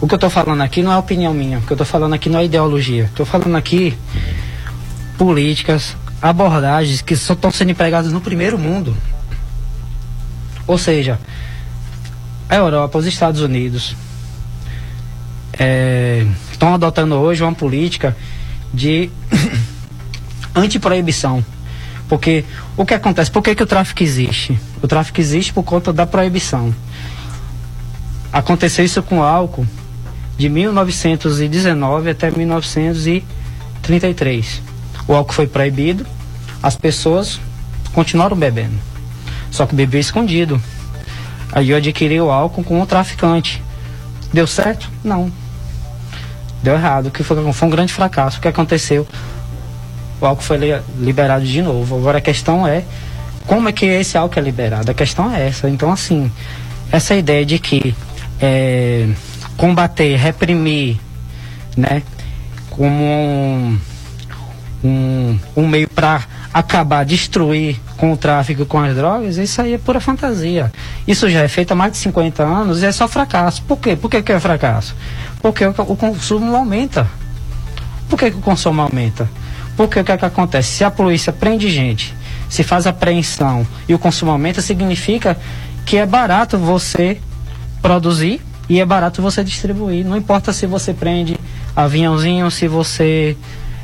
O que eu tô falando aqui não é opinião minha, o que eu tô falando aqui não é ideologia. Tô falando aqui políticas, abordagens que só estão sendo empregadas no primeiro mundo. Ou seja, a Europa, os Estados Unidos estão adotando hoje uma política de antiproibição. Porque o que acontece? Por que, que o tráfico existe? O tráfico existe por conta da proibição. Aconteceu isso com o álcool de 1919 até 1933. O álcool foi proibido, as pessoas continuaram bebendo. Só que bebeu escondido. Aí eu adquiri o álcool com o traficante. Deu certo? Não. Deu errado. O que foi, foi um grande fracasso. O que aconteceu? O álcool foi li- liberado de novo. Agora a questão é como é que esse álcool é liberado? A questão é essa. Então, assim, essa ideia de que é, combater, reprimir, né, como um, um, um meio para acabar, destruir com o tráfico, com as drogas, isso aí é pura fantasia. Isso já é feito há mais de 50 anos e é só fracasso. Por quê? Por que, que é fracasso? Porque o, o consumo aumenta. Por que, que o consumo aumenta? Porque o que, é que acontece? Se a polícia prende gente, se faz apreensão e o consumo aumenta, significa que é barato você produzir e é barato você distribuir. Não importa se você prende aviãozinho, se você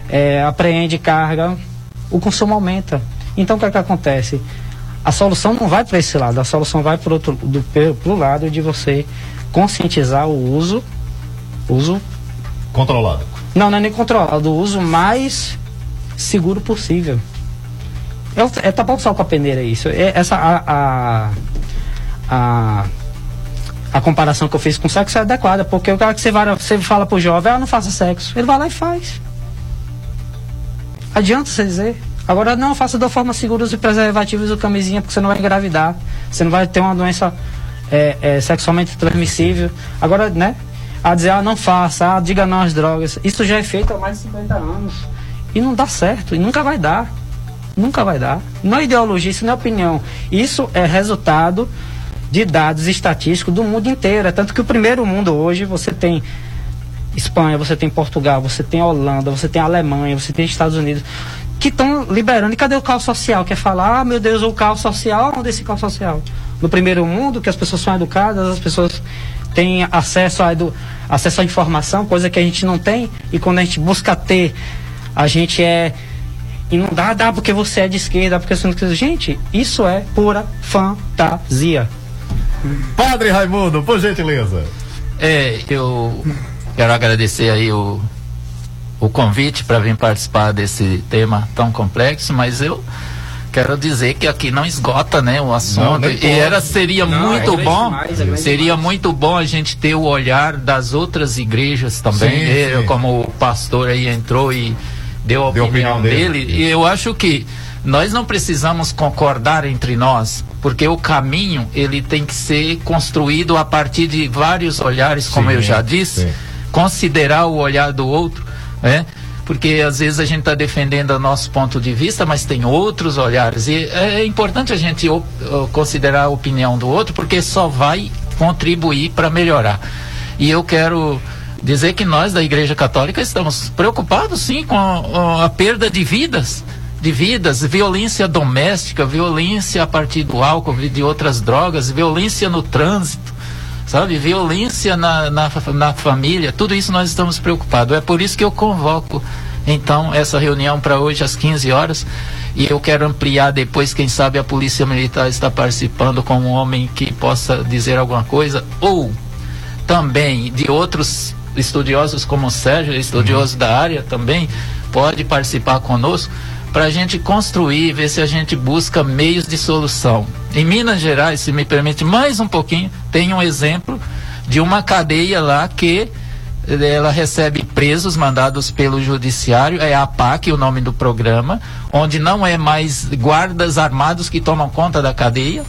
é, apreende carga, o consumo aumenta. Então o que, é que acontece? A solução não vai para esse lado, a solução vai para outro do pro lado de você conscientizar o uso, uso Controlado. não, não é nem controlado, o uso mais seguro possível. É, é tapar o sol com a peneira isso. É essa a, a, a, a comparação que eu fiz com sexo é adequada, porque o cara que você, vai, você fala pro jovem, ah, não faça sexo, ele vai lá e faz. Adianta você dizer. Agora não, faça da forma segura os preservativos e camisinha, porque você não vai engravidar. Você não vai ter uma doença é, é, sexualmente transmissível. Agora, né? A dizer, ah, não faça, ah, diga não às drogas. Isso já é feito há mais de 50 anos. E não dá certo, e nunca vai dar. Nunca vai dar. Não é ideologia, isso não é opinião. Isso é resultado de dados estatísticos do mundo inteiro. É tanto que o primeiro mundo hoje você tem Espanha, você tem Portugal, você tem Holanda, você tem Alemanha, você tem Estados Unidos. que estão liberando. E cadê o caos social? Quer falar, ah, meu Deus, o caos social, onde é esse caos social? No primeiro mundo, que as pessoas são educadas, as pessoas têm acesso a, edu, acesso à informação, coisa que a gente não tem, e quando a gente busca ter, a gente é. E não dá, dá porque você é de esquerda, porque você não quer. Gente, isso é pura fantasia. Padre Raimundo, por gentileza. É, eu quero agradecer aí o, o convite para vir participar desse tema tão complexo, mas eu quero dizer que aqui não esgota, né, o assunto. nem e era seria Não, muito é bom, demais, é seria muito bom a gente ter o olhar das outras igrejas também. Sim, Eu, sim. como o pastor aí entrou e deu a Deu opinião, opinião dele. dele, e eu acho que nós não precisamos concordar entre nós, porque o caminho ele tem que ser construído a partir de vários olhares, como Sim, eu já disse, sim. considerar o olhar do outro, né? Porque às vezes a gente está defendendo o nosso ponto de vista, mas tem outros olhares. E é importante a gente considerar a opinião do outro, porque só vai contribuir para melhorar. E eu quero dizer que nós da Igreja Católica estamos preocupados sim com a, a perda de vidas, de vidas, violência doméstica, violência a partir do álcool, de outras drogas, violência no trânsito, sabe? Violência na, na, na família, tudo isso nós estamos preocupados. É por isso que eu convoco então essa reunião para hoje às 15 horas e eu quero ampliar depois, quem sabe a Polícia Militar está participando com um homem que possa dizer alguma coisa ou também de outros estudiosos como o Sérgio, estudioso da área também, pode participar conosco para a gente construir, ver se a gente busca meios de solução. Em Minas Gerais, se me permite mais um pouquinho, tem um exemplo de uma cadeia lá que eh, ela recebe presos mandados pelo judiciário, é a PAC o nome do programa, onde não é mais guardas armados que tomam conta da cadeia,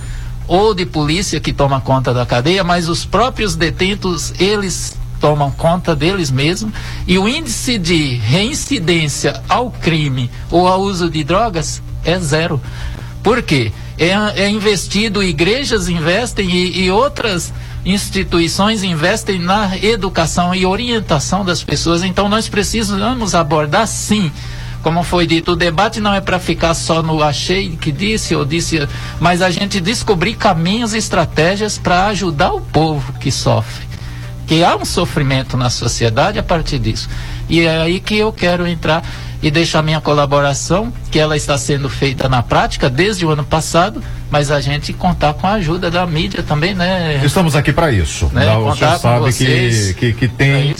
ou de polícia que toma conta da cadeia, mas os próprios detentos, eles tomam conta deles mesmos e o índice de reincidência ao crime ou ao uso de drogas é zero. Por quê? É, é investido, igrejas investem e, e outras instituições investem na educação e orientação das pessoas. Então nós precisamos abordar sim como foi dito, o debate não é para ficar só no achei que disse ou disse, mas a gente descobrir caminhos e estratégias para ajudar o povo que sofre. Que há um sofrimento na sociedade a partir disso. E é aí que eu quero entrar e deixar minha colaboração, que ela está sendo feita na prática desde o ano passado, mas a gente contar com a ajuda da mídia também, né? Estamos aqui para isso. Né? Não, o senhor sabe que, vocês. que, que tem,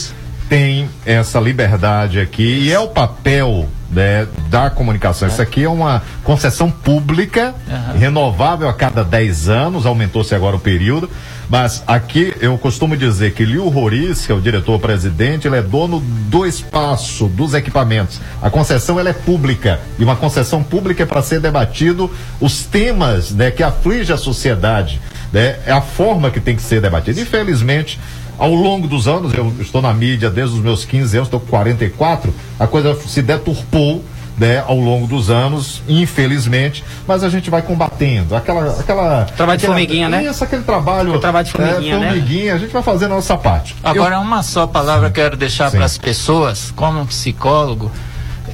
tem essa liberdade aqui e é o papel né, da comunicação. Isso aqui é uma concessão pública, renovável a cada 10 anos, aumentou-se agora o período. Mas aqui eu costumo dizer que Liu Roriz, que é o diretor-presidente, ele é dono do espaço, dos equipamentos. A concessão ela é pública e uma concessão pública é para ser debatido os temas né, que aflige a sociedade. Né, é a forma que tem que ser debatido. Infelizmente, ao longo dos anos, eu estou na mídia desde os meus 15 anos, estou com 44, a coisa se deturpou né, ao longo dos anos, infelizmente, mas a gente vai combatendo. Aquela. aquela Trabalho de aquela- formiguinha, né? Isso, aquele trabalho. trabalho de formiguinha, é, né? formiguinha, a gente vai fazendo a nossa parte. Agora, uma só palavra que eu quero deixar para as pessoas, como psicólogo,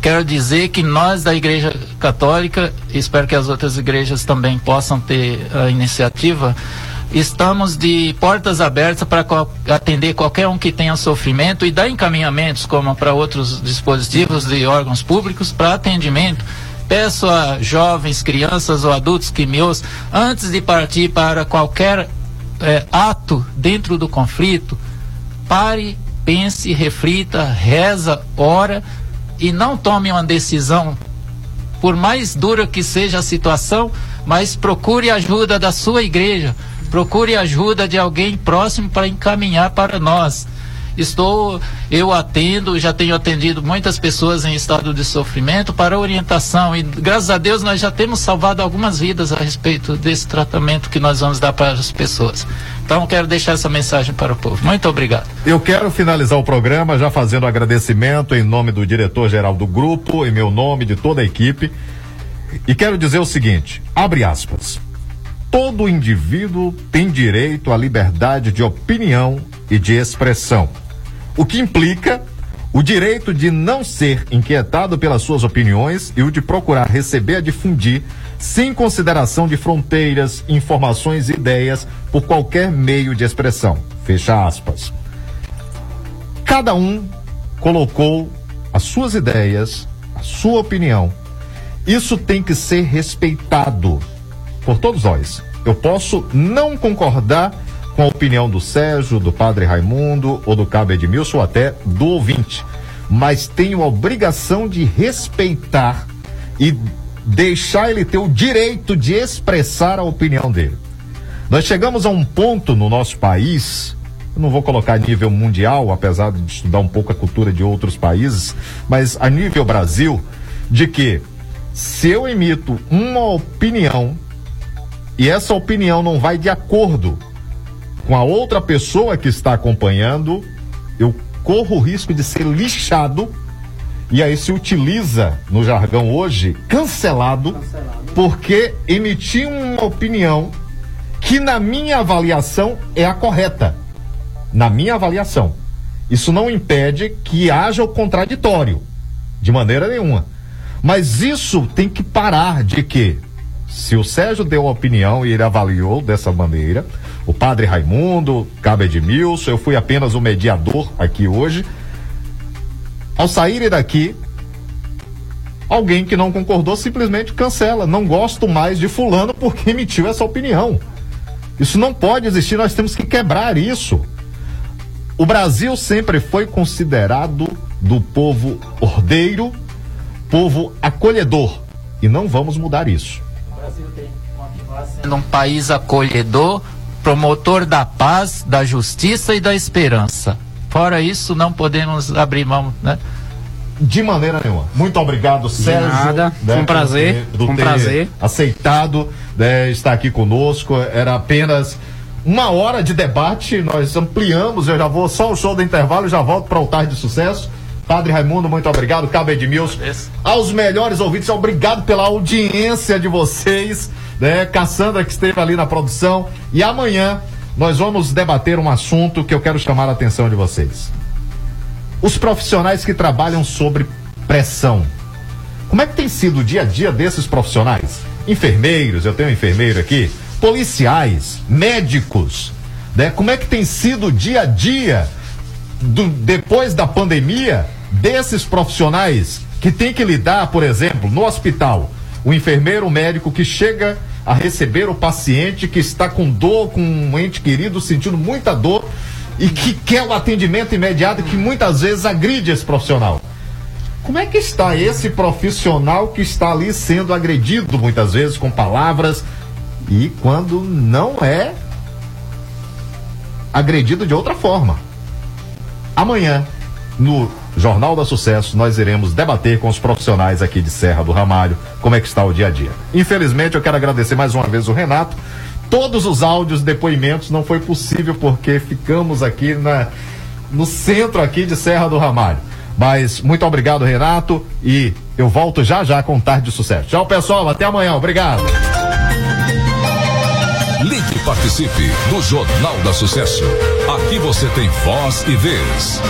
quero dizer que nós da Igreja Católica, espero que as outras igrejas também possam ter a iniciativa, estamos de portas abertas para atender qualquer um que tenha sofrimento e dar encaminhamentos, como para outros dispositivos de órgãos públicos, para atendimento. Peço a jovens, crianças ou adultos que me ouçam, antes de partir para qualquer eh, ato dentro do conflito, pare, pense, reflita, reza, ora e não tome uma decisão, por mais dura que seja a situação, mas procure ajuda da sua igreja, procure ajuda de alguém próximo para encaminhar para nós. Estou, eu atendo, já tenho atendido muitas pessoas em estado de sofrimento para orientação e graças a Deus nós já temos salvado algumas vidas a respeito desse tratamento que nós vamos dar para as pessoas. Então quero deixar essa mensagem para o povo. Muito obrigado. Eu quero finalizar o programa já fazendo agradecimento em nome do diretor-geral do grupo, em meu nome, de toda a equipe. E quero dizer o seguinte: abre aspas. Todo indivíduo tem direito à liberdade de opinião e de expressão, o que implica o direito de não ser inquietado pelas suas opiniões e o de procurar receber e difundir, sem consideração de fronteiras, informações e ideias, por qualquer meio de expressão. Fecha aspas. Cada um colocou as suas ideias, a sua opinião. Isso tem que ser respeitado por todos nós. Eu posso não concordar com a opinião do Sérgio, do padre Raimundo, ou do cabo Edmilson, ou até do ouvinte, mas tenho a obrigação de respeitar e deixar ele ter o direito de expressar a opinião dele. Nós chegamos a um ponto no nosso país, não vou colocar a nível mundial, apesar de estudar um pouco a cultura de outros países, mas a nível Brasil, de que se eu emito uma opinião e essa opinião não vai de acordo com a outra pessoa que está acompanhando, eu corro o risco de ser lixado. E aí se utiliza no jargão hoje cancelado, porque emiti uma opinião que na minha avaliação é a correta. Na minha avaliação. Isso não impede que haja o contraditório, de maneira nenhuma. Mas isso tem que parar de que se o Sérgio deu a opinião e ele avaliou dessa maneira, o padre Raimundo, Cabe Edmilson, eu fui apenas o mediador aqui hoje. Ao saírem daqui, alguém que não concordou simplesmente cancela. Não gosto mais de Fulano porque emitiu essa opinião. Isso não pode existir, nós temos que quebrar isso. O Brasil sempre foi considerado do povo ordeiro, povo acolhedor. E não vamos mudar isso. Sendo um país acolhedor, promotor da paz, da justiça e da esperança. Fora isso, não podemos abrir mão, né? De maneira nenhuma. Muito obrigado, Sérgio. nada. Foi um prazer. Foi um ter prazer. Aceitado né, estar aqui conosco. Era apenas uma hora de debate. Nós ampliamos. Eu já vou só o show do intervalo e já volto para o Tarde de Sucesso. Padre Raimundo, muito obrigado. Cabo Edmilson. Aos melhores ouvintes, obrigado pela audiência de vocês. Né? Cassandra, que esteve ali na produção. E amanhã nós vamos debater um assunto que eu quero chamar a atenção de vocês os profissionais que trabalham sob pressão. Como é que tem sido o dia a dia desses profissionais? Enfermeiros, eu tenho um enfermeiro aqui, policiais, médicos, né? Como é que tem sido o dia a dia do- depois da pandemia desses profissionais que tem que lidar, por exemplo, no hospital, o enfermeiro, médico que chega a receber o paciente que está com dor, com um ente querido, sentindo muita dor e que quer o atendimento imediato que muitas vezes agride esse profissional. Como é que está esse profissional que está ali sendo agredido muitas vezes com palavras e quando não é agredido de outra forma? Amanhã, no Jornal da Sucesso, nós iremos debater com os profissionais aqui de Serra do Ramalho como é que está o dia a dia. Infelizmente, eu quero agradecer mais uma vez o Renato. Todos os áudios, depoimentos não foi possível porque ficamos aqui na, no centro aqui de Serra do Ramalho. Mas muito obrigado, Renato, e eu volto já já com Tarde de Sucesso. Tchau, pessoal, até amanhã. Obrigado. Ligue participe do Jornal da Sucesso. Aqui você tem voz e vez.